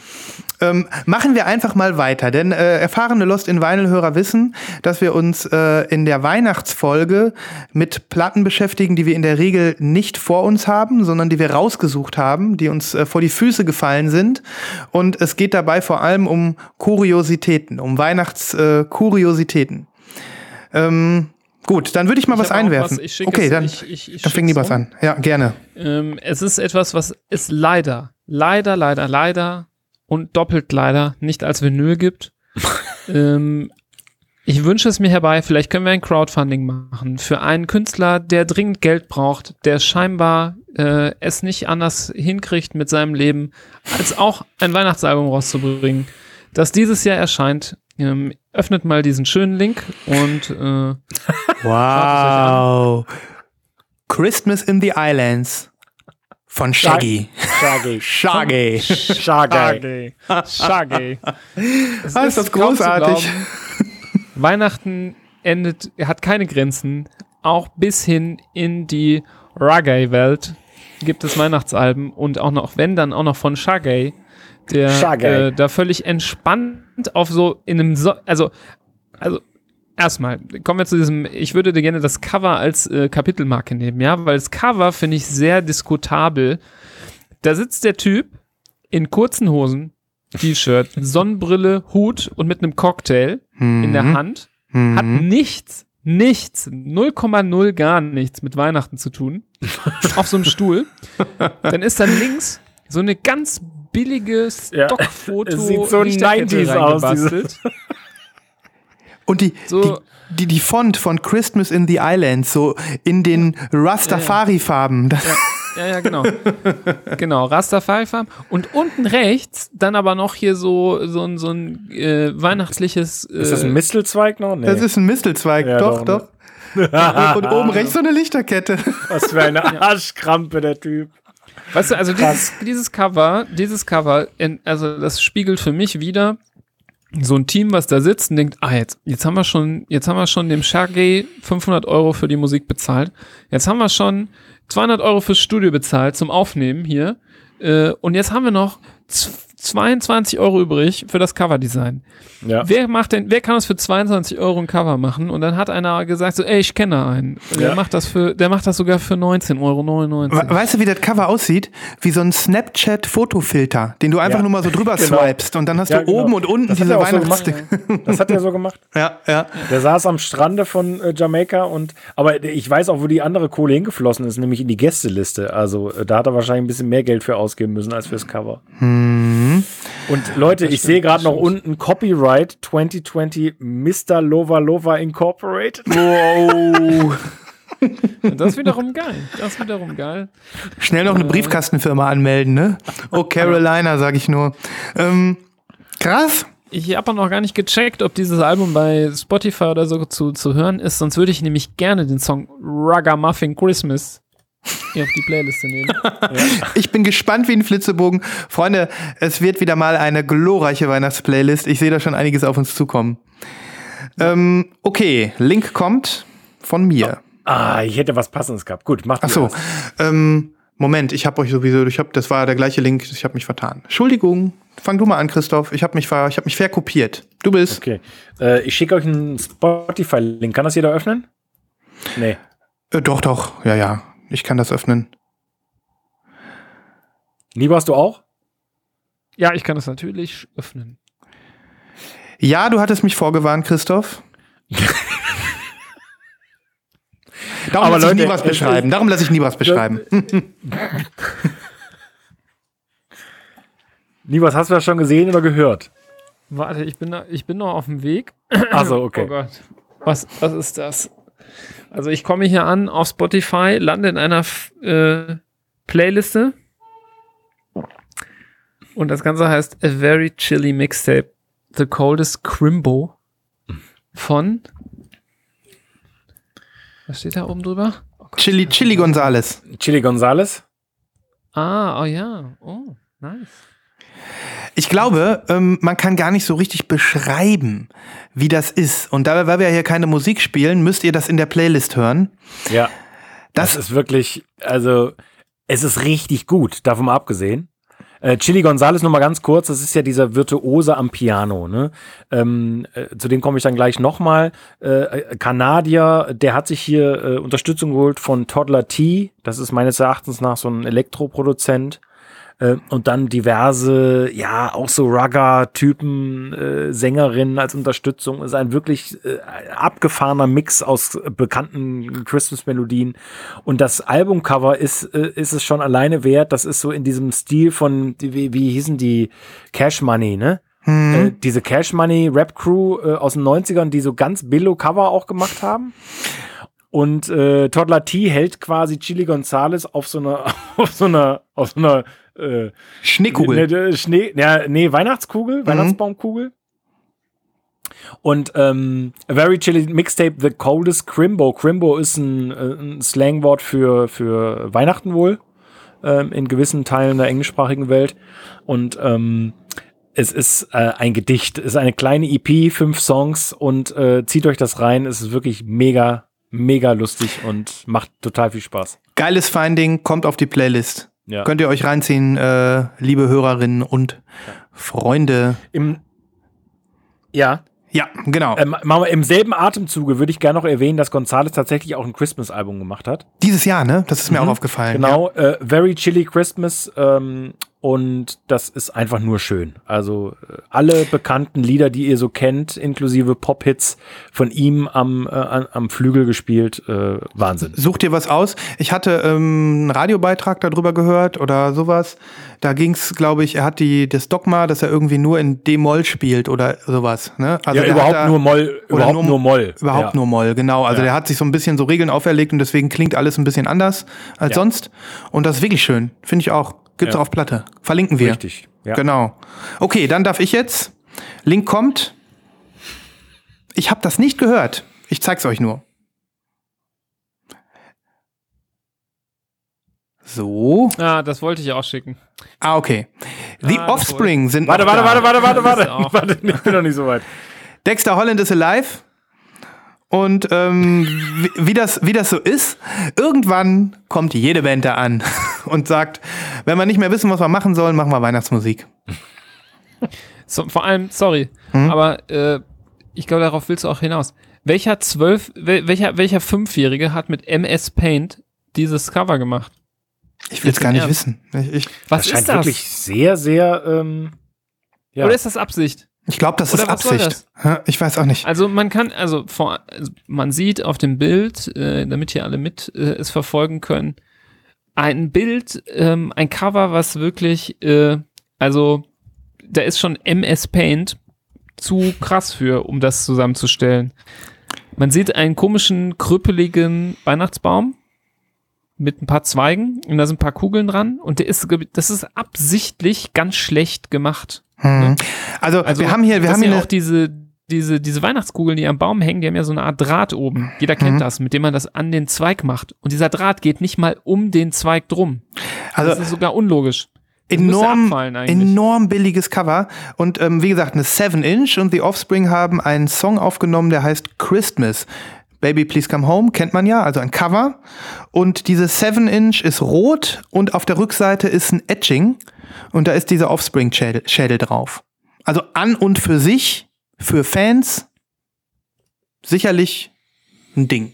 Speaker 1: Ähm, machen wir einfach mal weiter, denn äh, erfahrene Lost in Vinyl-Hörer wissen, dass wir uns äh, in der Weihnachtsfolge mit Platten beschäftigen, die wir in der Regel nicht vor uns haben, sondern die wir rausgesucht haben, die uns äh, vor die Füße gefallen sind. Und es geht dabei vor allem um Kuriositäten, um Weihnachtskuriositäten. Ähm, gut, dann würde ich mal
Speaker 3: Ich
Speaker 1: was einwerfen.
Speaker 3: was.
Speaker 1: Okay, dann,
Speaker 3: ich- ich-
Speaker 1: dann fängt
Speaker 3: schick's
Speaker 1: Nibas
Speaker 3: rum.
Speaker 1: an. Ja, gerne.
Speaker 3: Ähm, es ist etwas, was es leider, leider, leider, leider und doppelt leider nicht als Vinyl gibt. <laughs> ähm, ich wünsche es mir herbei, vielleicht können wir ein Crowdfunding machen für einen Künstler, der dringend Geld braucht, der scheinbar äh, es nicht anders hinkriegt mit seinem Leben, als auch ein Weihnachtsalbum rauszubringen, das dieses Jahr erscheint. Ähm, öffnet mal diesen schönen Link und äh, <laughs>
Speaker 1: Wow. Christmas in the Islands <laughs> von Shaggy.
Speaker 2: Shaggy.
Speaker 1: Shaggy.
Speaker 2: Shaggy.
Speaker 3: Shaggy. Es
Speaker 1: Ah, ist das großartig.
Speaker 3: Weihnachten endet, hat keine Grenzen. Auch bis hin in die Reggae-Welt gibt es Weihnachtsalben und auch noch, wenn dann auch noch von Shaggy, der
Speaker 2: Shaggy.
Speaker 3: äh, da völlig entspannt auf so in einem, so also, also erstmal kommen wir zu diesem, ich würde dir gerne das Cover als äh, Kapitelmarke nehmen, ja, weil das Cover finde ich sehr diskutabel. Da sitzt der Typ in kurzen Hosen, T-Shirt, <laughs> Sonnenbrille, Hut und mit einem Cocktail in der Hand. Hat nichts, nichts, 0,0 gar nichts mit Weihnachten zu tun. <laughs> auf so einem Stuhl. Dann ist dann links so eine ganz billige
Speaker 2: Ja,
Speaker 3: Stockfoto
Speaker 2: es sieht so
Speaker 3: Lichterkette
Speaker 2: 90s aus. <laughs>
Speaker 1: Und die,
Speaker 3: So-
Speaker 1: die, die, die Font von Christmas in the Islands, so in den Rastafari-Farben. Das-
Speaker 3: Ja, ja, genau. <laughs> genau, Rastafari-Farben. Und unten rechts dann aber noch hier so, so ein, so ein äh, weihnachtliches. Äh,
Speaker 2: Ist das ein Mistelzweig noch? Nee.
Speaker 1: Das ist ein Mistelzweig,
Speaker 2: Ja,
Speaker 1: doch,
Speaker 2: doch,
Speaker 1: doch. Und oben rechts so eine Lichterkette. <laughs>
Speaker 2: Was für eine Arschkrampe, der Typ.
Speaker 3: Weißt du, also dieses, dieses Cover, dieses Cover, in, also das spiegelt für mich wieder so ein Team, was da sitzt und denkt, ah, jetzt, jetzt haben wir schon, jetzt haben wir schon dem Shaggy 500 Euro für die Musik bezahlt. Jetzt haben wir schon 200 Euro fürs Studio bezahlt zum Aufnehmen hier. Äh, und jetzt haben wir noch 22 Euro übrig für das Coverdesign.
Speaker 2: Ja.
Speaker 3: Wer macht denn, wer kann das für 22 Euro ein Cover machen? Und dann hat einer gesagt so, ey, ich kenne einen. Der
Speaker 2: Ja.
Speaker 3: macht das für, der macht das sogar für 19,99 Euro.
Speaker 1: We- Weißt du, wie das Cover aussieht? Wie so ein Snapchat-Fotofilter, den du einfach
Speaker 2: Ja.
Speaker 1: nur mal so drüber <laughs>
Speaker 2: Genau.
Speaker 1: swipest und dann hast
Speaker 2: Ja,
Speaker 1: du
Speaker 2: genau.
Speaker 1: oben und unten
Speaker 2: Das hat
Speaker 1: diese
Speaker 2: er auch so. Das hat er so gemacht. <laughs>
Speaker 1: ja, ja.
Speaker 2: Der saß am Strande von äh, Jamaika und aber ich weiß auch, wo die andere Kohle hingeflossen ist, nämlich in die Gästeliste. Also äh, da hat er wahrscheinlich ein bisschen mehr Geld für ausgeben müssen als fürs Cover. Und Leute, ich sehe gerade noch unten Copyright 2020 Mr. Lova Lova Incorporated.
Speaker 1: Wow. <laughs>
Speaker 3: Das ist wiederum geil. Das ist wiederum geil.
Speaker 1: Schnell noch eine Briefkastenfirma anmelden, ne? Oh, Carolina, sag ich nur. Ähm, krass.
Speaker 3: Ich habe auch noch gar nicht gecheckt, ob dieses Album bei Spotify oder so zu, zu hören ist. Sonst würde ich nämlich gerne den Song Ragamuffin Christmas hier auf die Playliste nehmen.
Speaker 1: Ich bin gespannt wie ein Flitzebogen. Freunde, es wird wieder mal eine glorreiche Weihnachtsplaylist. Ich sehe da schon einiges auf uns zukommen. Ähm, okay, Link kommt von mir.
Speaker 2: Ah, ich hätte was Passendes gehabt. Gut, macht
Speaker 1: Ach so. Ähm, Moment, ich habe euch sowieso, ich habe, das war der gleiche Link, ich habe mich vertan. Entschuldigung, fang du mal an, Christoph. Ich habe mich, ver, ich habe mich verkopiert. Du bist.
Speaker 2: Okay. Äh, ich schicke euch einen Spotify-Link. Kann das jeder öffnen? Nee.
Speaker 1: Äh, doch, doch, ja, ja. Ich kann das öffnen.
Speaker 2: Lieber hast du auch?
Speaker 3: Ja, ich kann das natürlich öffnen.
Speaker 1: Ja, du hattest mich vorgewarnt, Christoph. <laughs> Darum
Speaker 2: Aber
Speaker 1: lasse ich nie
Speaker 2: Leute,
Speaker 1: was
Speaker 2: es
Speaker 1: beschreiben. Darum lasse ich nie was beschreiben. <laughs>
Speaker 2: Nibas, hast du das schon gesehen oder gehört?
Speaker 3: Warte, ich bin, da, ich bin noch auf dem Weg.
Speaker 2: Also okay.
Speaker 3: Oh Gott. Was, was ist das? Also ich komme hier an auf Spotify, lande in einer äh, Playliste. Und das Ganze heißt A Very Chilly Mixtape. The Coldest Crimbo von. Was steht da oben drüber?
Speaker 1: Chili, Chili Gonzales.
Speaker 2: Chili Gonzales.
Speaker 3: Ah, oh ja. Oh, nice.
Speaker 1: Ich glaube, ähm, man kann gar nicht so richtig beschreiben, wie das ist. Und da, weil wir hier keine Musik spielen, müsst ihr das in der Playlist hören.
Speaker 2: Ja. Das,
Speaker 1: Das,
Speaker 2: ist wirklich, also es ist richtig gut, davon mal abgesehen. Äh, Chili Gonzales nur mal ganz kurz, das ist ja dieser Virtuose am Piano. Ne? Ähm, äh, zu dem komme ich dann gleich nochmal. Äh, Kanadier, der hat sich hier äh, Unterstützung geholt von Toddler T. Das ist meines Erachtens nach so ein Elektroproduzent. Äh, und dann diverse, ja, auch so Rugger-Typen, äh, Sängerinnen als Unterstützung. Ist ein wirklich äh, abgefahrener Mix aus bekannten Christmas-Melodien. Und das Albumcover ist, äh, ist es schon alleine wert. Das ist so in diesem Stil von, wie, wie hießen die? Cash Money, ne? Äh, diese Cash Money Rap Crew äh, aus den 90ern, die so ganz billo Cover auch gemacht haben. Und äh, Toddler T hält quasi Chili Gonzales auf so einer, <laughs> auf so einer, auf so einer äh,
Speaker 1: Schneekugel.
Speaker 2: Ne, ne, Schnee, ja, nee, Weihnachtskugel, Weihnachtsbaumkugel. Und ähm, A Very Chilly Mixtape, The Coldest Crimbo. Crimbo ist ein, äh, ein Slangwort für, für Weihnachten wohl ähm, in gewissen Teilen der englischsprachigen Welt. Und ähm, es ist äh, ein Gedicht, es ist eine kleine EP, fünf Songs und äh, zieht euch das rein. Es ist wirklich mega, mega lustig und macht total viel Spaß.
Speaker 1: Geiles Finding, kommt auf die Playlist.
Speaker 2: Ja.
Speaker 1: Könnt ihr euch reinziehen, äh, liebe Hörerinnen und Freunde.
Speaker 2: Im, ja,
Speaker 1: Ja, genau.
Speaker 2: Ähm, Im selben Atemzuge würde ich gerne noch erwähnen, dass Gonzales tatsächlich auch ein Christmas-Album gemacht hat.
Speaker 1: Dieses Jahr, ne? Das ist mir auch aufgefallen.
Speaker 2: Genau, äh, Very Chilly Christmas. Ähm, und das ist einfach nur schön. Also äh, alle bekannten Lieder, die ihr so kennt, inklusive Pop-Hits von ihm am, äh, am Flügel gespielt, äh, Wahnsinn.
Speaker 1: Such dir was aus. Ich hatte ähm, einen Radiobeitrag darüber gehört oder sowas. Da ging's, glaube ich, er hat die, das Dogma, dass er irgendwie nur in D-Moll spielt oder sowas. Ne? Also
Speaker 2: ja, überhaupt
Speaker 1: da-
Speaker 2: nur Moll. Überhaupt nur, Moll.
Speaker 1: Überhaupt
Speaker 2: ja.
Speaker 1: nur Moll, genau. Also
Speaker 2: Ja.
Speaker 1: der hat sich so ein bisschen so Regeln auferlegt und deswegen klingt alles ein bisschen anders als sonst. Und das ist wirklich schön. Finde ich auch. Gibt's
Speaker 2: Ja.
Speaker 1: auch auf Platte. Verlinken wir.
Speaker 2: Richtig. Ja.
Speaker 1: Genau. Okay, dann darf ich jetzt. Link kommt. Ich habe das nicht gehört. Ich zeig's euch nur. So.
Speaker 3: Ah, das wollte ich auch schicken.
Speaker 1: Ah, okay. The
Speaker 3: Ah,
Speaker 1: Offspring sind
Speaker 2: Warte,
Speaker 1: noch
Speaker 2: warte,
Speaker 1: da.
Speaker 2: warte, warte, warte,
Speaker 3: auch-
Speaker 2: warte. Warte, ich bin noch nicht so weit.
Speaker 1: Dexter Holland is alive. Und ähm, wie, wie, das, wie das so ist, irgendwann kommt jede Band da an <laughs> und sagt, wenn wir nicht mehr wissen, was wir machen sollen, machen wir Weihnachtsmusik.
Speaker 3: So, vor allem, sorry,
Speaker 1: Hm?
Speaker 3: aber äh, ich glaube, darauf willst du auch hinaus. Welcher zwölf, wel, welcher, welcher Fünfjährige hat mit MS Paint dieses Cover gemacht?
Speaker 1: Ich will es gar nicht
Speaker 3: Ernst?
Speaker 1: wissen. Ich, ich,
Speaker 3: Was
Speaker 2: Das scheint
Speaker 3: ist das?
Speaker 2: wirklich sehr, sehr. Ähm, ja.
Speaker 3: Oder ist das Absicht?
Speaker 1: ich glaube, das
Speaker 3: Oder
Speaker 1: ist
Speaker 3: was soll
Speaker 1: Absicht. Hä? Ich weiß auch nicht.
Speaker 3: Also man kann, also, vor, also man sieht auf dem Bild, äh, damit hier alle mit äh, es verfolgen können, ein Bild, ähm, ein Cover, was wirklich, äh, also da ist schon MS Paint zu krass für, um das zusammenzustellen. Man sieht einen komischen, krüppeligen Weihnachtsbaum mit ein paar Zweigen und da sind ein paar Kugeln dran und der ist, das ist absichtlich ganz schlecht gemacht.
Speaker 1: Hm. Also,
Speaker 3: Also
Speaker 1: wir haben hier, wir haben hier
Speaker 3: auch diese, diese, diese Weihnachtskugeln, die am Baum hängen, die haben ja so eine Art Draht oben. Jeder kennt
Speaker 1: Mhm.
Speaker 3: das, mit dem man das an den Zweig macht. Und dieser Draht geht nicht mal um den Zweig drum. das
Speaker 1: also
Speaker 3: ist sogar unlogisch. Das
Speaker 1: enorm, enorm billiges Cover. Und ähm, wie gesagt, eine 7-Inch und The Offspring haben einen Song aufgenommen, der heißt Christmas. Baby Please Come Home, kennt man ja, also ein Cover. Und diese 7-Inch ist rot und auf der Rückseite ist ein Etching und da ist dieser Offspring-Schädel Schädel drauf. Also an und für sich, für Fans, sicherlich ein Ding.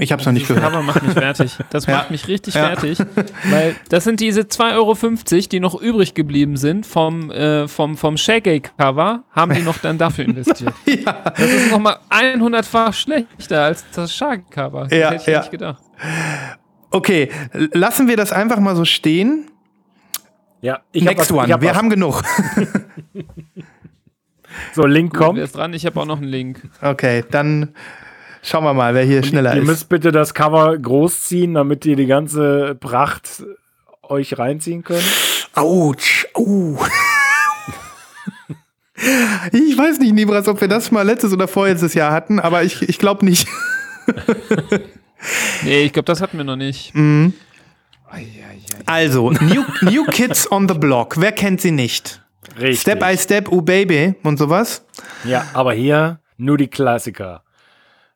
Speaker 1: Ich hab's noch nicht
Speaker 3: Dieses
Speaker 1: gehört.
Speaker 3: Cover macht mich fertig. Das
Speaker 1: Ja.
Speaker 3: macht mich richtig
Speaker 1: Ja.
Speaker 3: fertig. <laughs> Weil das sind diese 2,50 Euro, die noch übrig geblieben sind vom, äh, vom, vom Shaggy-Cover, haben die noch dann dafür investiert. <laughs>
Speaker 1: ja.
Speaker 3: Das ist nochmal 100-fach schlechter als das Shaggy-Cover. Das
Speaker 1: Ja,
Speaker 3: hätte ich
Speaker 1: ja.
Speaker 3: nicht gedacht.
Speaker 1: Okay, lassen wir das einfach mal so stehen.
Speaker 2: Ja, ich hab
Speaker 1: Next
Speaker 2: was-
Speaker 1: one.
Speaker 2: ich hab
Speaker 1: Wir
Speaker 2: was.
Speaker 1: haben genug. <laughs>
Speaker 2: So, Link
Speaker 3: Wer
Speaker 2: kommt.
Speaker 3: ist dran? Ich habe auch noch einen Link.
Speaker 1: Okay, dann schauen wir mal, wer hier schneller
Speaker 2: Ihr
Speaker 1: ist.
Speaker 2: müsst bitte das Cover großziehen, damit ihr die ganze Pracht euch reinziehen könnt.
Speaker 1: Autsch. Au. Ich weiß nicht, Nibras, ob wir das mal letztes oder vorletztes Jahr hatten, aber ich, ich glaube nicht. <laughs>
Speaker 3: Nee, ich glaube, das hatten wir noch nicht.
Speaker 1: Also, New, New Kids on the Block. Wer kennt sie nicht?
Speaker 2: Richtig.
Speaker 1: Step by Step, Oh Baby und sowas.
Speaker 2: Ja, aber hier nur die Klassiker.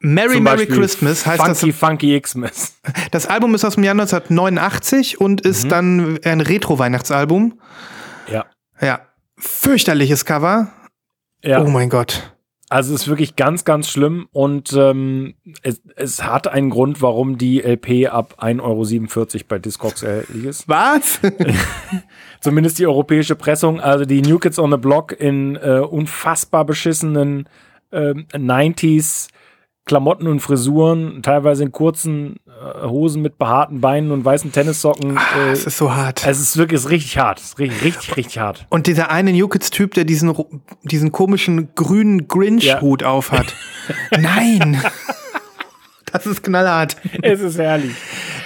Speaker 1: Merry
Speaker 2: Zum
Speaker 1: Merry
Speaker 2: Beispiel
Speaker 1: Christmas heißt
Speaker 2: Funky,
Speaker 1: das.
Speaker 2: Funky Xmas. <laughs>
Speaker 1: Das Album ist aus dem Jahr 1989 und ist dann ein Retro-Weihnachtsalbum.
Speaker 2: Ja.
Speaker 1: Ja. Fürchterliches Cover.
Speaker 2: Ja.
Speaker 1: Oh mein Gott.
Speaker 2: Also es ist wirklich ganz, ganz schlimm und ähm, es, es hat einen Grund, warum die LP ab 1,47 Euro bei Discogs erhältlich ist.
Speaker 1: Was? <laughs>
Speaker 2: Zumindest die europäische Pressung. Also die New Kids on the Block in äh, unfassbar beschissenen ähm, 90s Klamotten und Frisuren, teilweise in kurzen äh, Hosen mit behaarten Beinen und weißen Tennissocken. Äh,
Speaker 1: Es ist so hart.
Speaker 2: es ist wirklich es ist richtig hart. Es ist richtig, richtig, richtig hart.
Speaker 1: Und dieser eine New Kids-Typ, der diesen, diesen komischen grünen Grinch-Hut aufhat. <laughs> Nein! Das ist knallhart.
Speaker 2: Es ist herrlich.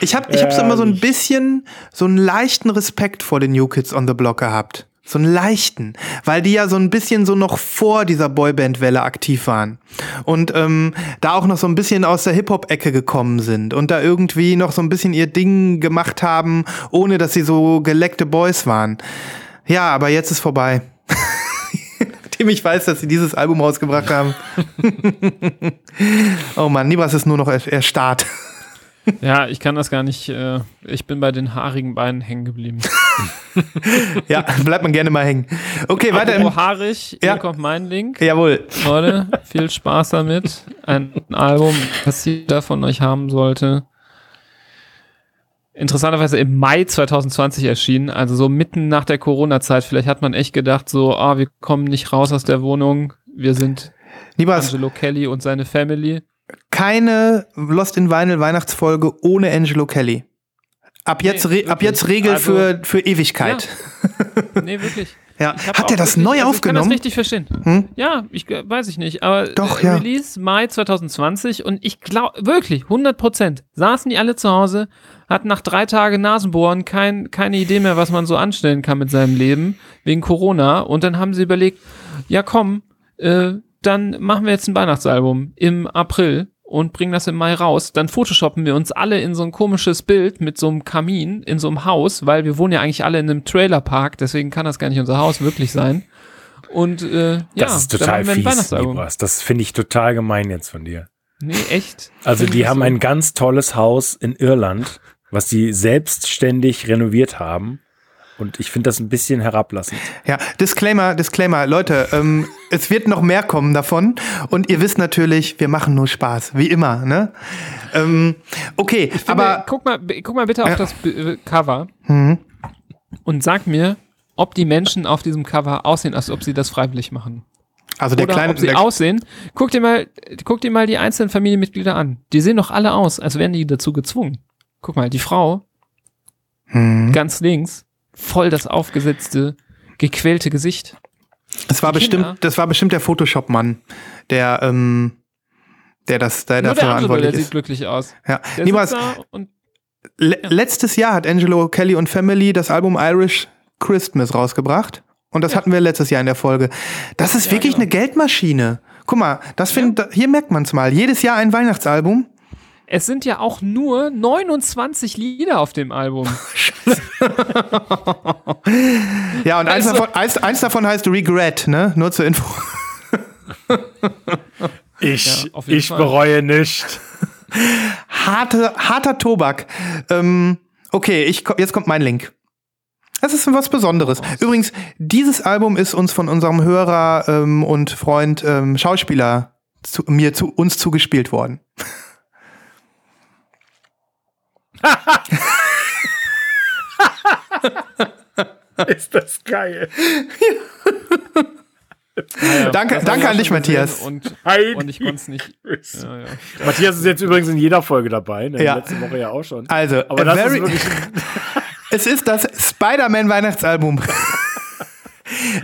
Speaker 1: Ich habe ich hab so immer so ein bisschen, so einen leichten Respekt vor den New Kids on the Block gehabt. So einen leichten. Weil die ja so ein bisschen so noch vor dieser Boyband-Welle aktiv waren. Und ähm, da auch noch so ein bisschen aus der Hip-Hop-Ecke gekommen sind. Und da irgendwie noch so ein bisschen ihr Ding gemacht haben, ohne dass sie so geleckte Boys waren. Ja, aber jetzt ist vorbei. <laughs> Nachdem ich weiß, dass sie dieses Album rausgebracht haben. <laughs> oh Mann, Nibras ist nur noch er- erstarrt.
Speaker 3: Ja, ich kann das gar nicht. Äh, ich bin bei den haarigen Beinen hängen geblieben. <laughs>
Speaker 1: Ja, bleibt man gerne mal hängen. Okay, weiter im.
Speaker 3: Apropos haarig,
Speaker 1: Ja.
Speaker 3: hier kommt mein Link.
Speaker 1: Jawohl.
Speaker 3: Leute, viel Spaß damit. Ein Album, was jeder von euch haben sollte. Interessanterweise im Mai 2020 erschienen, also so mitten nach der Corona-Zeit. Vielleicht hat man echt gedacht, so, ah, wir kommen nicht raus aus der Wohnung. Wir sind
Speaker 1: Nibras,
Speaker 3: Angelo Kelly und seine Family.
Speaker 1: Keine Lost in Vinyl Weihnachtsfolge ohne Angelo Kelly. Ab jetzt,
Speaker 3: Nee,
Speaker 1: re ab jetzt Regel
Speaker 3: Also-
Speaker 1: für, für Ewigkeit.
Speaker 3: Nee, wirklich. <laughs>
Speaker 1: Ja. Hat er das
Speaker 3: wirklich-
Speaker 1: neu
Speaker 3: also Ich kann
Speaker 1: aufgenommen?
Speaker 3: das richtig verstehen.
Speaker 1: Hm?
Speaker 3: Ja, ich weiß ich nicht, aber
Speaker 1: Doch,
Speaker 3: äh,
Speaker 1: ja.
Speaker 3: Release Mai 2020 und ich glaube wirklich 100 Prozent saßen die alle zu Hause, hatten nach drei Tagen Nasenbohren kein, keine Idee mehr, was man so anstellen kann mit seinem Leben wegen Corona und dann haben sie überlegt, ja komm, äh, dann machen wir jetzt ein Weihnachtsalbum im April und bringen das im Mai raus. Dann photoshoppen wir uns alle in so ein komisches Bild mit so einem Kamin in so einem Haus, weil wir wohnen ja eigentlich alle in einem Trailerpark, deswegen kann das gar nicht unser Haus wirklich sein. Und äh, ja,
Speaker 2: Das ist
Speaker 3: dann
Speaker 2: total
Speaker 3: machen wir ein
Speaker 2: fies. Libras. Das finde ich total gemein jetzt von dir.
Speaker 3: Nee, echt.
Speaker 2: Also
Speaker 3: Find
Speaker 2: die haben
Speaker 3: so.
Speaker 2: ein ganz tolles Haus in Irland, was sie selbstständig renoviert haben. Und ich finde das ein bisschen herablassend.
Speaker 1: Ja, Disclaimer, Disclaimer, Leute, ähm, <laughs> es wird noch mehr kommen davon und ihr wisst natürlich, wir machen nur Spaß, wie immer, ne? Ähm, okay,
Speaker 3: Finde,
Speaker 1: aber
Speaker 3: guck mal, b- guck mal bitte
Speaker 1: Ja.
Speaker 3: auf das äh, Cover
Speaker 1: Mhm.
Speaker 3: und sag mir, ob die Menschen auf diesem Cover aussehen, als ob sie das freiwillig machen.
Speaker 1: also der
Speaker 3: Oder
Speaker 1: kleine,
Speaker 3: ob sie
Speaker 1: der,
Speaker 3: aussehen. Guck dir mal, guck dir mal die einzelnen Familienmitglieder an. Die sehen doch alle aus, als wären die dazu gezwungen. Guck mal, die Frau
Speaker 1: Mhm.
Speaker 3: ganz links, voll das aufgesetzte, gequälte Gesicht.
Speaker 1: das war bestimmt, das war bestimmt der Photoshop-Mann, der, ähm, der das, der
Speaker 3: Nur
Speaker 1: dafür
Speaker 3: der Angelo, der sieht glücklich aus.
Speaker 1: Ja,
Speaker 3: Der und
Speaker 1: Le Letztes Jahr hat Angelo Kelly und Family das Album Irish Christmas rausgebracht. Und das hatten wir letztes Jahr in der Folge. Das ist
Speaker 3: Ja,
Speaker 1: wirklich
Speaker 3: genau.
Speaker 1: eine Geldmaschine. Guck mal, das find, hier merkt man es mal. Jedes Jahr ein Weihnachtsalbum.
Speaker 3: Es sind ja auch nur 29 Lieder auf dem Album. <laughs> <laughs>
Speaker 1: Ja, und eins,
Speaker 3: Also-
Speaker 1: davon, eins, eins davon heißt Regret, ne? Nur zur Info. <laughs>
Speaker 2: Ich,
Speaker 3: Ja,
Speaker 2: ich
Speaker 3: Fall.
Speaker 2: bereue nicht.
Speaker 1: Harte, harter Tobak. Ähm, okay, ich, jetzt kommt mein Link. Das ist was Besonderes. Übrigens, dieses Album ist uns von unserem Hörer ähm, und Freund ähm, Schauspieler zu, mir zu uns zugespielt worden. <laughs>
Speaker 2: Ist das geil.
Speaker 3: Ja,
Speaker 1: Danke- danke an dich, Matthias.
Speaker 3: Und, und ich konnte es nicht. Ja, ja.
Speaker 2: Matthias ist jetzt übrigens in jeder Folge dabei, ne?
Speaker 1: Ja.
Speaker 2: letzte Woche ja auch schon.
Speaker 1: Also,
Speaker 2: Aber das
Speaker 1: very,
Speaker 2: ist wirklich <laughs>
Speaker 1: Es ist das Spider-Man Weihnachtsalbum. <laughs>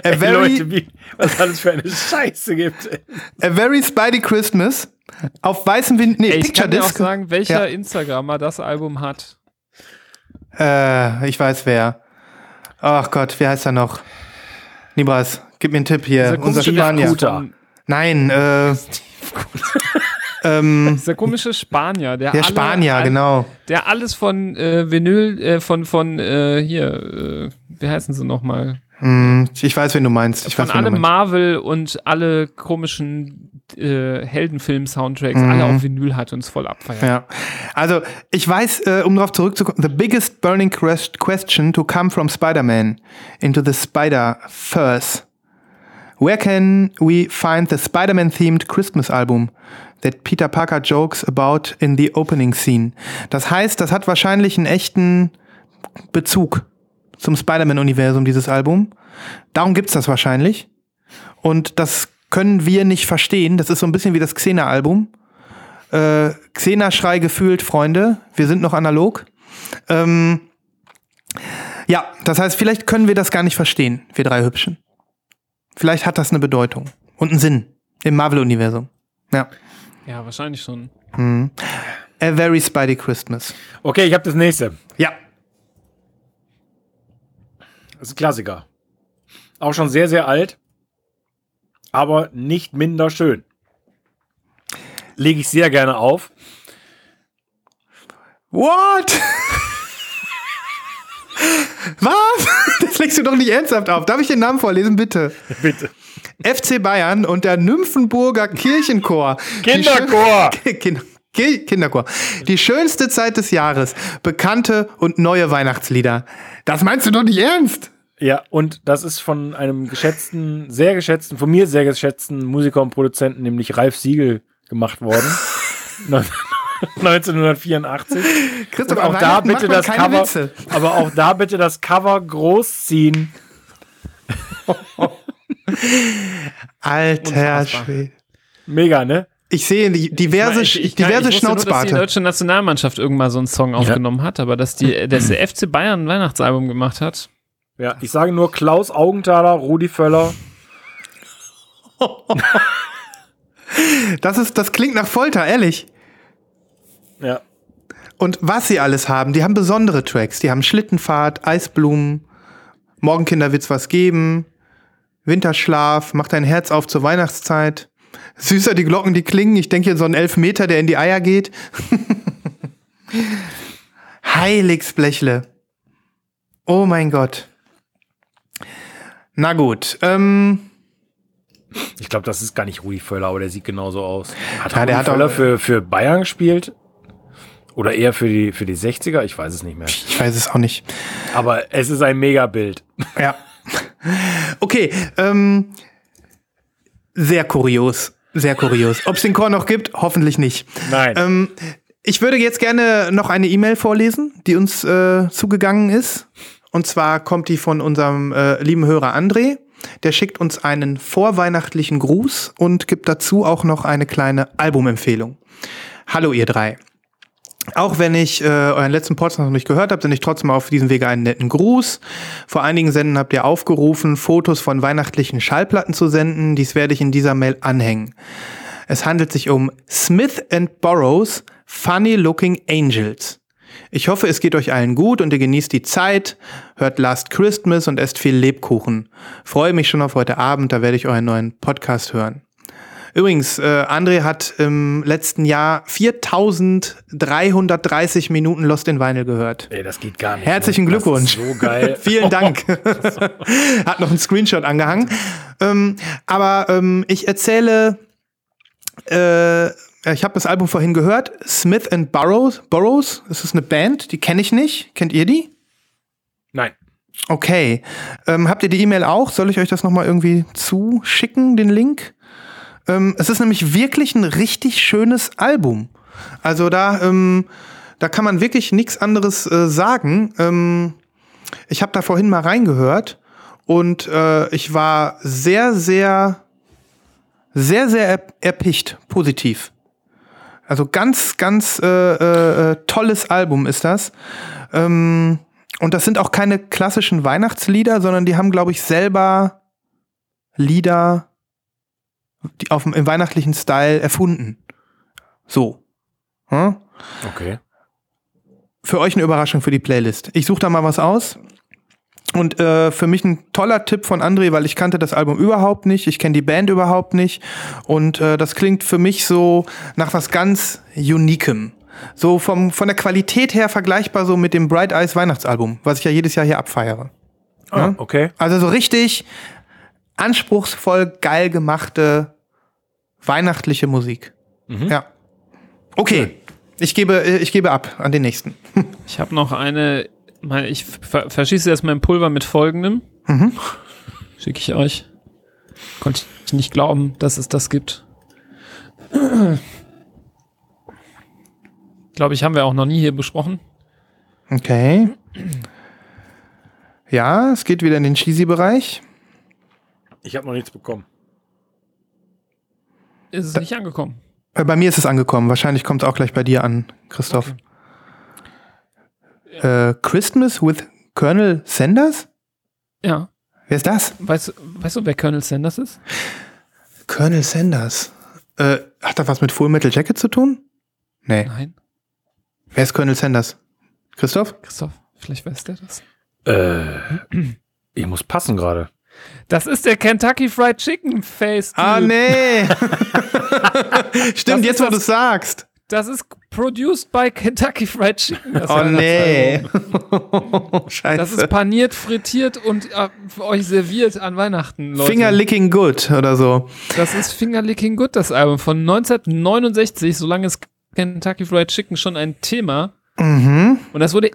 Speaker 1: A
Speaker 2: Ey,
Speaker 1: very,
Speaker 2: Leute, wie, was alles für eine Scheiße gibt.
Speaker 1: a very Spidey Christmas. Auf weißem Wind. Nee,
Speaker 3: Ey, ich
Speaker 1: Picture
Speaker 3: kann dir auch sagen, welcher
Speaker 1: Ja.
Speaker 3: Instagrammer das Album hat.
Speaker 1: Äh, ich weiß wer. Ach Gott, wie heißt er noch? Nibras, gib mir einen Tipp hier. Unser Spanier.
Speaker 3: Von-
Speaker 1: Nein, äh. <laughs> ähm,
Speaker 3: Dieser komische Spanier, der,
Speaker 1: der
Speaker 3: alle-
Speaker 1: Spanier,
Speaker 3: all-
Speaker 1: genau.
Speaker 3: Der alles von äh, Vinyl, äh, von, von äh, hier, äh, wie heißen sie nochmal?
Speaker 1: Hm, ich weiß, wen du meinst. Ich
Speaker 3: Von
Speaker 1: weiß, meinst.
Speaker 3: Marvel und alle komischen äh, Heldenfilm-Soundtracks,
Speaker 1: Mhm.
Speaker 3: alle auf Vinyl hat und es voll abfeiert.
Speaker 1: Ja. Also, ich weiß, äh, um darauf zurückzukommen, the biggest burning quest- question to come from Spider-Man into the Spider-Verse. Where can we find the Spider-Man themed Christmas album that Peter Parker jokes about in the opening scene? Das heißt, das hat wahrscheinlich einen echten Bezug zum Spider-Man-Universum, dieses Album. Darum gibt's das wahrscheinlich. Und das können wir nicht verstehen. Das ist so ein bisschen wie das Xena-Album. Äh, Xena-Schrei gefühlt, Freunde. Wir sind noch analog. Ähm, ja, das heißt, vielleicht können wir das gar nicht verstehen, wir drei Hübschen. Vielleicht hat das eine Bedeutung und einen Sinn im Marvel-Universum. Ja.
Speaker 3: Ja, wahrscheinlich schon.
Speaker 1: A Very Spidey Christmas.
Speaker 2: Okay, ich habe das nächste.
Speaker 1: Ja.
Speaker 2: Das ist ein Klassiker. Auch schon sehr, sehr alt, aber nicht minder schön. Lege ich sehr gerne auf.
Speaker 1: What? <laughs> Was? Das legst du doch nicht ernsthaft auf. Darf ich den Namen vorlesen, bitte?
Speaker 2: Bitte.
Speaker 1: FC Bayern und der Nymphenburger Kirchenchor.
Speaker 2: Kinderchor.
Speaker 1: Kinder Ki- Kinderchor. Die schönste Zeit des Jahres. Bekannte und neue Weihnachtslieder. Das meinst du doch nicht ernst?
Speaker 2: Ja, und das ist von einem geschätzten, sehr geschätzten, von mir sehr geschätzten Musiker und Produzenten, nämlich Ralf Siegel, gemacht worden. <laughs> 1984.
Speaker 1: Christoph,
Speaker 2: Und auch da bitte das Cover,
Speaker 1: Witze.
Speaker 2: aber auch da bitte das Cover großziehen. <laughs>
Speaker 1: Alter
Speaker 3: Unfassbar.
Speaker 1: Schwede.
Speaker 2: Mega, ne?
Speaker 1: Ich sehe die- diverse,
Speaker 3: Ich- ich- ich
Speaker 1: diverse
Speaker 3: ich wusste nur, dass die deutsche Nationalmannschaft irgendwann so einen Song aufgenommen hat, aber dass, die, <clears throat> dass der FC Bayern ein Weihnachtsalbum gemacht hat.
Speaker 2: Ja, ich sage nur Klaus Augenthaler, Rudi Völler.
Speaker 1: Das, ist, das klingt nach Folter, ehrlich.
Speaker 2: Ja.
Speaker 1: Und was sie alles haben, die haben besondere Tracks. Die haben Schlittenfahrt, Eisblumen, Morgenkinder wird's was geben, Winterschlaf, mach dein Herz auf zur Weihnachtszeit. Süßer die Glocken, die klingen. Ich denke hier so ein Elfmeter, der in die Eier geht. <laughs> Heiligsblechle. Oh mein Gott. Na gut. Ähm,
Speaker 2: Ich glaube, das ist gar nicht Rudi Völler, aber der sieht genauso aus. Hat
Speaker 1: Ja,
Speaker 2: Rudi
Speaker 1: der hat
Speaker 2: Völler für, für Bayern gespielt? Oder eher für die, für die 60er? Ich weiß es nicht mehr.
Speaker 1: ich weiß es auch nicht.
Speaker 2: Aber es ist ein Megabild.
Speaker 1: Ja. Okay, ähm, sehr kurios. Sehr kurios. Ob es den Chor noch gibt, hoffentlich nicht.
Speaker 2: Nein.
Speaker 1: Ähm, ich würde jetzt gerne noch eine E-Mail vorlesen, die uns äh, zugegangen ist. Und zwar kommt die von unserem äh, lieben Hörer André. Der schickt uns einen vorweihnachtlichen Gruß und gibt dazu auch noch eine kleine Albumempfehlung. Hallo ihr drei. Auch wenn ich äh, euren letzten Podcast noch nicht gehört habe, sende ich trotzdem auf diesem Wege einen netten Gruß. Vor einigen Senden habt ihr aufgerufen, Fotos von weihnachtlichen Schallplatten zu senden. Dies werde ich in dieser Mail anhängen. Es handelt sich um Smith and Burroughs Funny Looking Angels. Ich hoffe, es geht euch allen gut und ihr genießt die Zeit, hört Last Christmas und esst viel Lebkuchen. Freue mich schon auf heute Abend, da werde ich euren neuen Podcast hören. Übrigens, äh, André hat im letzten Jahr 4330 Minuten Lost in Vinyl gehört.
Speaker 2: Ey, das geht gar nicht.
Speaker 1: Herzlichen
Speaker 2: Das ist
Speaker 1: Glückwunsch.
Speaker 2: So geil. <laughs>
Speaker 1: Vielen Dank. <laughs> Hat noch einen Screenshot angehangen. Ähm, aber ähm, ich erzähle, äh, ich habe das Album vorhin gehört. Smith and Burroughs. Burroughs. Das ist eine Band, die kenne ich nicht. Kennt ihr die?
Speaker 2: Nein.
Speaker 1: Okay. Ähm, habt ihr die E-Mail auch? Soll ich euch das nochmal irgendwie zuschicken, den Link? Ähm, es ist nämlich wirklich ein richtig schönes Album. Also da, ähm, da kann man wirklich nichts anderes äh, sagen. Ähm, ich habe da vorhin mal reingehört und äh, ich war sehr, sehr, sehr, sehr er erpicht, positiv. Also ganz, ganz äh, äh, äh, tolles Album ist das. Ähm, Und das sind auch keine klassischen Weihnachtslieder, sondern die haben, glaube ich, selber Lieder die auf im weihnachtlichen Style erfunden. So. Hm?
Speaker 2: Okay.
Speaker 1: Für euch eine Überraschung für die Playlist. Ich suche da mal was aus. Und äh, für mich ein toller Tipp von André, weil ich kannte das Album überhaupt nicht, ich kenne die Band überhaupt nicht. Und äh, das klingt für mich so nach was ganz Unikem. So vom, von der Qualität her vergleichbar so mit dem Bright Eyes Weihnachtsalbum, was ich ja jedes Jahr hier abfeiere.
Speaker 2: Ah,
Speaker 1: Ja?
Speaker 2: okay.
Speaker 1: Also so richtig anspruchsvoll, geil gemachte weihnachtliche Musik. Ja. Okay. Ich gebe, ich gebe ab an den nächsten.
Speaker 3: Ich habe noch eine, ich ver verschieße erstmal mein Pulver mit folgendem.
Speaker 1: Mhm.
Speaker 3: Schicke ich euch. Konnte ich nicht glauben, dass es das gibt. Glaube ich, haben wir auch noch nie hier besprochen.
Speaker 1: Okay. Ja, es geht wieder in den Cheesy-Bereich.
Speaker 2: Ich habe noch nichts bekommen.
Speaker 3: Ist es nicht angekommen.
Speaker 1: Äh, Bei mir ist es angekommen. Wahrscheinlich kommt es auch gleich bei dir an, Christoph. Äh, Christmas with Colonel Sanders?
Speaker 3: Ja.
Speaker 1: Wer ist das?
Speaker 3: Weißt, weißt du, wer Colonel Sanders ist?
Speaker 1: Colonel Sanders. Äh, hat das was mit Full Metal Jacket zu tun? Nee.
Speaker 3: Nein.
Speaker 1: Wer ist Colonel Sanders? Christoph?
Speaker 3: Christoph, vielleicht weiß der das.
Speaker 2: Äh, ich muss passen gerade.
Speaker 3: Das ist der Kentucky Fried Chicken Face.
Speaker 1: Ah,
Speaker 3: Typ.
Speaker 1: nee. <laughs> <laughs>
Speaker 3: Das
Speaker 1: Stimmt, jetzt wo du sagst.
Speaker 3: Das ist produced by Kentucky Fried Chicken. Das
Speaker 1: Oh, nee. <laughs> Scheiße.
Speaker 3: Das ist paniert, frittiert und äh, für euch serviert an Weihnachten, Leute.
Speaker 1: Finger licking good oder so.
Speaker 3: Das ist Fingerlicking Good, das Album von 1969. So lange ist Kentucky Fried Chicken schon ein Thema.
Speaker 1: Mhm.
Speaker 3: Und das wurde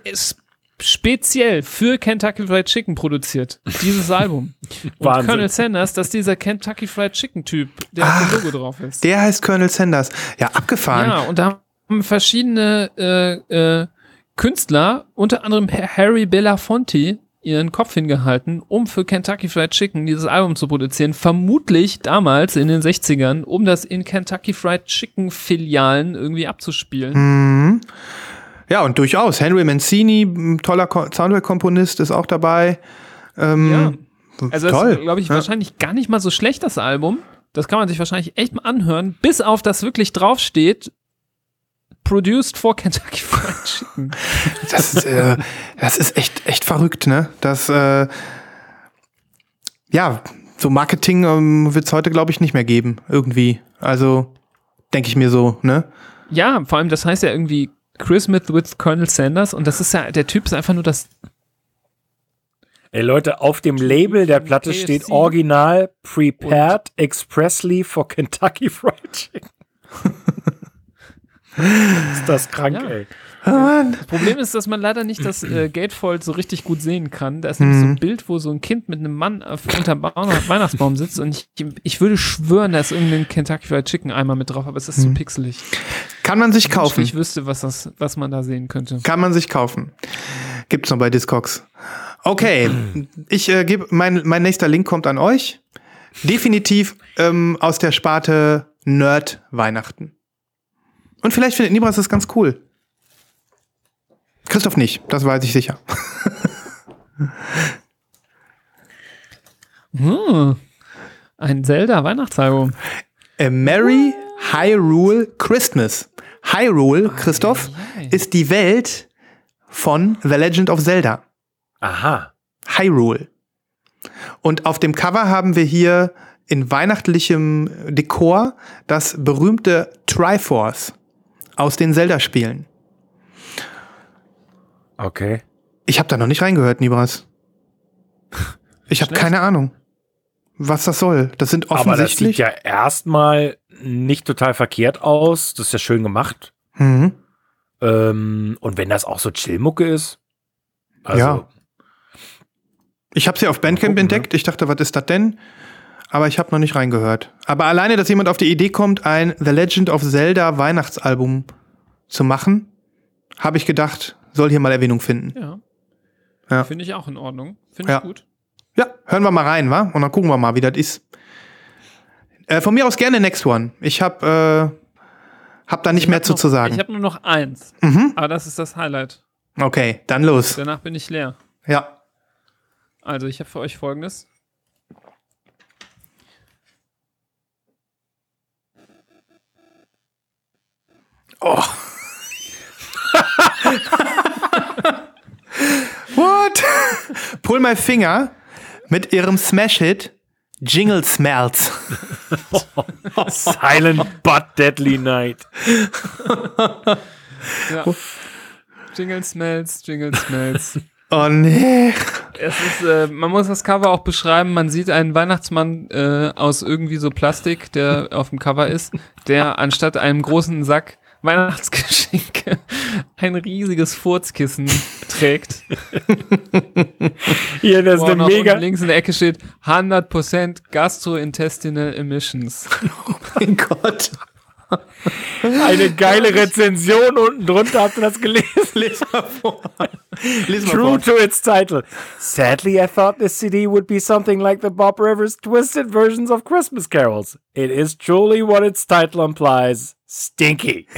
Speaker 3: speziell für Kentucky Fried Chicken produziert. Dieses Album. <laughs> Und. Colonel Sanders, das ist dieser Kentucky Fried Chicken Typ, der auf
Speaker 1: Ach,
Speaker 3: dem Logo drauf ist.
Speaker 1: Der heißt Colonel Sanders. Ja, abgefahren.
Speaker 3: Ja, und da haben verschiedene äh, äh, Künstler, unter anderem Harry Belafonte, ihren Kopf hingehalten, um für Kentucky Fried Chicken dieses Album zu produzieren. Vermutlich damals in den 60ern, um das in Kentucky Fried Chicken Filialen irgendwie abzuspielen.
Speaker 1: Mhm. Ja, und durchaus. Henry Mancini, ein toller Ko- Soundtrack-Komponist, ist auch dabei. Ähm,
Speaker 3: Ja. Also
Speaker 1: toll.
Speaker 3: das ist, glaube ich,
Speaker 1: Ja.
Speaker 3: wahrscheinlich gar nicht mal so schlecht, das Album. Das kann man sich wahrscheinlich echt mal anhören, bis auf das wirklich draufsteht, produced for Kentucky Fried Chicken. <laughs>
Speaker 1: Das ist, äh, das ist echt, echt verrückt, ne? Das, äh, ja, so Marketing ähm, wird es heute, glaube ich, nicht mehr geben. Irgendwie. Also, denke ich mir so, ne?
Speaker 3: Ja, vor allem, das heißt ja irgendwie Christmas with Colonel Sanders und das ist ja, der Typ ist einfach nur das,
Speaker 2: Ey Leute, auf dem Label der Platte
Speaker 3: KFC.
Speaker 2: steht Original Prepared Expressly for Kentucky Fried Chicken. <laughs> <laughs> ist das krank,
Speaker 3: Ja.
Speaker 2: ey.
Speaker 1: Oh
Speaker 3: das Problem ist, dass man leider nicht das äh, Gatefold so richtig gut sehen kann. Da ist nämlich so
Speaker 1: Mhm.
Speaker 3: ein Bild, wo so ein Kind mit einem Mann auf, unter Baum, Weihnachtsbaum sitzt und ich, ich würde schwören, da ist irgendein Kentucky Fried Chicken Eimer mit drauf, aber es ist zu pixelig.
Speaker 1: Kann man sich
Speaker 3: Ich
Speaker 1: kaufen.
Speaker 3: Ich wüsste, was, das, was man da sehen könnte.
Speaker 1: Kann man sich kaufen. Gibt's noch bei Discogs. Okay, ich äh, gebe mein, mein nächster Link kommt an euch. Definitiv ähm, aus der Sparte Nerd Weihnachten. Und vielleicht findet Nibras das ganz cool. Christoph nicht, das weiß ich sicher. <laughs>
Speaker 3: Hm. Ein Zelda-Weihnachtsalbum.
Speaker 1: A Merry Hyrule Christmas. Hyrule, Christoph,
Speaker 3: Eieiei.
Speaker 1: ist die Welt von The Legend of Zelda.
Speaker 2: Aha.
Speaker 1: Hyrule. Und auf dem Cover haben wir hier in weihnachtlichem Dekor das berühmte Triforce aus den Zelda-Spielen.
Speaker 2: Okay.
Speaker 1: Ich habe da noch nicht reingehört, Nibras. Ich habe keine Ahnung, was das soll. Das sind
Speaker 2: Aber das sieht
Speaker 1: offensichtlich.
Speaker 2: ja erstmal nicht total verkehrt aus. Das ist ja schön gemacht.
Speaker 1: mhm.
Speaker 2: Ähm, und wenn das auch so Chillmucke ist. Also,
Speaker 1: Ja. Ich habe sie auf Bandcamp
Speaker 2: gucken,
Speaker 1: entdeckt. Ich dachte, was ist das denn? Aber ich habe noch nicht reingehört. Aber alleine, dass jemand auf die Idee kommt, ein The Legend of Zelda Weihnachtsalbum zu machen, habe ich gedacht, soll hier mal Erwähnung finden.
Speaker 3: Ja.
Speaker 1: Ja.
Speaker 3: Finde ich auch in Ordnung. Finde
Speaker 1: Ja.
Speaker 3: ich gut.
Speaker 1: Ja, hören wir mal rein, wa? Und dann gucken wir mal, wie das ist. Äh, von mir aus gerne Next One. Ich habe äh, hab da nicht
Speaker 3: Ich
Speaker 1: mehr zu,
Speaker 3: noch,
Speaker 1: zu sagen.
Speaker 3: Ich habe nur noch eins.
Speaker 1: Mhm.
Speaker 3: Aber das ist das Highlight.
Speaker 1: Okay, dann los.
Speaker 3: Danach bin ich leer.
Speaker 1: Ja.
Speaker 3: Also, ich habe für euch folgendes. <laughs>
Speaker 1: What? Pull My Finger mit ihrem Smash-Hit Jingle Smells.
Speaker 2: Silent but Deadly Night.
Speaker 3: Ja. Jingle Smells, Jingle Smells.
Speaker 1: Oh nee.
Speaker 3: Es ist, äh, man muss das Cover auch beschreiben. Man sieht einen Weihnachtsmann äh, aus irgendwie so Plastik, der auf dem Cover ist, der anstatt einem großen Sack Weihnachtsgeschenke ein riesiges Furzkissen trägt. <laughs>
Speaker 2: Hier, das ist eine mega.
Speaker 3: links in der Ecke steht 100% Gastrointestinal Emissions. <laughs>
Speaker 1: Mein Gott.
Speaker 2: Eine geile Rezension unten drunter. Habt ihr das gelesen?
Speaker 1: Lies mal vor. Lies mal
Speaker 2: True
Speaker 1: vor.
Speaker 2: to its title. Sadly, I thought this CD would be something like the Bob Rivers twisted versions of Christmas carols. It is truly what its title implies stinky. <laughs>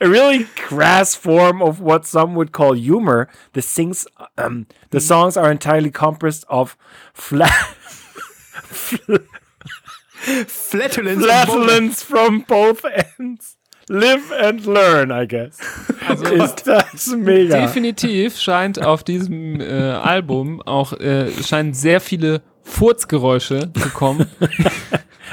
Speaker 2: A really crass form of what some would call humor. The sings, um, the songs are entirely composed of flat, <laughs>
Speaker 1: Flatulence.
Speaker 2: flatulence from both ends. Live and learn, I guess.
Speaker 3: Also
Speaker 2: Ist <laughs> das mega.
Speaker 3: definitiv scheint auf diesem äh, Album auch äh, scheinen sehr viele Furzgeräusche zu kommen. <laughs>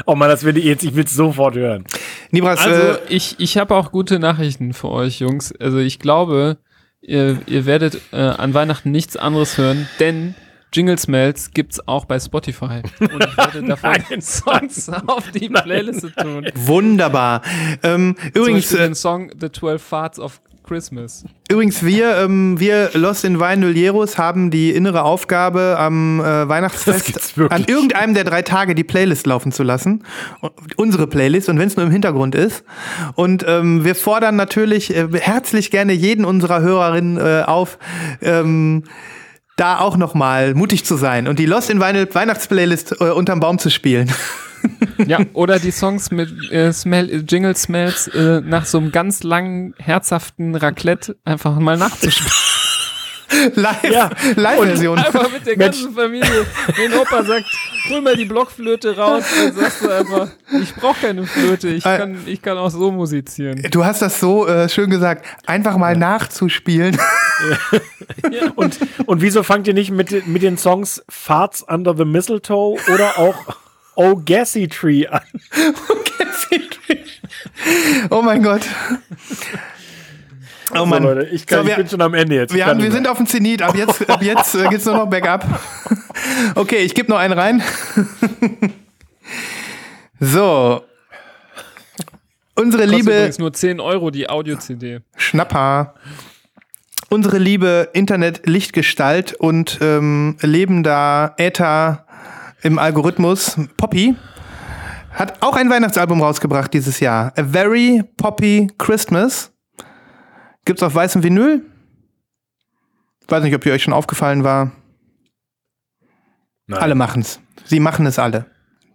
Speaker 2: Oh man, das will ich jetzt, ich will es sofort hören.
Speaker 1: Nibras,
Speaker 3: Also
Speaker 1: äh,
Speaker 3: ich, ich habe auch gute Nachrichten für euch, Jungs. Also ich glaube, ihr, ihr werdet äh, an Weihnachten nichts anderes hören, denn Jingle Smells gibt's auch bei Spotify. <laughs> Und ich werde davon
Speaker 2: Nein.
Speaker 3: Songs auf die Playliste tun.
Speaker 1: wunderbar. Ähm,
Speaker 3: Zum
Speaker 1: übrigens,
Speaker 3: Beispiel
Speaker 1: äh,
Speaker 3: den Song The 12 Farts of Christmas.
Speaker 1: übrigens, wir, ähm, wir Los Invainulieros haben die innere Aufgabe, am äh, Weihnachtsfest an irgendeinem der drei Tage die Playlist laufen zu lassen. Unsere Playlist und wenn es nur im Hintergrund ist. Und ähm, wir fordern natürlich äh, herzlich gerne jeden unserer Hörerinnen äh, auf, ähm, da auch noch mal mutig zu sein und die Lost in Vinyl Weihnachtsplaylist äh, unterm Baum zu spielen.
Speaker 3: Ja, <laughs> oder die Songs mit äh, Smell, Jingle Smells äh, nach so einem ganz langen, herzhaften Raclette einfach mal nachzuspielen. <laughs> <laughs>
Speaker 1: Live,
Speaker 2: Ja.
Speaker 1: Live-Version.
Speaker 3: Einfach mit der ganzen Familie. Wenn Opa sagt, hol mal die Blockflöte raus, dann sagst du einfach, ich brauche keine Flöte, ich
Speaker 1: Äh.
Speaker 3: kann, ich kann auch so musizieren.
Speaker 1: Du hast das so äh, schön gesagt, einfach mal nachzuspielen. <laughs> <laughs>
Speaker 2: Und, und wieso fangt ihr nicht mit, mit den Songs Farts Under the Mistletoe oder auch Oh Gassy Tree an?
Speaker 1: oh mein Gott. Oh Mann.
Speaker 2: So, Leute, ich, kann,
Speaker 1: So, wir-
Speaker 2: ich bin schon am Ende jetzt.
Speaker 1: Wir, haben, wir sind auf dem Zenit, ab jetzt, ab jetzt äh, geht's nur noch bergab. <laughs> Okay, ich gebe noch einen rein. <laughs> So. Unsere
Speaker 3: Kostet
Speaker 1: liebe
Speaker 3: übrigens nur 10 Euro die Audio-CD.
Speaker 1: Schnapper, unsere liebe Internet-Lichtgestalt und ähm, lebender Äther im Algorithmus, Poppy, hat auch ein Weihnachtsalbum rausgebracht dieses Jahr. A Very Poppy Christmas. Gibt's auf weißem Vinyl. Weiß nicht, ob ihr euch schon aufgefallen war.
Speaker 2: Nein.
Speaker 1: Alle machen's. Sie machen es alle.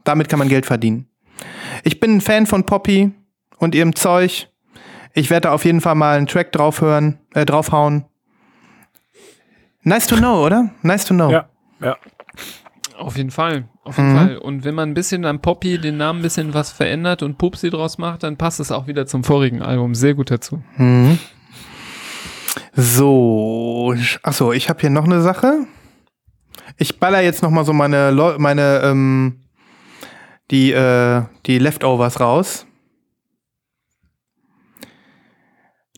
Speaker 1: Damit kann man Geld verdienen. Ich bin ein Fan von Poppy und ihrem Zeug. Ich werde da auf jeden Fall mal einen Track draufhören, äh, draufhauen. Nice to know, oder? Nice to know.
Speaker 2: Ja, ja.
Speaker 3: Auf jeden Fall, auf jeden
Speaker 1: Mhm.
Speaker 3: Fall. Und wenn man ein bisschen an Poppy den Namen ein bisschen was verändert und Pupsi draus macht, dann passt es auch wieder zum vorigen Album sehr gut dazu.
Speaker 1: Mhm. So, achso, ich habe hier noch eine Sache. Ich baller jetzt noch mal so meine, Leu- meine ähm, die, äh, die Leftovers raus.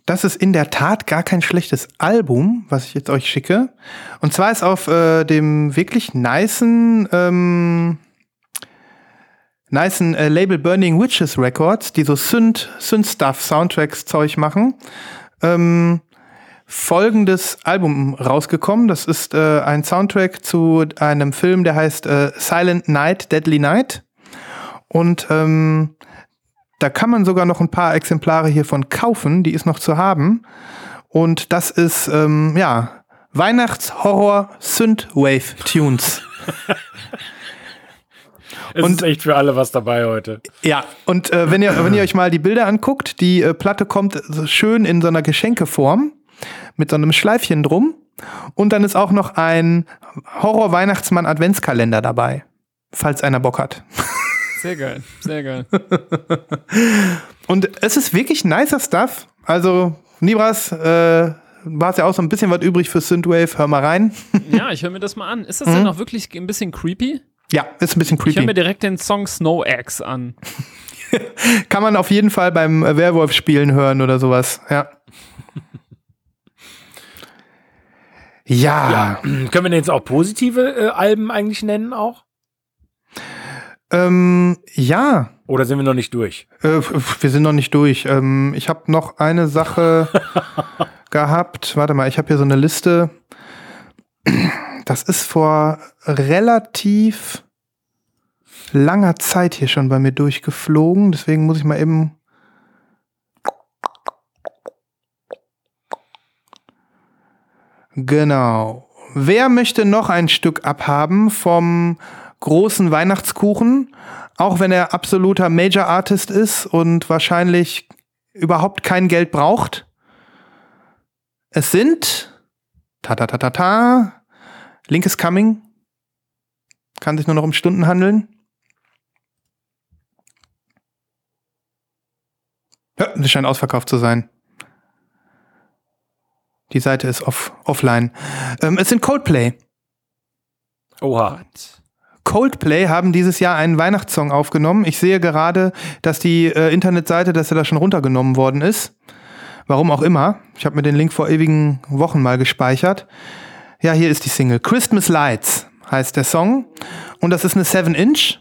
Speaker 1: Das ist in der Tat gar kein schlechtes Album, was ich jetzt euch schicke. Und zwar ist auf äh, dem wirklich nicen, ähm, nicen äh, Label Burning Witches Records, die so Synth, Synth-Stuff, Soundtracks, Zeug machen, ähm, folgendes Album rausgekommen. Das ist äh, ein Soundtrack zu einem Film, der heißt äh, Silent Night, Deadly Night. Und ähm, da kann man sogar noch ein paar Exemplare hiervon kaufen, die ist noch zu haben. Und das ist, ähm, ja, Weihnachtshorror Synthwave Tunes.
Speaker 2: Es
Speaker 1: Und-
Speaker 2: ist echt für alle was dabei heute.
Speaker 1: Ja, und äh, wenn, ihr, wenn ihr euch mal die Bilder anguckt, die äh, Platte kommt schön in so einer Geschenkeform mit so einem Schleifchen drum. Und dann ist auch noch ein Horror-Weihnachtsmann-Adventskalender dabei, falls einer Bock hat.
Speaker 3: Sehr geil, sehr geil. <laughs>
Speaker 1: Und es ist wirklich nicer Stuff. Also, Nibras, äh, du hast ja auch so ein bisschen was übrig für Synthwave. Hör mal rein. <laughs>
Speaker 3: Ja, ich höre mir das mal an. Ist das denn auch wirklich ein bisschen creepy?
Speaker 1: Ja, ist ein bisschen
Speaker 3: Ich höre mir
Speaker 1: creepy.
Speaker 3: direkt den Song Snow Axe an. <laughs>
Speaker 1: Kann man auf jeden Fall beim Werwolf-Spielen hören oder sowas. Ja. Ja.
Speaker 2: Ja. <clears throat> Können wir denn jetzt auch positive äh, Alben eigentlich nennen auch?
Speaker 1: Ähm, ja.
Speaker 2: Oder sind wir noch nicht durch?
Speaker 1: Äh, wir sind noch nicht durch. Ähm, ich habe noch eine Sache <laughs> gehabt. Warte mal, ich habe hier so eine Liste. Das ist vor relativ langer Zeit hier schon bei mir durchgeflogen. Deswegen muss ich mal eben. Genau. Wer möchte noch ein Stück abhaben vom großen Weihnachtskuchen? Auch wenn er absoluter Major Artist ist und wahrscheinlich überhaupt kein Geld braucht. Es sind ta ta ta ta ta Link is coming. Kann sich nur noch um Stunden handeln. Ja, das scheint ausverkauft zu sein. Die Seite ist off offline. Ähm, es sind Coldplay.
Speaker 2: Oha.
Speaker 1: Coldplay haben dieses Jahr einen Weihnachtssong aufgenommen. Ich sehe gerade, dass die äh, Internetseite, dass er da schon runtergenommen worden ist. Warum auch immer. Ich habe mir den Link vor ewigen Wochen mal gespeichert. Ja, hier ist die Single. Christmas Lights heißt der Song. Und das ist eine 7-Inch.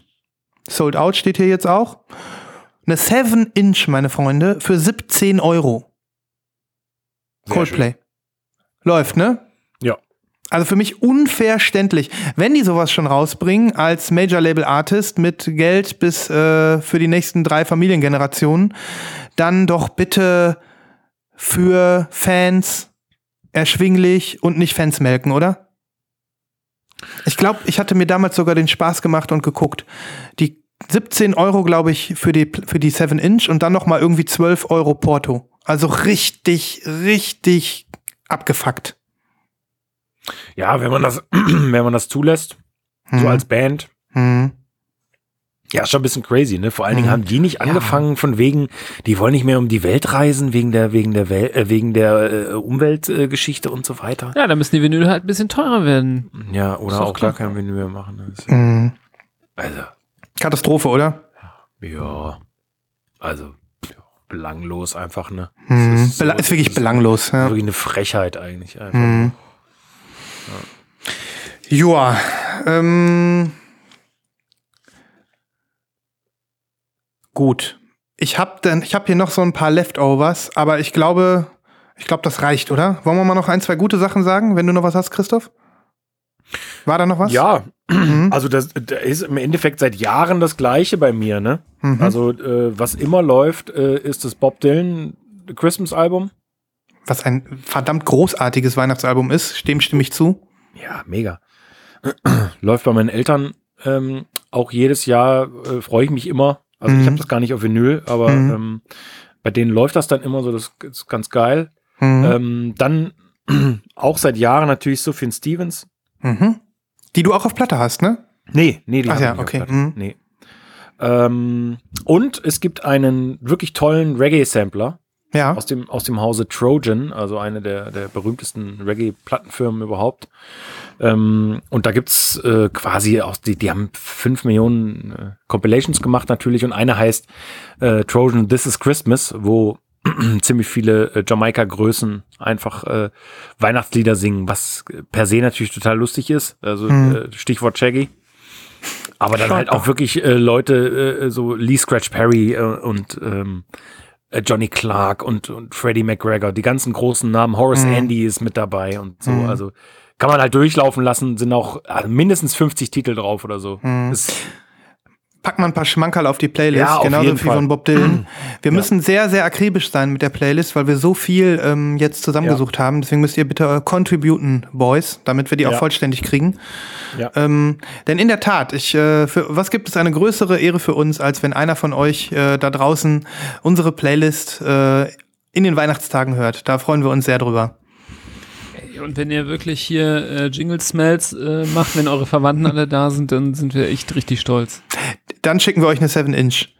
Speaker 1: Sold Out steht hier jetzt auch. Eine 7-Inch, meine Freunde, für 17 Euro.
Speaker 2: Sehr
Speaker 1: Coldplay. Läuft, ne?
Speaker 2: Ja.
Speaker 1: Also für mich unverständlich. Wenn die sowas schon rausbringen als Major Label Artist mit Geld bis äh, für die nächsten drei Familiengenerationen, dann doch bitte für Fans erschwinglich und nicht Fans melken, oder? Ich glaube, ich hatte mir damals sogar den Spaß gemacht und geguckt. Die 17 Euro, glaube ich, für die, für die 7 Inch und dann noch mal irgendwie 12 Euro Porto. Also richtig, richtig abgefuckt.
Speaker 2: Ja, wenn man das, <clears throat> wenn man das zulässt, so
Speaker 1: Mhm.
Speaker 2: als Band,
Speaker 1: Hm.
Speaker 2: ja, ist schon ein bisschen crazy, ne? Vor allen Dingen
Speaker 1: Mhm.
Speaker 2: haben die nicht angefangen von wegen, die wollen nicht mehr um die Welt reisen, wegen der, wegen der Wel äh, wegen der äh, Umweltgeschichte äh, und so weiter.
Speaker 3: Ja, dann müssen die Vinyl halt ein bisschen teurer werden.
Speaker 2: Ja, oder
Speaker 3: doch
Speaker 2: auch gar
Speaker 3: klar.
Speaker 2: kein Vinyl mehr machen. Das-
Speaker 1: Mhm.
Speaker 2: Also,
Speaker 1: Katastrophe, oder?
Speaker 2: ja, also, ja, belanglos einfach, ne?
Speaker 1: Mhm.
Speaker 2: Das ist so-
Speaker 1: ist wirklich
Speaker 2: das
Speaker 1: belanglos. Ja.
Speaker 2: Wirklich eine Frechheit eigentlich. Einfach.
Speaker 1: Mhm. Joa, ähm, gut. Ich habe dann, ich habe hier noch so ein paar Leftovers, aber ich glaube, ich glaube, das reicht, oder? Wollen wir mal noch ein, zwei gute Sachen sagen, wenn du noch was hast, Christoph? War da noch was?
Speaker 2: Ja,
Speaker 1: Mhm.
Speaker 2: also das, das ist im Endeffekt seit Jahren das Gleiche bei mir, ne?
Speaker 1: Mhm.
Speaker 2: Also äh, was immer läuft, äh, ist das Bob Dylan Christmas Album.
Speaker 1: was ein verdammt großartiges Weihnachtsalbum ist, dem stimme ich zu.
Speaker 2: Ja, mega. <clears throat> läuft bei meinen Eltern ähm, auch jedes Jahr, äh, freue ich mich immer. Also
Speaker 1: Mhm.
Speaker 2: ich habe das gar nicht auf Vinyl, aber
Speaker 1: Mhm.
Speaker 2: ähm, bei denen läuft das dann immer so, das ist ganz geil.
Speaker 1: Mhm.
Speaker 2: Ähm, dann <clears throat> auch seit Jahren natürlich Sufjan Stevens.
Speaker 1: Mhm. Die du auch auf Platte hast, ne?
Speaker 2: Nee, nee, die
Speaker 1: Ach ja,
Speaker 2: ich nicht auf
Speaker 1: okay, mhm.
Speaker 2: Nee. Ähm, und es gibt einen wirklich tollen Reggae-Sampler
Speaker 1: Ja.
Speaker 2: aus dem, aus dem Hause Trojan, also eine der, der berühmtesten Reggae-Plattenfirmen überhaupt. Ähm, und da gibt's äh, quasi auch, die, die haben fünf Millionen äh, Compilations gemacht natürlich und eine heißt äh, Trojan This is Christmas, wo <clears throat> ziemlich viele äh, Jamaika-Größen einfach äh, Weihnachtslieder singen, was per se natürlich total lustig ist. Also
Speaker 1: Mhm.
Speaker 2: äh, Stichwort Shaggy. Aber dann
Speaker 1: Schaut
Speaker 2: halt
Speaker 1: doch.
Speaker 2: auch wirklich äh, Leute, äh, so Lee Scratch Perry äh, und ähm, äh, Johnny Clark und, und Freddie McGregor, die ganzen großen Namen, Horace
Speaker 1: Mhm.
Speaker 2: Andy ist mit dabei und so.
Speaker 1: Mhm.
Speaker 2: Also kann man halt durchlaufen lassen, sind auch äh, mindestens 50 Titel drauf oder so.
Speaker 1: Mhm.
Speaker 2: Ist,
Speaker 1: Pack mal ein paar Schmankerl auf die Playlist,
Speaker 2: Ja, auf
Speaker 1: genauso
Speaker 2: jeden
Speaker 1: wie
Speaker 2: Fall.
Speaker 1: von Bob Dylan. <clears throat> Wir müssen sehr, sehr akribisch sein mit der Playlist, weil wir so viel ähm, jetzt zusammengesucht haben. Deswegen müsst ihr bitte äh, contributen, Boys, damit wir die auch
Speaker 2: Ja.
Speaker 1: vollständig kriegen.
Speaker 2: ja.
Speaker 1: Ähm, denn in der Tat, ich, äh, für, was gibt es eine größere Ehre für uns, als wenn einer von euch äh, da draußen unsere Playlist äh, in den Weihnachtstagen hört? Da freuen wir uns sehr drüber.
Speaker 3: Und wenn ihr wirklich hier äh, Jingle Smells äh, macht, wenn eure Verwandten alle da sind, dann sind wir echt richtig stolz.
Speaker 1: Dann schicken wir euch eine 7-Inch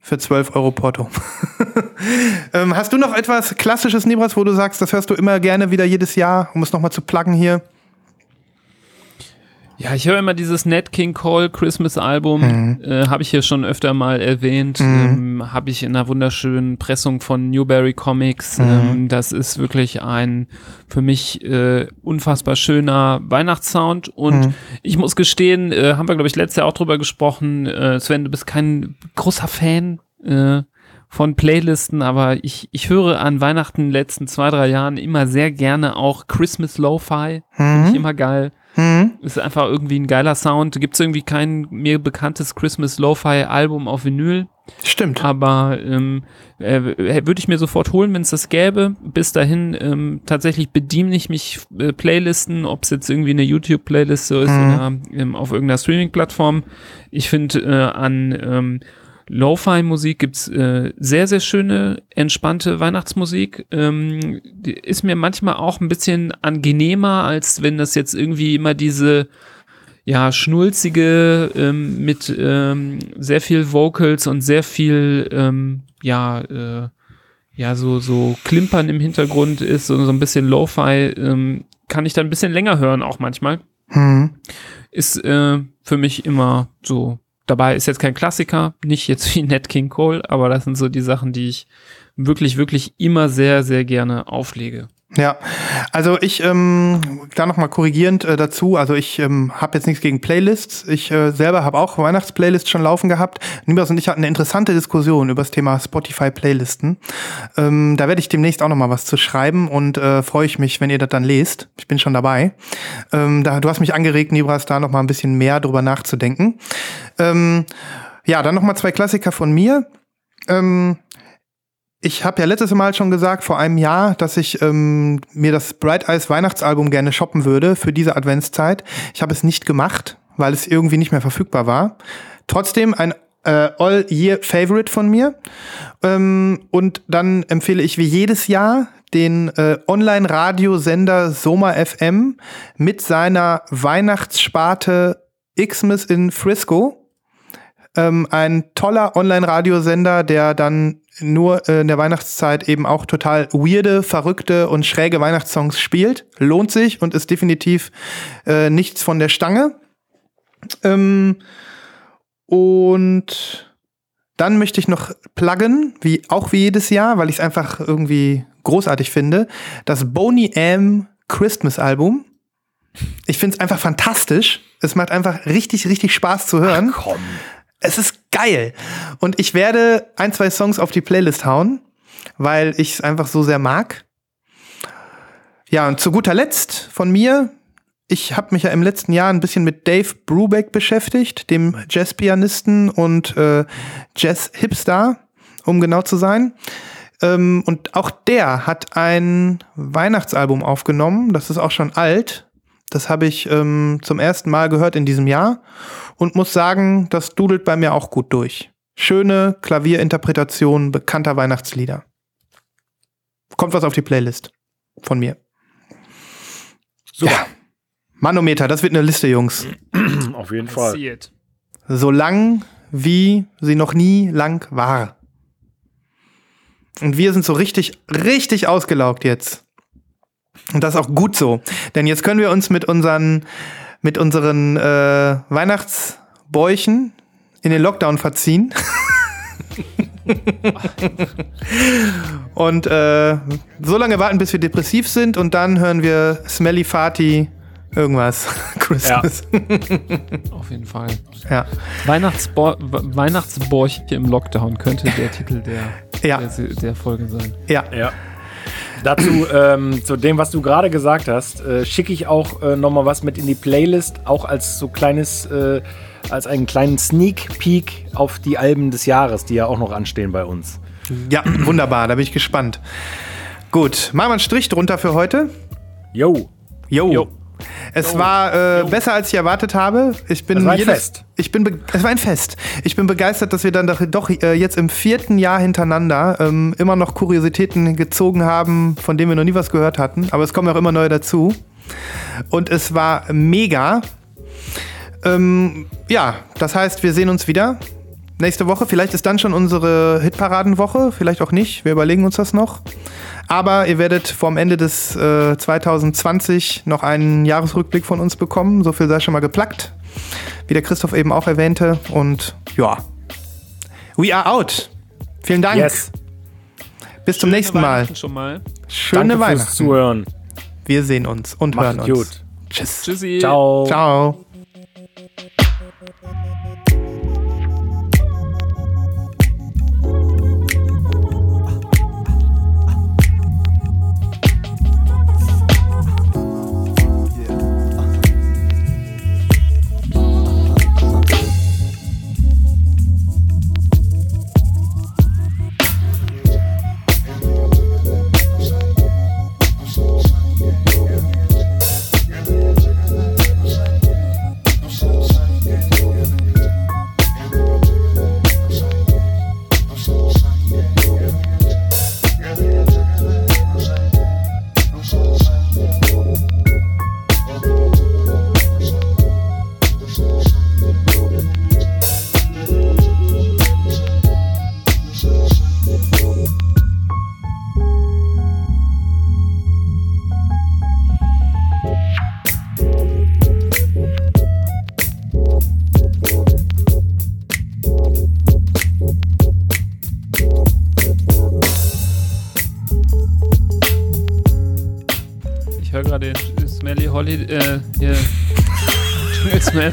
Speaker 1: für 12 Euro Porto. <laughs> ähm, hast du noch etwas Klassisches, Nibras, wo du sagst, das hörst du immer gerne wieder jedes Jahr, um es nochmal zu pluggen hier?
Speaker 3: Ja, ich höre immer dieses Nat King Cole Christmas Album,
Speaker 1: Mhm.
Speaker 3: äh, habe ich hier schon öfter mal erwähnt, ähm, habe ich in einer wunderschönen Pressung von Newberry Comics.
Speaker 1: Mhm.
Speaker 3: Ähm, das ist wirklich ein für mich äh, unfassbar schöner Weihnachtssound und
Speaker 1: Mhm.
Speaker 3: ich muss gestehen, äh, haben wir glaube ich letztes Jahr auch drüber gesprochen, äh, Sven, du bist kein großer Fan äh, von Playlisten, aber ich, ich höre an Weihnachten in den letzten zwei, drei Jahren immer sehr gerne auch Christmas Lo-Fi. Finde ich immer geil.
Speaker 1: Mhm.
Speaker 3: Ist einfach irgendwie ein geiler Sound. Gibt es irgendwie kein mir bekanntes Christmas Lo-Fi-Album auf Vinyl,
Speaker 1: Stimmt.
Speaker 3: aber ähm, äh, würde ich mir sofort holen, wenn es das gäbe. Bis dahin ähm, tatsächlich bediene ich mich äh, Playlisten, ob es jetzt irgendwie eine YouTube-Playlist so ist
Speaker 1: Mhm.
Speaker 3: oder ähm, auf irgendeiner Streaming-Plattform. Ich finde äh, an ähm, Lo-Fi-Musik gibt's äh, sehr, sehr schöne, entspannte Weihnachtsmusik. Ähm, ist mir manchmal auch ein bisschen angenehmer, als wenn das jetzt irgendwie immer diese ja, schnulzige ähm, mit ähm, sehr viel Vocals und sehr viel ähm, ja, äh, ja, so, so Klimpern im Hintergrund ist, so, so ein bisschen Lo-Fi, ähm, kann ich dann ein bisschen länger hören, auch manchmal
Speaker 1: Mhm.
Speaker 3: ist äh, für mich immer so dabei. Ist jetzt kein Klassiker, nicht jetzt wie Nat King Cole, aber das sind so die Sachen, die ich wirklich, wirklich immer sehr, sehr gerne auflege.
Speaker 1: Ja, also ich, ähm, da nochmal korrigierend äh, dazu, also ich ähm, habe jetzt nichts gegen Playlists. Ich äh, selber habe auch Weihnachtsplaylists schon laufen gehabt. Nibas und ich hatten eine interessante Diskussion über das Thema Spotify-Playlisten. Ähm, da werde ich demnächst auch nochmal was zu schreiben und äh, freue ich mich, wenn ihr das dann lest. Ich bin schon dabei. Ähm, da, du hast mich angeregt, Nibras, da nochmal ein bisschen mehr drüber nachzudenken. Ähm, ja, dann nochmal zwei Klassiker von mir. Ähm, ich habe ja letztes Mal schon gesagt, vor einem Jahr, dass ich ähm, mir das Bright Eyes Weihnachtsalbum gerne shoppen würde für diese Adventszeit. Ich habe es nicht gemacht, weil es irgendwie nicht mehr verfügbar war. Trotzdem ein äh, All-Year-Favorite von mir. Ähm, und dann empfehle ich wie jedes Jahr den äh, Online-Radiosender Soma FM mit seiner Weihnachtssparte Xmas in Frisco ähm, ein toller Online-Radiosender, der dann nur äh, in der Weihnachtszeit eben auch total weirde, verrückte und schräge Weihnachtssongs spielt. Lohnt sich und ist definitiv äh, nichts von der Stange. Ähm, und dann möchte ich noch pluggen, wie auch wie jedes Jahr, weil ich es einfach irgendwie großartig finde, das Boney M Christmas Album. Ich finde es einfach fantastisch. Es macht einfach richtig, richtig Spaß zu hören.
Speaker 2: Komm.
Speaker 1: Es ist geil. Und ich werde ein, zwei Songs auf die Playlist hauen, weil ich es einfach so sehr mag. Ja, und zu guter Letzt von mir, ich habe mich ja im letzten Jahr ein bisschen mit Dave Brubeck beschäftigt, dem Jazzpianisten und äh, Jazz-Hipster, um genau zu sein. Ähm, und auch der hat ein Weihnachtsalbum aufgenommen. Das ist auch schon alt. Das habe ich ähm, zum ersten Mal gehört in diesem Jahr und muss sagen, das dudelt bei mir auch gut durch. Schöne Klavierinterpretation bekannter Weihnachtslieder. Kommt was auf die Playlist von mir.
Speaker 2: Super.
Speaker 1: Ja. Manometer, das wird eine Liste, Jungs. <clears throat>
Speaker 2: Auf jeden Fall.
Speaker 1: So lang, wie sie noch nie lang war. Und wir sind so richtig, richtig ausgelaugt jetzt. Und das ist auch gut so. Denn jetzt können wir uns mit unseren, mit unseren äh, Weihnachtsbäuchen in den Lockdown verziehen. <laughs> und äh, so lange warten, bis wir depressiv sind und dann hören wir Smelly Fati irgendwas. <laughs> Christmas.
Speaker 3: Auf jeden Fall.
Speaker 1: Ja.
Speaker 3: Weihnachtsbo Weihnachtsborch im Lockdown könnte der Titel der,
Speaker 1: Ja.
Speaker 3: der, der Folge sein.
Speaker 1: ja.
Speaker 2: Ja. Dazu, ähm, zu dem, was du gerade gesagt hast, äh, schicke ich auch äh, nochmal was mit in die Playlist, auch als so kleines, äh, als einen kleinen Sneak Peek auf die Alben des Jahres, die ja auch noch anstehen bei uns.
Speaker 1: Ja, wunderbar, da bin ich gespannt. Gut, machen wir einen Strich drunter für heute.
Speaker 2: Yo.
Speaker 1: Jo.
Speaker 3: Jo.
Speaker 1: Es war äh, besser, als ich erwartet habe. Ich bin
Speaker 2: Es war ein
Speaker 1: jedes,
Speaker 2: Fest.
Speaker 1: Ich bin es war ein Fest. Ich bin begeistert, dass wir dann doch, doch äh, jetzt im vierten Jahr hintereinander ähm, immer noch Kuriositäten gezogen haben, von denen wir noch nie was gehört hatten. Aber es kommen auch immer neue dazu. Und es war mega. Ähm, ja, das heißt, wir sehen uns wieder nächste Woche. Vielleicht ist dann schon unsere Hitparadenwoche, vielleicht auch nicht. Wir überlegen uns das noch. Aber ihr werdet vorm Ende des äh, 2020 noch einen Jahresrückblick von uns bekommen. So viel sei schon mal geplackt. Wie der Christoph eben auch erwähnte. Und ja, we are out. Vielen Dank.
Speaker 2: Yes.
Speaker 1: Bis zum nächsten Mal.
Speaker 3: Weihnachten Schon mal.
Speaker 1: Schöne
Speaker 2: Danke fürs
Speaker 1: Weihnachten.
Speaker 2: Zuhören.
Speaker 1: Wir sehen uns und hören
Speaker 2: Macht
Speaker 1: uns.
Speaker 2: gut.
Speaker 1: Tschüss.
Speaker 3: Tschüssi.
Speaker 2: Ciao.
Speaker 1: Ciao.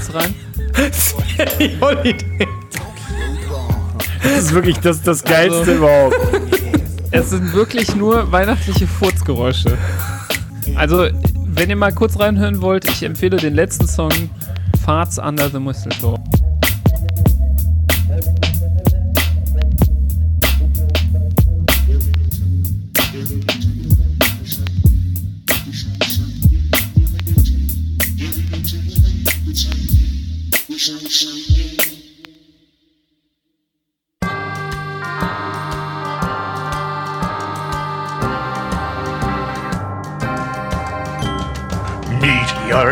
Speaker 3: Smells rein.
Speaker 1: Holiday. <laughs>
Speaker 2: Das ist wirklich das, das Geilste
Speaker 3: Also-
Speaker 2: überhaupt.
Speaker 3: Es sind wirklich nur weihnachtliche Furzgeräusche. Also, wenn ihr mal kurz reinhören wollt, ich empfehle den letzten Song Farts Under the Mistletoe.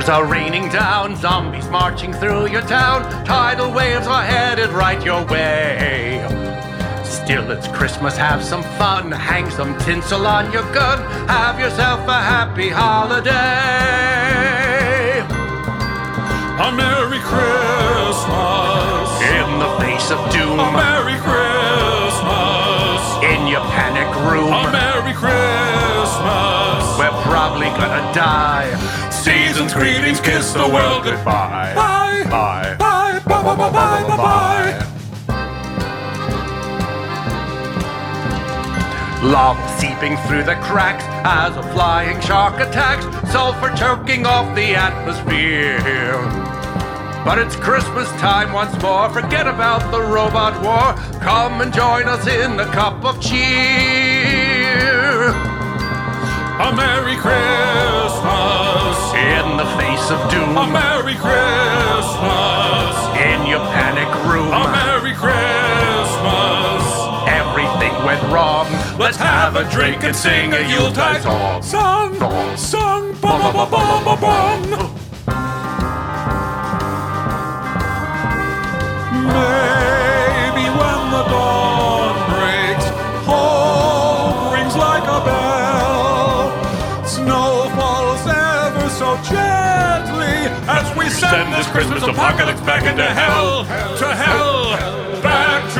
Speaker 5: Meteors are raining down, zombies marching through your town, tidal waves are headed right your way. Still, it's Christmas, have some fun, hang some tinsel on your gun, have yourself a happy holiday.
Speaker 6: A Merry Christmas.
Speaker 5: In the face of doom,
Speaker 6: A Merry Christmas.
Speaker 5: in your panic room,
Speaker 6: A Merry Christmas.
Speaker 5: we're probably gonna die
Speaker 6: season's greetings, kiss the world goodbye.
Speaker 5: Bye,
Speaker 6: bye,
Speaker 5: bye,
Speaker 6: bye, bye, bye, bye, bye. bye.
Speaker 5: Love seeping through the cracks as a flying shark attacks, sulfur choking off the atmosphere. But it's Christmas time once more, forget about the robot war. Come and join us in a cup of cheer.
Speaker 6: A Merry Christmas.
Speaker 5: In the face of doom,
Speaker 6: A Merry Christmas.
Speaker 5: in your panic room,
Speaker 6: A Merry Christmas.
Speaker 5: everything went wrong.
Speaker 6: Let's have a drink and sing a Yuletide
Speaker 5: song.
Speaker 6: song.
Speaker 5: Song.
Speaker 6: Bum, bum, bum, bum, bum, bum. Maybe send this Christmas apocalypse back into hell, to hell, back to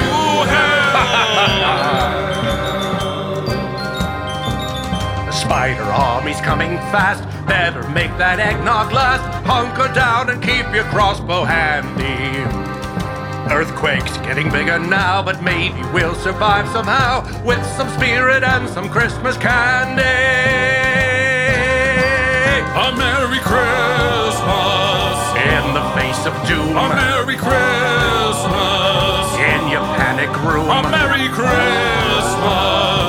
Speaker 6: hell.
Speaker 5: The spider army's coming fast. Better make that eggnog last. Hunker down and keep your crossbow handy. Earthquakes getting bigger now, but maybe we'll survive somehow with some spirit and some Christmas candy.
Speaker 6: A Merry Christmas
Speaker 5: face of doom.
Speaker 6: A Merry Christmas
Speaker 5: in your panic room.
Speaker 6: A Merry Christmas.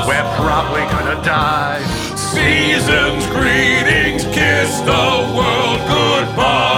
Speaker 5: We're probably gonna die.
Speaker 6: Season's greetings, kiss the world goodbye.